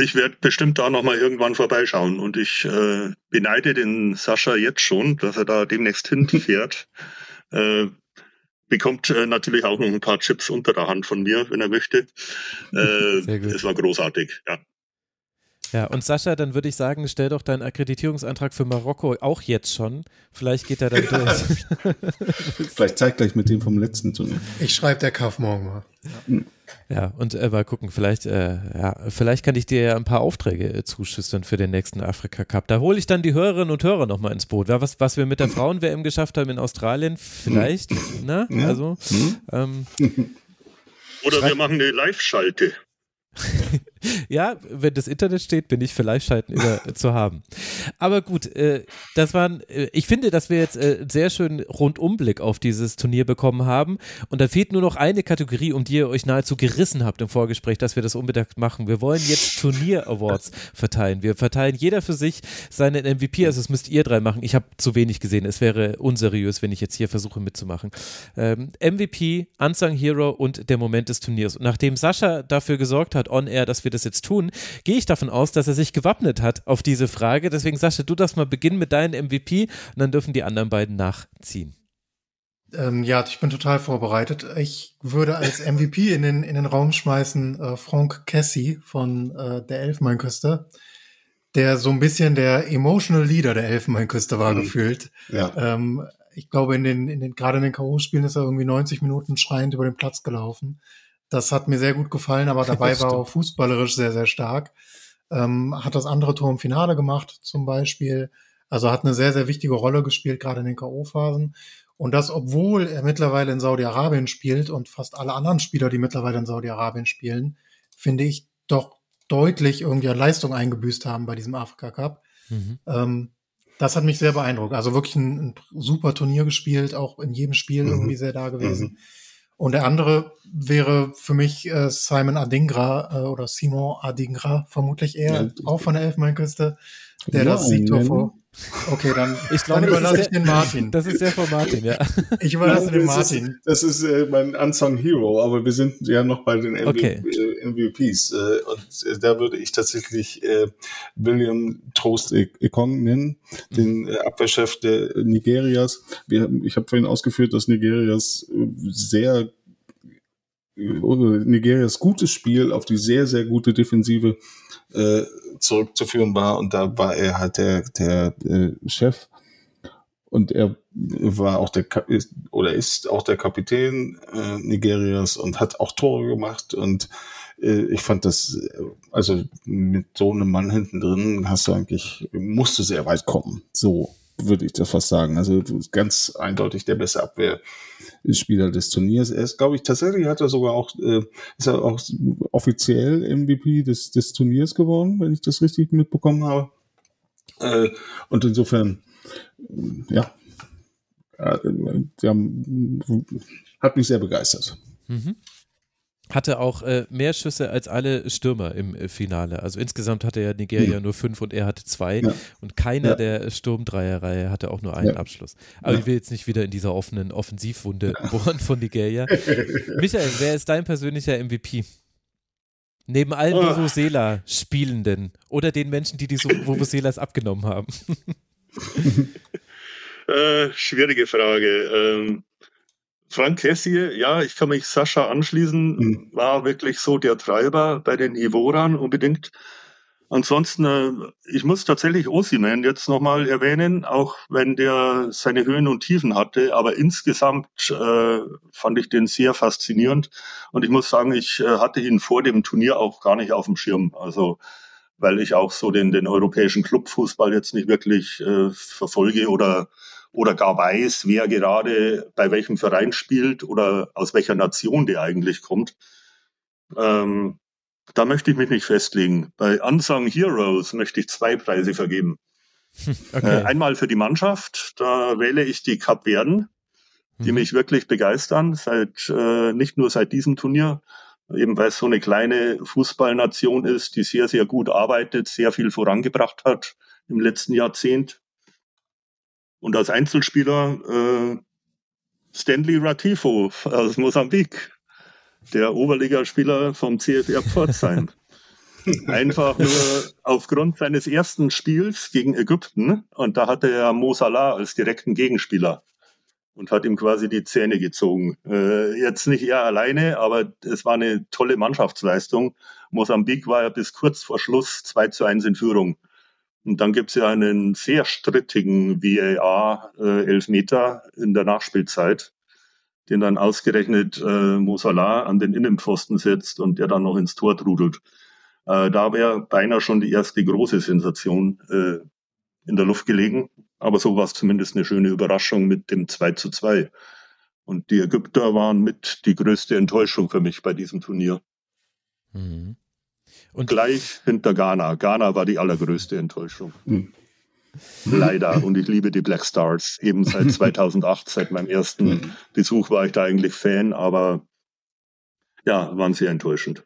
Ich werde bestimmt da nochmal irgendwann vorbeischauen und ich äh, beneide den Sascha jetzt schon, dass er da demnächst hinfährt. [laughs] äh, bekommt äh, natürlich auch noch ein paar Chips unter der Hand von mir, wenn er möchte. Äh, es war großartig, ja. Ja, und Sascha, dann würde ich sagen, stell doch deinen Akkreditierungsantrag für Marokko auch jetzt schon. Vielleicht geht er dann durch. [laughs] Vielleicht zeigt gleich mit dem vom letzten Turnier. Ich schreibe der Kauf morgen mal. Ja, ja und äh, mal gucken, vielleicht, äh, ja, vielleicht kann ich dir ja ein paar Aufträge äh, zuschüstern für den nächsten Afrika Cup. Da hole ich dann die Hörerinnen und Hörer nochmal ins Boot. Ja, was, was wir mit der Frauen-WM geschafft haben in Australien, vielleicht, ne? Ja. Also, ähm, [laughs] Oder wir machen eine Live-Schalte. [laughs] ja, wenn das Internet steht, bin ich für Live-Schalten immer zu haben. Aber gut, äh, das waren, äh, ich finde, dass wir jetzt äh, einen sehr schönen Rundumblick auf dieses Turnier bekommen haben. Und da fehlt nur noch eine Kategorie, um die ihr euch nahezu gerissen habt im Vorgespräch, dass wir das unbedingt machen. Wir wollen jetzt Turnier-Awards verteilen. Wir verteilen jeder für sich seinen MVP. Also, das müsst ihr drei machen. Ich habe zu wenig gesehen. Es wäre unseriös, wenn ich jetzt hier versuche mitzumachen. Ähm, MVP, Unsung Hero und der Moment des Turniers. Und nachdem Sascha dafür gesorgt hat, on air, dass wir das jetzt tun, gehe ich davon aus, dass er sich gewappnet hat auf diese Frage. Deswegen, Sascha, du darfst mal beginnen mit deinem MVP und dann dürfen die anderen beiden nachziehen. Ähm, ja, ich bin total vorbereitet. Ich würde als [laughs] MVP in den, in den Raum schmeißen äh, Frank Cassie von äh, der Elfenbeinküste, der so ein bisschen der emotional Leader der Elfenbeinküste war, mhm. gefühlt. Ja. Ähm, ich glaube, in den, in den, gerade in den K.O.-Spielen ist er irgendwie 90 Minuten schreiend über den Platz gelaufen. Das hat mir sehr gut gefallen, aber [laughs] dabei war er fußballerisch sehr, sehr stark. Ähm, hat das andere Tor im Finale gemacht, zum Beispiel. Also hat eine sehr, sehr wichtige Rolle gespielt, gerade in den K.O.-Phasen. Und das, obwohl er mittlerweile in Saudi-Arabien spielt und fast alle anderen Spieler, die mittlerweile in Saudi-Arabien spielen, finde ich doch deutlich irgendwie an Leistung eingebüßt haben bei diesem Afrika Cup. Mhm. Ähm, das hat mich sehr beeindruckt. Also wirklich ein, ein, super Turnier gespielt, auch in jedem Spiel mhm. irgendwie sehr da gewesen. Mhm. Und der andere wäre für mich äh, Simon Adingra äh, oder Simon Adingra, vermutlich eher, ja, auch von der Elfenbeinküste, der ja, das Siegtor vor, Okay, dann, [laughs] ich glaube, dann überlasse ich den Martin. Das ist der von Martin, ja. [laughs] Ich überlasse den Martin. Das ist, das ist äh, mein Unsung Hero, aber wir sind ja noch bei den MV okay. äh, MVPs. Äh, und äh, da würde ich tatsächlich äh, William Trost Ekong nennen, den äh, Abwehrchef der Nigerias. Wir, ich habe vorhin ausgeführt, dass Nigerias äh, sehr Nigerias gutes Spiel auf die sehr, sehr gute Defensive äh, zurückzuführen war. Und da war er halt der, der äh, Chef. Und er war auch der oder ist auch der Kapitän äh, Nigerias und hat auch Tore gemacht. Und äh, ich fand das, also mit so einem Mann hinten drin hast du eigentlich, musst du sehr weit kommen. So würde ich das fast sagen. Also ganz eindeutig der beste Abwehrspieler des Turniers. Er ist, glaube ich, tatsächlich hat er sogar auch, äh, ist er auch offiziell MVP des, des Turniers geworden, wenn ich das richtig mitbekommen habe. Äh, und insofern, ja, äh, haben, hat mich sehr begeistert. Mhm hatte auch äh, mehr Schüsse als alle Stürmer im äh, Finale. Also insgesamt hatte ja Nigeria ja. nur fünf und er hatte zwei. Ja. Und keiner ja. der Sturmdreierreihe hatte auch nur einen Abschluss. Aber ich will jetzt nicht wieder in dieser offenen Offensivwunde bohren von Nigeria. [laughs] Michael, wer ist dein persönlicher MVP? Neben allen oh. Vuvuzela-Spielenden oder den Menschen, die die Vuvuzelas abgenommen haben. [laughs] äh, schwierige Frage. Ähm, Frank Kessier, ja, ich kann mich Sascha anschließen, mhm. war wirklich so der Treiber bei den Ivoran unbedingt. Ansonsten, äh, ich muss tatsächlich Osiman jetzt nochmal erwähnen, auch wenn der seine Höhen und Tiefen hatte, aber insgesamt äh, fand ich den sehr faszinierend und ich muss sagen, ich äh, hatte ihn vor dem Turnier auch gar nicht auf dem Schirm, also weil ich auch so den, den europäischen Clubfußball jetzt nicht wirklich äh, verfolge oder oder gar weiß, wer gerade bei welchem Verein spielt oder aus welcher Nation der eigentlich kommt. Ähm, da möchte ich mich nicht festlegen. Bei Unsung Heroes möchte ich zwei Preise vergeben. [laughs] Okay. Äh, einmal für die Mannschaft, da wähle ich die Kapverden, die mhm. mich wirklich begeistern, seit äh, nicht nur seit diesem Turnier, eben weil es so eine kleine Fußballnation ist, die sehr, sehr gut arbeitet, sehr viel vorangebracht hat im letzten Jahrzehnt. Und als Einzelspieler äh, Stanley Ratifo aus Mosambik, der Oberligaspieler vom CFR Pforzheim. [laughs] Einfach nur aufgrund seines ersten Spiels gegen Ägypten. Und da hatte er Mo Salah als direkten Gegenspieler und hat ihm quasi die Zähne gezogen. Äh, jetzt nicht er alleine, aber es war eine tolle Mannschaftsleistung. Mosambik war ja bis kurz vor Schluss 2 zu 1 in Führung. Und dann gibt es ja einen sehr strittigen VAR-Elfmeter äh, in der Nachspielzeit, den dann ausgerechnet äh, Mosala an den Innenpfosten setzt und der dann noch ins Tor trudelt. Äh, da wäre beinahe schon die erste große Sensation äh, in der Luft gelegen. Aber so war es zumindest eine schöne Überraschung mit dem 2 zu 2. Und die Ägypter waren mit die größte Enttäuschung für mich bei diesem Turnier. Mhm. Und Gleich hinter Ghana. Ghana war die allergrößte Enttäuschung. Mhm. Leider. Und ich liebe die Black Stars. Eben seit [laughs] 2008, seit meinem ersten mhm. Besuch war ich da eigentlich Fan, aber ja, waren sehr enttäuschend.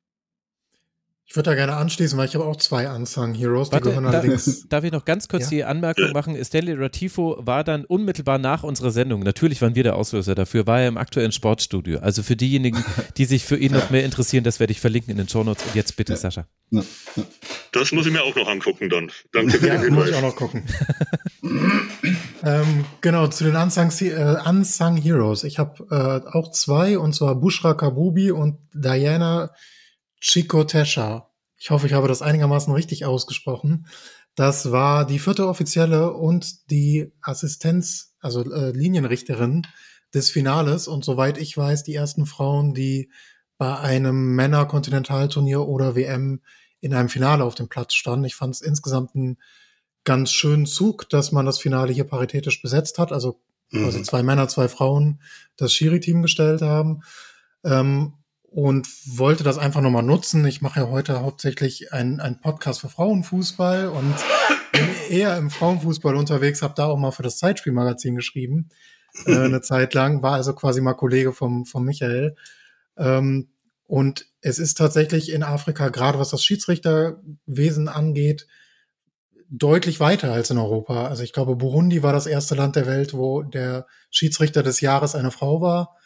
Ich würde da gerne anschließen, weil ich habe auch zwei Unsung Heroes, die Warte, gehören da, allerdings. Darf ich noch ganz kurz ja? die Anmerkung machen? Stanley Ratifo war dann unmittelbar nach unserer Sendung, natürlich waren wir der Auslöser dafür, war er im aktuellen Sportstudio. Also für diejenigen, die sich für ihn noch mehr interessieren, das werde ich verlinken in den Show Notes. Und jetzt bitte, ja. Sascha. Ja. Das muss ich mir auch noch angucken dann. Danke für ja, den Hinweis. muss ich auch noch gucken. ähm, genau, zu den Unsung, äh, Unsung Heroes. Ich habe äh, auch zwei, und zwar Bushra Kabubi und Diana Chikotesha. Ich hoffe, ich habe das einigermaßen richtig ausgesprochen. Das war die vierte Offizielle und die Assistenz, also äh, Linienrichterin des Finales und soweit ich weiß, die ersten Frauen, die bei einem Männer-Kontinentalturnier oder WM in einem Finale auf dem Platz standen. Ich fand es insgesamt einen ganz schönen Zug, dass man das Finale hier paritätisch besetzt hat, also quasi mhm. zwei Männer, zwei Frauen das Schiri-Team gestellt haben. Ähm, und wollte das einfach nochmal nutzen. Ich mache ja heute hauptsächlich einen, Podcast für Frauenfußball und bin eher im Frauenfußball unterwegs, habe da auch mal für das Zeitspielmagazin geschrieben, äh, [laughs] eine Zeit lang, war also quasi mal Kollege vom, vom Michael. Ähm, und es ist tatsächlich in Afrika, gerade was das Schiedsrichterwesen angeht, deutlich weiter als in Europa. Also ich glaube, Burundi war das erste Land der Welt, wo der Schiedsrichter des Jahres eine Frau war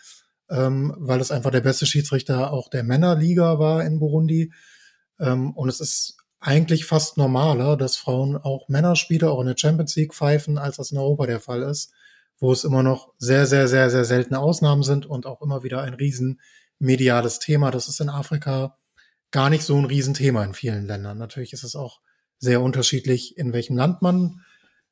ähm, weil es einfach der beste Schiedsrichter auch der Männerliga war in Burundi. Ähm, und es ist eigentlich fast normaler, dass Frauen auch Männerspiele auch in der Champions League pfeifen, als das in Europa der Fall ist, wo es immer noch sehr, sehr, sehr, sehr seltene Ausnahmen sind und auch immer wieder ein riesen mediales Thema. Das ist in Afrika gar nicht so ein Riesenthema in vielen Ländern. Natürlich ist es auch sehr unterschiedlich, in welchem Land man,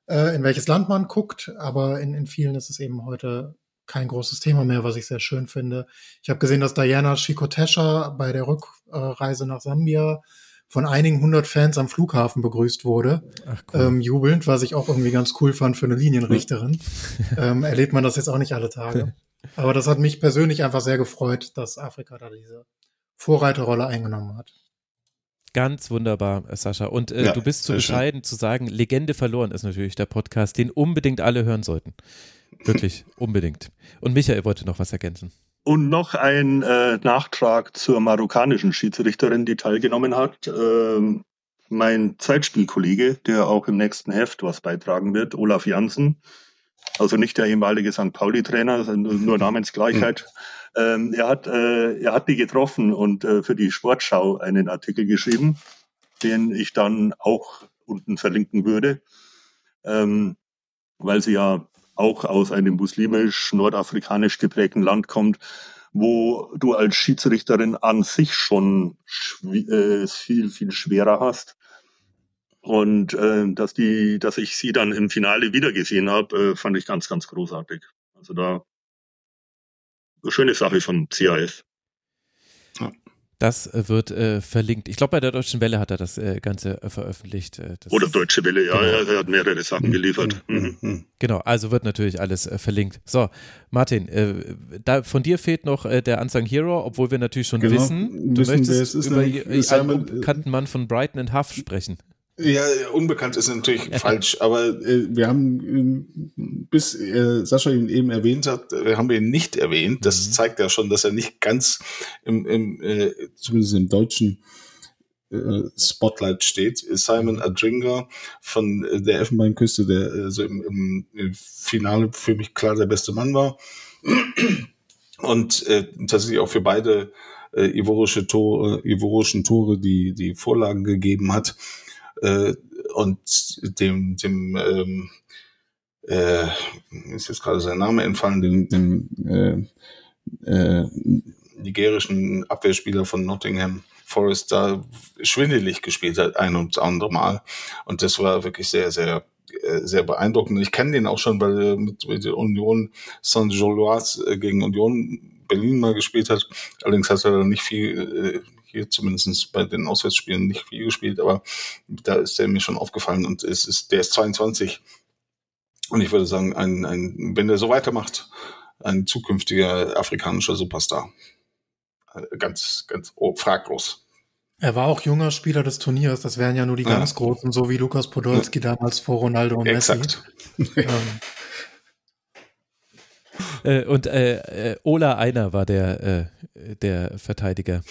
äh, in welches Land man guckt, aber in, in vielen ist es eben heute kein großes Thema mehr, was ich sehr schön finde. Ich habe gesehen, dass Diana Shikotesha bei der Rückreise nach Sambia von einigen hundert Fans am Flughafen begrüßt wurde, Ach, cool. ähm, jubelnd, was ich auch irgendwie ganz cool fand für eine Linienrichterin. [laughs] ähm, erlebt man das jetzt auch nicht alle Tage. Aber das hat mich persönlich einfach sehr gefreut, dass Afrika da diese Vorreiterrolle eingenommen hat. Ganz wunderbar, Sascha. Und äh, ja, du bist zu bescheiden schön. zu sagen, Legende verloren ist natürlich der Podcast, den unbedingt alle hören sollten. Wirklich, unbedingt. Und Michael wollte noch was ergänzen. Und noch ein äh, Nachtrag zur marokkanischen Schiedsrichterin, die teilgenommen hat. Ähm, mein Zeitspielkollege, der auch im nächsten Heft was beitragen wird, Olaf Janssen, also nicht der ehemalige St. Pauli-Trainer, sondern nur Namensgleichheit. Mhm. [laughs] Ähm, er, hat, äh, er hat die getroffen und äh, für die Sportschau einen Artikel geschrieben, den ich dann auch unten verlinken würde, ähm, weil sie ja auch aus einem muslimisch-nordafrikanisch geprägten Land kommt, wo du als Schiedsrichterin an sich schon äh, viel, viel schwerer hast. Und äh, dass die, dass ich sie dann im Finale wiedergesehen habe, äh, fand ich ganz, ganz großartig. Also da schöne Sache von CAF. Das äh, wird äh, verlinkt. Ich glaube, bei der Deutschen Welle hat er das äh, Ganze äh, veröffentlicht. Äh, das Oder Deutsche Welle, ja, genau. er hat mehrere Sachen mhm. geliefert. Mhm. mhm. Mhm. Genau, also wird natürlich alles äh, verlinkt. So, Martin, da, von dir fehlt noch der Unsung Hero, obwohl wir natürlich schon genau. wissen, du wissen, möchtest über einen unbekannten Mann von Brighton and Huff sprechen. Ja, unbekannt ist natürlich falsch, aber äh, wir haben, äh, bis äh, Sascha ihn eben erwähnt hat, äh, haben wir ihn nicht erwähnt. Das mhm. zeigt ja schon, dass er nicht ganz im, im äh, zumindest im deutschen äh, Spotlight steht. Simon Adringer von äh, der Elfenbeinküste, der so im, im, im Finale für mich klar der beste Mann war. Und äh, tatsächlich auch für beide äh, ivorische Tore, ivorischen Tore, die die Vorlagen gegeben hat äh, und dem, dem ähm, äh, ist jetzt gerade sein Name entfallen, dem, dem äh, äh, nigerischen Abwehrspieler von Nottingham Forest da schwindelig gespielt hat, ein und andere Mal. Und das war wirklich sehr, sehr äh, sehr beeindruckend. Ich kenne den auch schon, weil er mit, mit Union Saint-Gilloise äh, gegen Union Berlin mal gespielt hat. Allerdings hat er nicht viel, äh, hier zumindest bei den Auswärtsspielen nicht viel gespielt, aber da ist er mir schon aufgefallen und es ist, der ist 22. Und ich würde sagen, ein, ein, wenn der so weitermacht, ein zukünftiger afrikanischer Superstar. Ganz, ganz oh, fraglos. Er war auch junger Spieler des Turniers. Das wären ja nur die Ja. ganz Großen, so wie Lukas Podolski damals vor Ronaldo und Exakt. Messi. Ähm, Äh, und äh, äh, Ola Einer war der, äh, der Verteidiger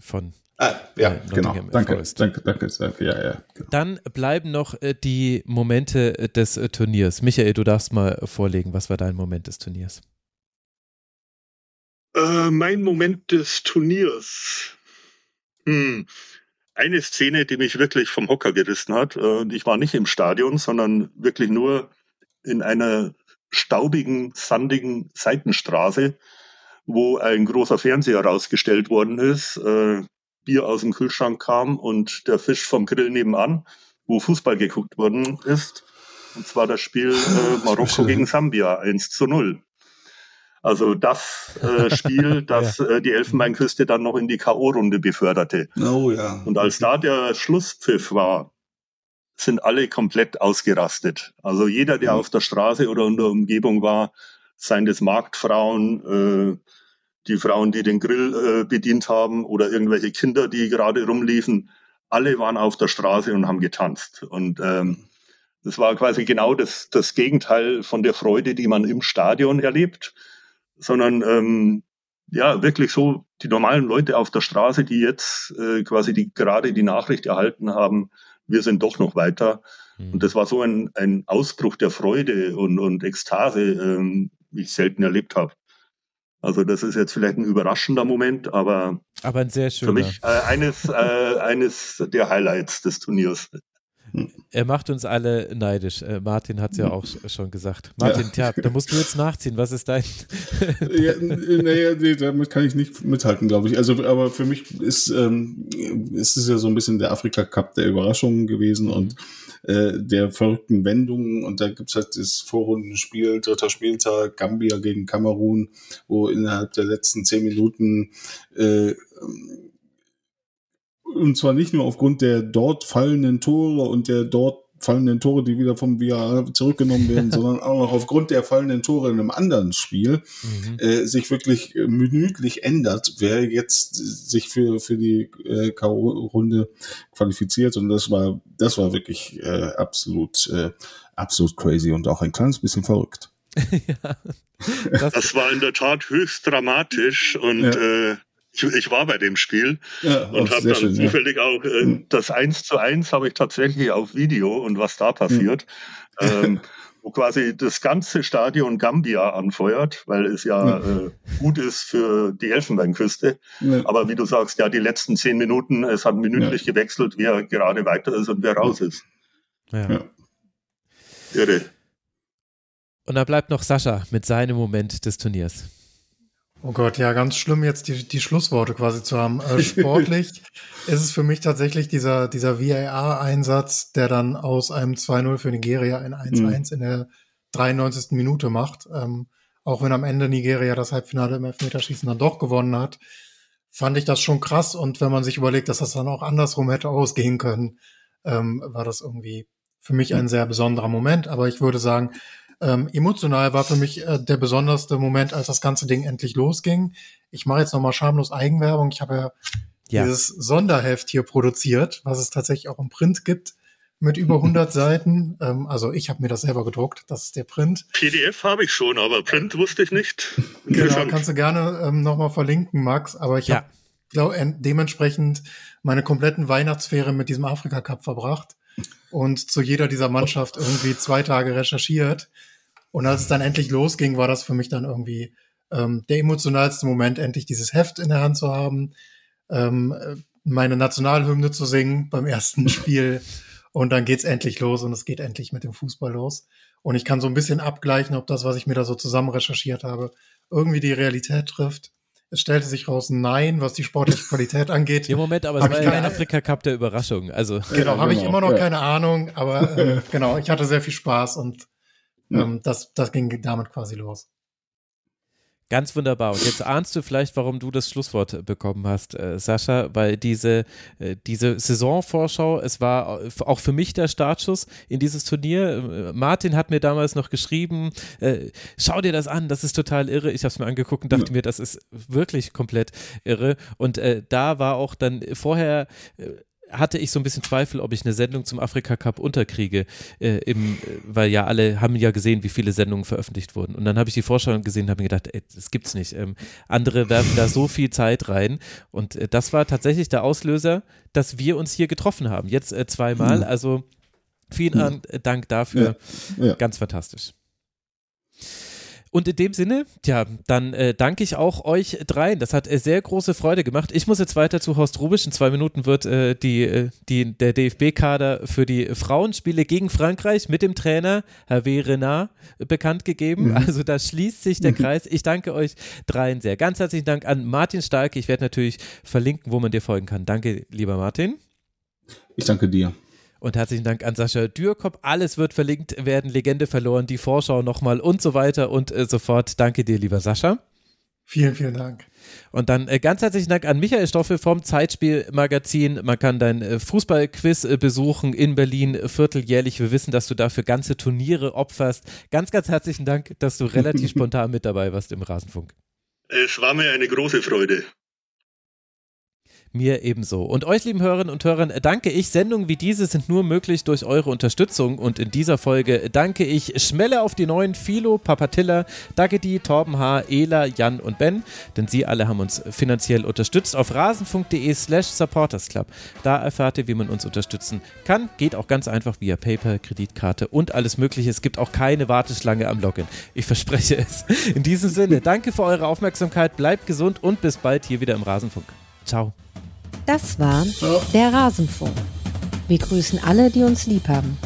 von. Ah, ja, Äh, genau. Danke, Forest. danke, danke, danke. Ja, ja. Genau. Dann bleiben noch äh, die Momente des äh, Turniers. Michael, du darfst mal vorlegen. Was war dein Moment des Turniers? Äh, mein Moment des Turniers. Hm. Eine Szene, die mich wirklich vom Hocker gerissen hat. Äh, und ich war nicht im Stadion, sondern wirklich nur in einer staubigen, sandigen Seitenstraße, wo ein großer Fernseher rausgestellt worden ist, äh, Bier aus dem Kühlschrank kam und der Fisch vom Grill nebenan, wo Fußball geguckt worden ist. Und zwar das Spiel äh, [laughs] Marokko gegen Sambia 1 zu 0. Also das äh, [laughs] Spiel, das äh, die Elfenbeinküste dann noch in die K.O.-Runde beförderte. Oh ja. Und als da der Schlusspfiff war, sind alle komplett ausgerastet. Also jeder, der Mhm. auf der Straße oder in der Umgebung war, seien das Marktfrauen, äh, die Frauen, die den Grill äh, bedient haben oder irgendwelche Kinder, die gerade rumliefen, alle waren auf der Straße und haben getanzt. Und ähm, das war quasi genau das, das Gegenteil von der Freude, die man im Stadion erlebt, sondern ähm, ja, wirklich so die normalen Leute auf der Straße, die jetzt äh, quasi die gerade die Nachricht erhalten haben, wir sind doch noch weiter. Hm. Und das war so ein, ein Ausbruch der Freude und, und Ekstase, ähm, wie ich selten erlebt habe. Also das ist jetzt vielleicht ein überraschender Moment, aber Aber ein sehr für schöner. mich äh, eines, äh, eines der Highlights des Turniers. Er macht uns alle neidisch. Äh, Martin hat es ja auch sch- schon gesagt. Martin, tja, da musst du jetzt nachziehen. Was ist dein. [laughs] ja, naja, nee, damit kann ich nicht mithalten, glaube ich. Also, aber für mich ist, ähm, ist es ja so ein bisschen der Afrika Cup der Überraschungen gewesen und äh, der verrückten Wendungen. Und da gibt's halt das Vorrundenspiel, dritter Spieltag, Gambia gegen Kamerun, wo innerhalb der letzten zehn Minuten äh, und zwar nicht nur aufgrund der dort fallenden Tore und der dort fallenden Tore, die wieder vom VAR zurückgenommen werden, [laughs] sondern auch noch aufgrund der fallenden Tore in einem anderen Spiel Mhm. äh, sich wirklich äh, minütlich ändert, wer jetzt sich für, für die äh, K.O.-Runde qualifiziert. Und das war, das war wirklich äh, absolut, äh, absolut crazy und auch ein kleines bisschen verrückt. [laughs] ja. Das, Das war in der Tat höchst dramatisch und Ja. äh, ich, ich war bei dem Spiel Ja, und habe dann schön. Ja. zufällig auch äh, Mhm. das 1 zu 1 habe ich tatsächlich auf Video und was da passiert, ähm, [laughs] wo quasi das ganze Stadion Gambia anfeuert, weil es ja äh, gut ist für die Elfenbeinküste. Ja. Aber wie du sagst, ja, die letzten zehn Minuten, es hat minütlich gewechselt, wer gerade weiter ist und wer raus ist. ja. Ja. Irre. Und da bleibt noch Sascha mit seinem Moment des Turniers. Oh Gott, ja, ganz schlimm jetzt die, die Schlussworte quasi zu haben. Äh, sportlich [laughs] ist es für mich tatsächlich dieser, dieser VAR-Einsatz, der dann aus einem 2-0 für Nigeria ein 1-1 in der 93. Minute macht. Ähm, auch wenn am Ende Nigeria das Halbfinale im Elfmeterschießen dann doch gewonnen hat, fand ich das schon krass. Und wenn man sich überlegt, dass das dann auch andersrum hätte ausgehen können, ähm, war das irgendwie für mich ein sehr besonderer Moment. Aber ich würde sagen, ähm, emotional war für mich äh, der besonderste Moment, als das ganze Ding endlich losging. Ich mache jetzt nochmal schamlos Eigenwerbung. Ich habe ja, Ja. dieses Sonderheft hier produziert, was es tatsächlich auch im Print gibt, mit über 100 [laughs] Seiten. Ähm, also ich habe mir das selber gedruckt. Das ist der Print. PDF habe ich schon, aber Print wusste ich nicht. Genau, kannst du gerne ähm, nochmal verlinken, Max. Aber ich Ja. habe glaub, en- dementsprechend meine kompletten Weihnachtsferien mit diesem Afrika Cup verbracht und zu jeder dieser Mannschaft irgendwie zwei Tage recherchiert. Und als es dann endlich losging, war das für mich dann irgendwie ähm, der emotionalste Moment, endlich dieses Heft in der Hand zu haben, ähm, äh, meine Nationalhymne zu singen beim ersten [laughs] Spiel. Und dann geht's endlich los und es geht endlich mit dem Fußball los. Und ich kann so ein bisschen abgleichen, ob das, was ich mir da so zusammen recherchiert habe, irgendwie die Realität trifft. Es stellte sich raus, nein, was die sportliche Qualität [laughs] angeht. Im Moment, aber es war keine- Afrika Cup der Überraschung. Also, Genau, [laughs] Ja, habe ich genau, immer noch ja. keine Ahnung, aber äh, genau, ich hatte sehr viel Spaß und ähm, das, das ging damit quasi los. Ganz wunderbar. Und jetzt ahnst du vielleicht, warum du das Schlusswort bekommen hast, äh, Sascha, weil diese, äh, diese Saisonvorschau, es war auch für mich der Startschuss in dieses Turnier. Äh, Martin hat mir damals noch geschrieben, äh, schau dir das an, das ist total irre. Ich habe es mir angeguckt und dachte ja. mir, das ist wirklich komplett irre. Und da war auch dann vorher hatte ich so ein bisschen Zweifel, ob ich eine Sendung zum Afrika Cup unterkriege, äh, im, weil ja alle haben ja gesehen, wie viele Sendungen veröffentlicht wurden. Und dann habe ich die Vorschau gesehen und habe mir gedacht, ey, das gibt's nicht. Ähm, andere werfen da so viel Zeit rein. Und äh, das war tatsächlich der Auslöser, dass wir uns hier getroffen haben. Jetzt äh, zweimal. Mhm. Also vielen mhm. Dank dafür. Ja. Ja. Ganz fantastisch. Und in dem Sinne, ja, dann äh, danke ich auch euch dreien. Das hat äh, sehr große Freude gemacht. Ich muss jetzt weiter zu Horst Rubisch. In zwei Minuten wird äh, die, äh, die, der DFB-Kader für die Frauenspiele gegen Frankreich mit dem Trainer Herr W. Renard bekannt gegeben. Mhm. Also da schließt sich der [laughs] Kreis. Ich danke euch dreien sehr. Ganz herzlichen Dank an Martin Starke. Ich werde natürlich verlinken, wo man dir folgen kann. Danke, lieber Martin. Ich danke dir. Und herzlichen Dank an Sascha Dürkop. Alles wird verlinkt werden, Legende verloren, die Vorschau nochmal und so weiter und äh, so fort. Danke dir, lieber Sascha. Vielen, vielen Dank. Und dann äh, ganz herzlichen Dank an Michael Stoffe vom Zeitspielmagazin. Man kann dein äh, Fußballquiz äh, besuchen in Berlin vierteljährlich. Wir wissen, dass du dafür ganze Turniere opferst. Ganz, ganz herzlichen Dank, dass du relativ [laughs] spontan mit dabei warst im Rasenfunk. Es war mir eine große Freude. Mir ebenso. Und euch, lieben Hörerinnen und Hörern, danke ich. Sendungen wie diese sind nur möglich durch eure Unterstützung. Und in dieser Folge danke ich Schmelle auf die neuen Philo, Papatilla, Dagedi, Torben H., Ela, Jan und Ben. Denn sie alle haben uns finanziell unterstützt auf rasenfunk.de slash supportersclub. Da erfahrt ihr, wie man uns unterstützen kann. Geht auch ganz einfach via Paper, Kreditkarte und alles mögliche. Es gibt auch keine Warteschlange am Login. Ich verspreche es. In diesem Sinne, danke für eure Aufmerksamkeit. Bleibt gesund und bis bald hier wieder im Rasenfunk. Ciao. Das war der Rasenfunk. Wir grüßen alle, die uns lieb haben.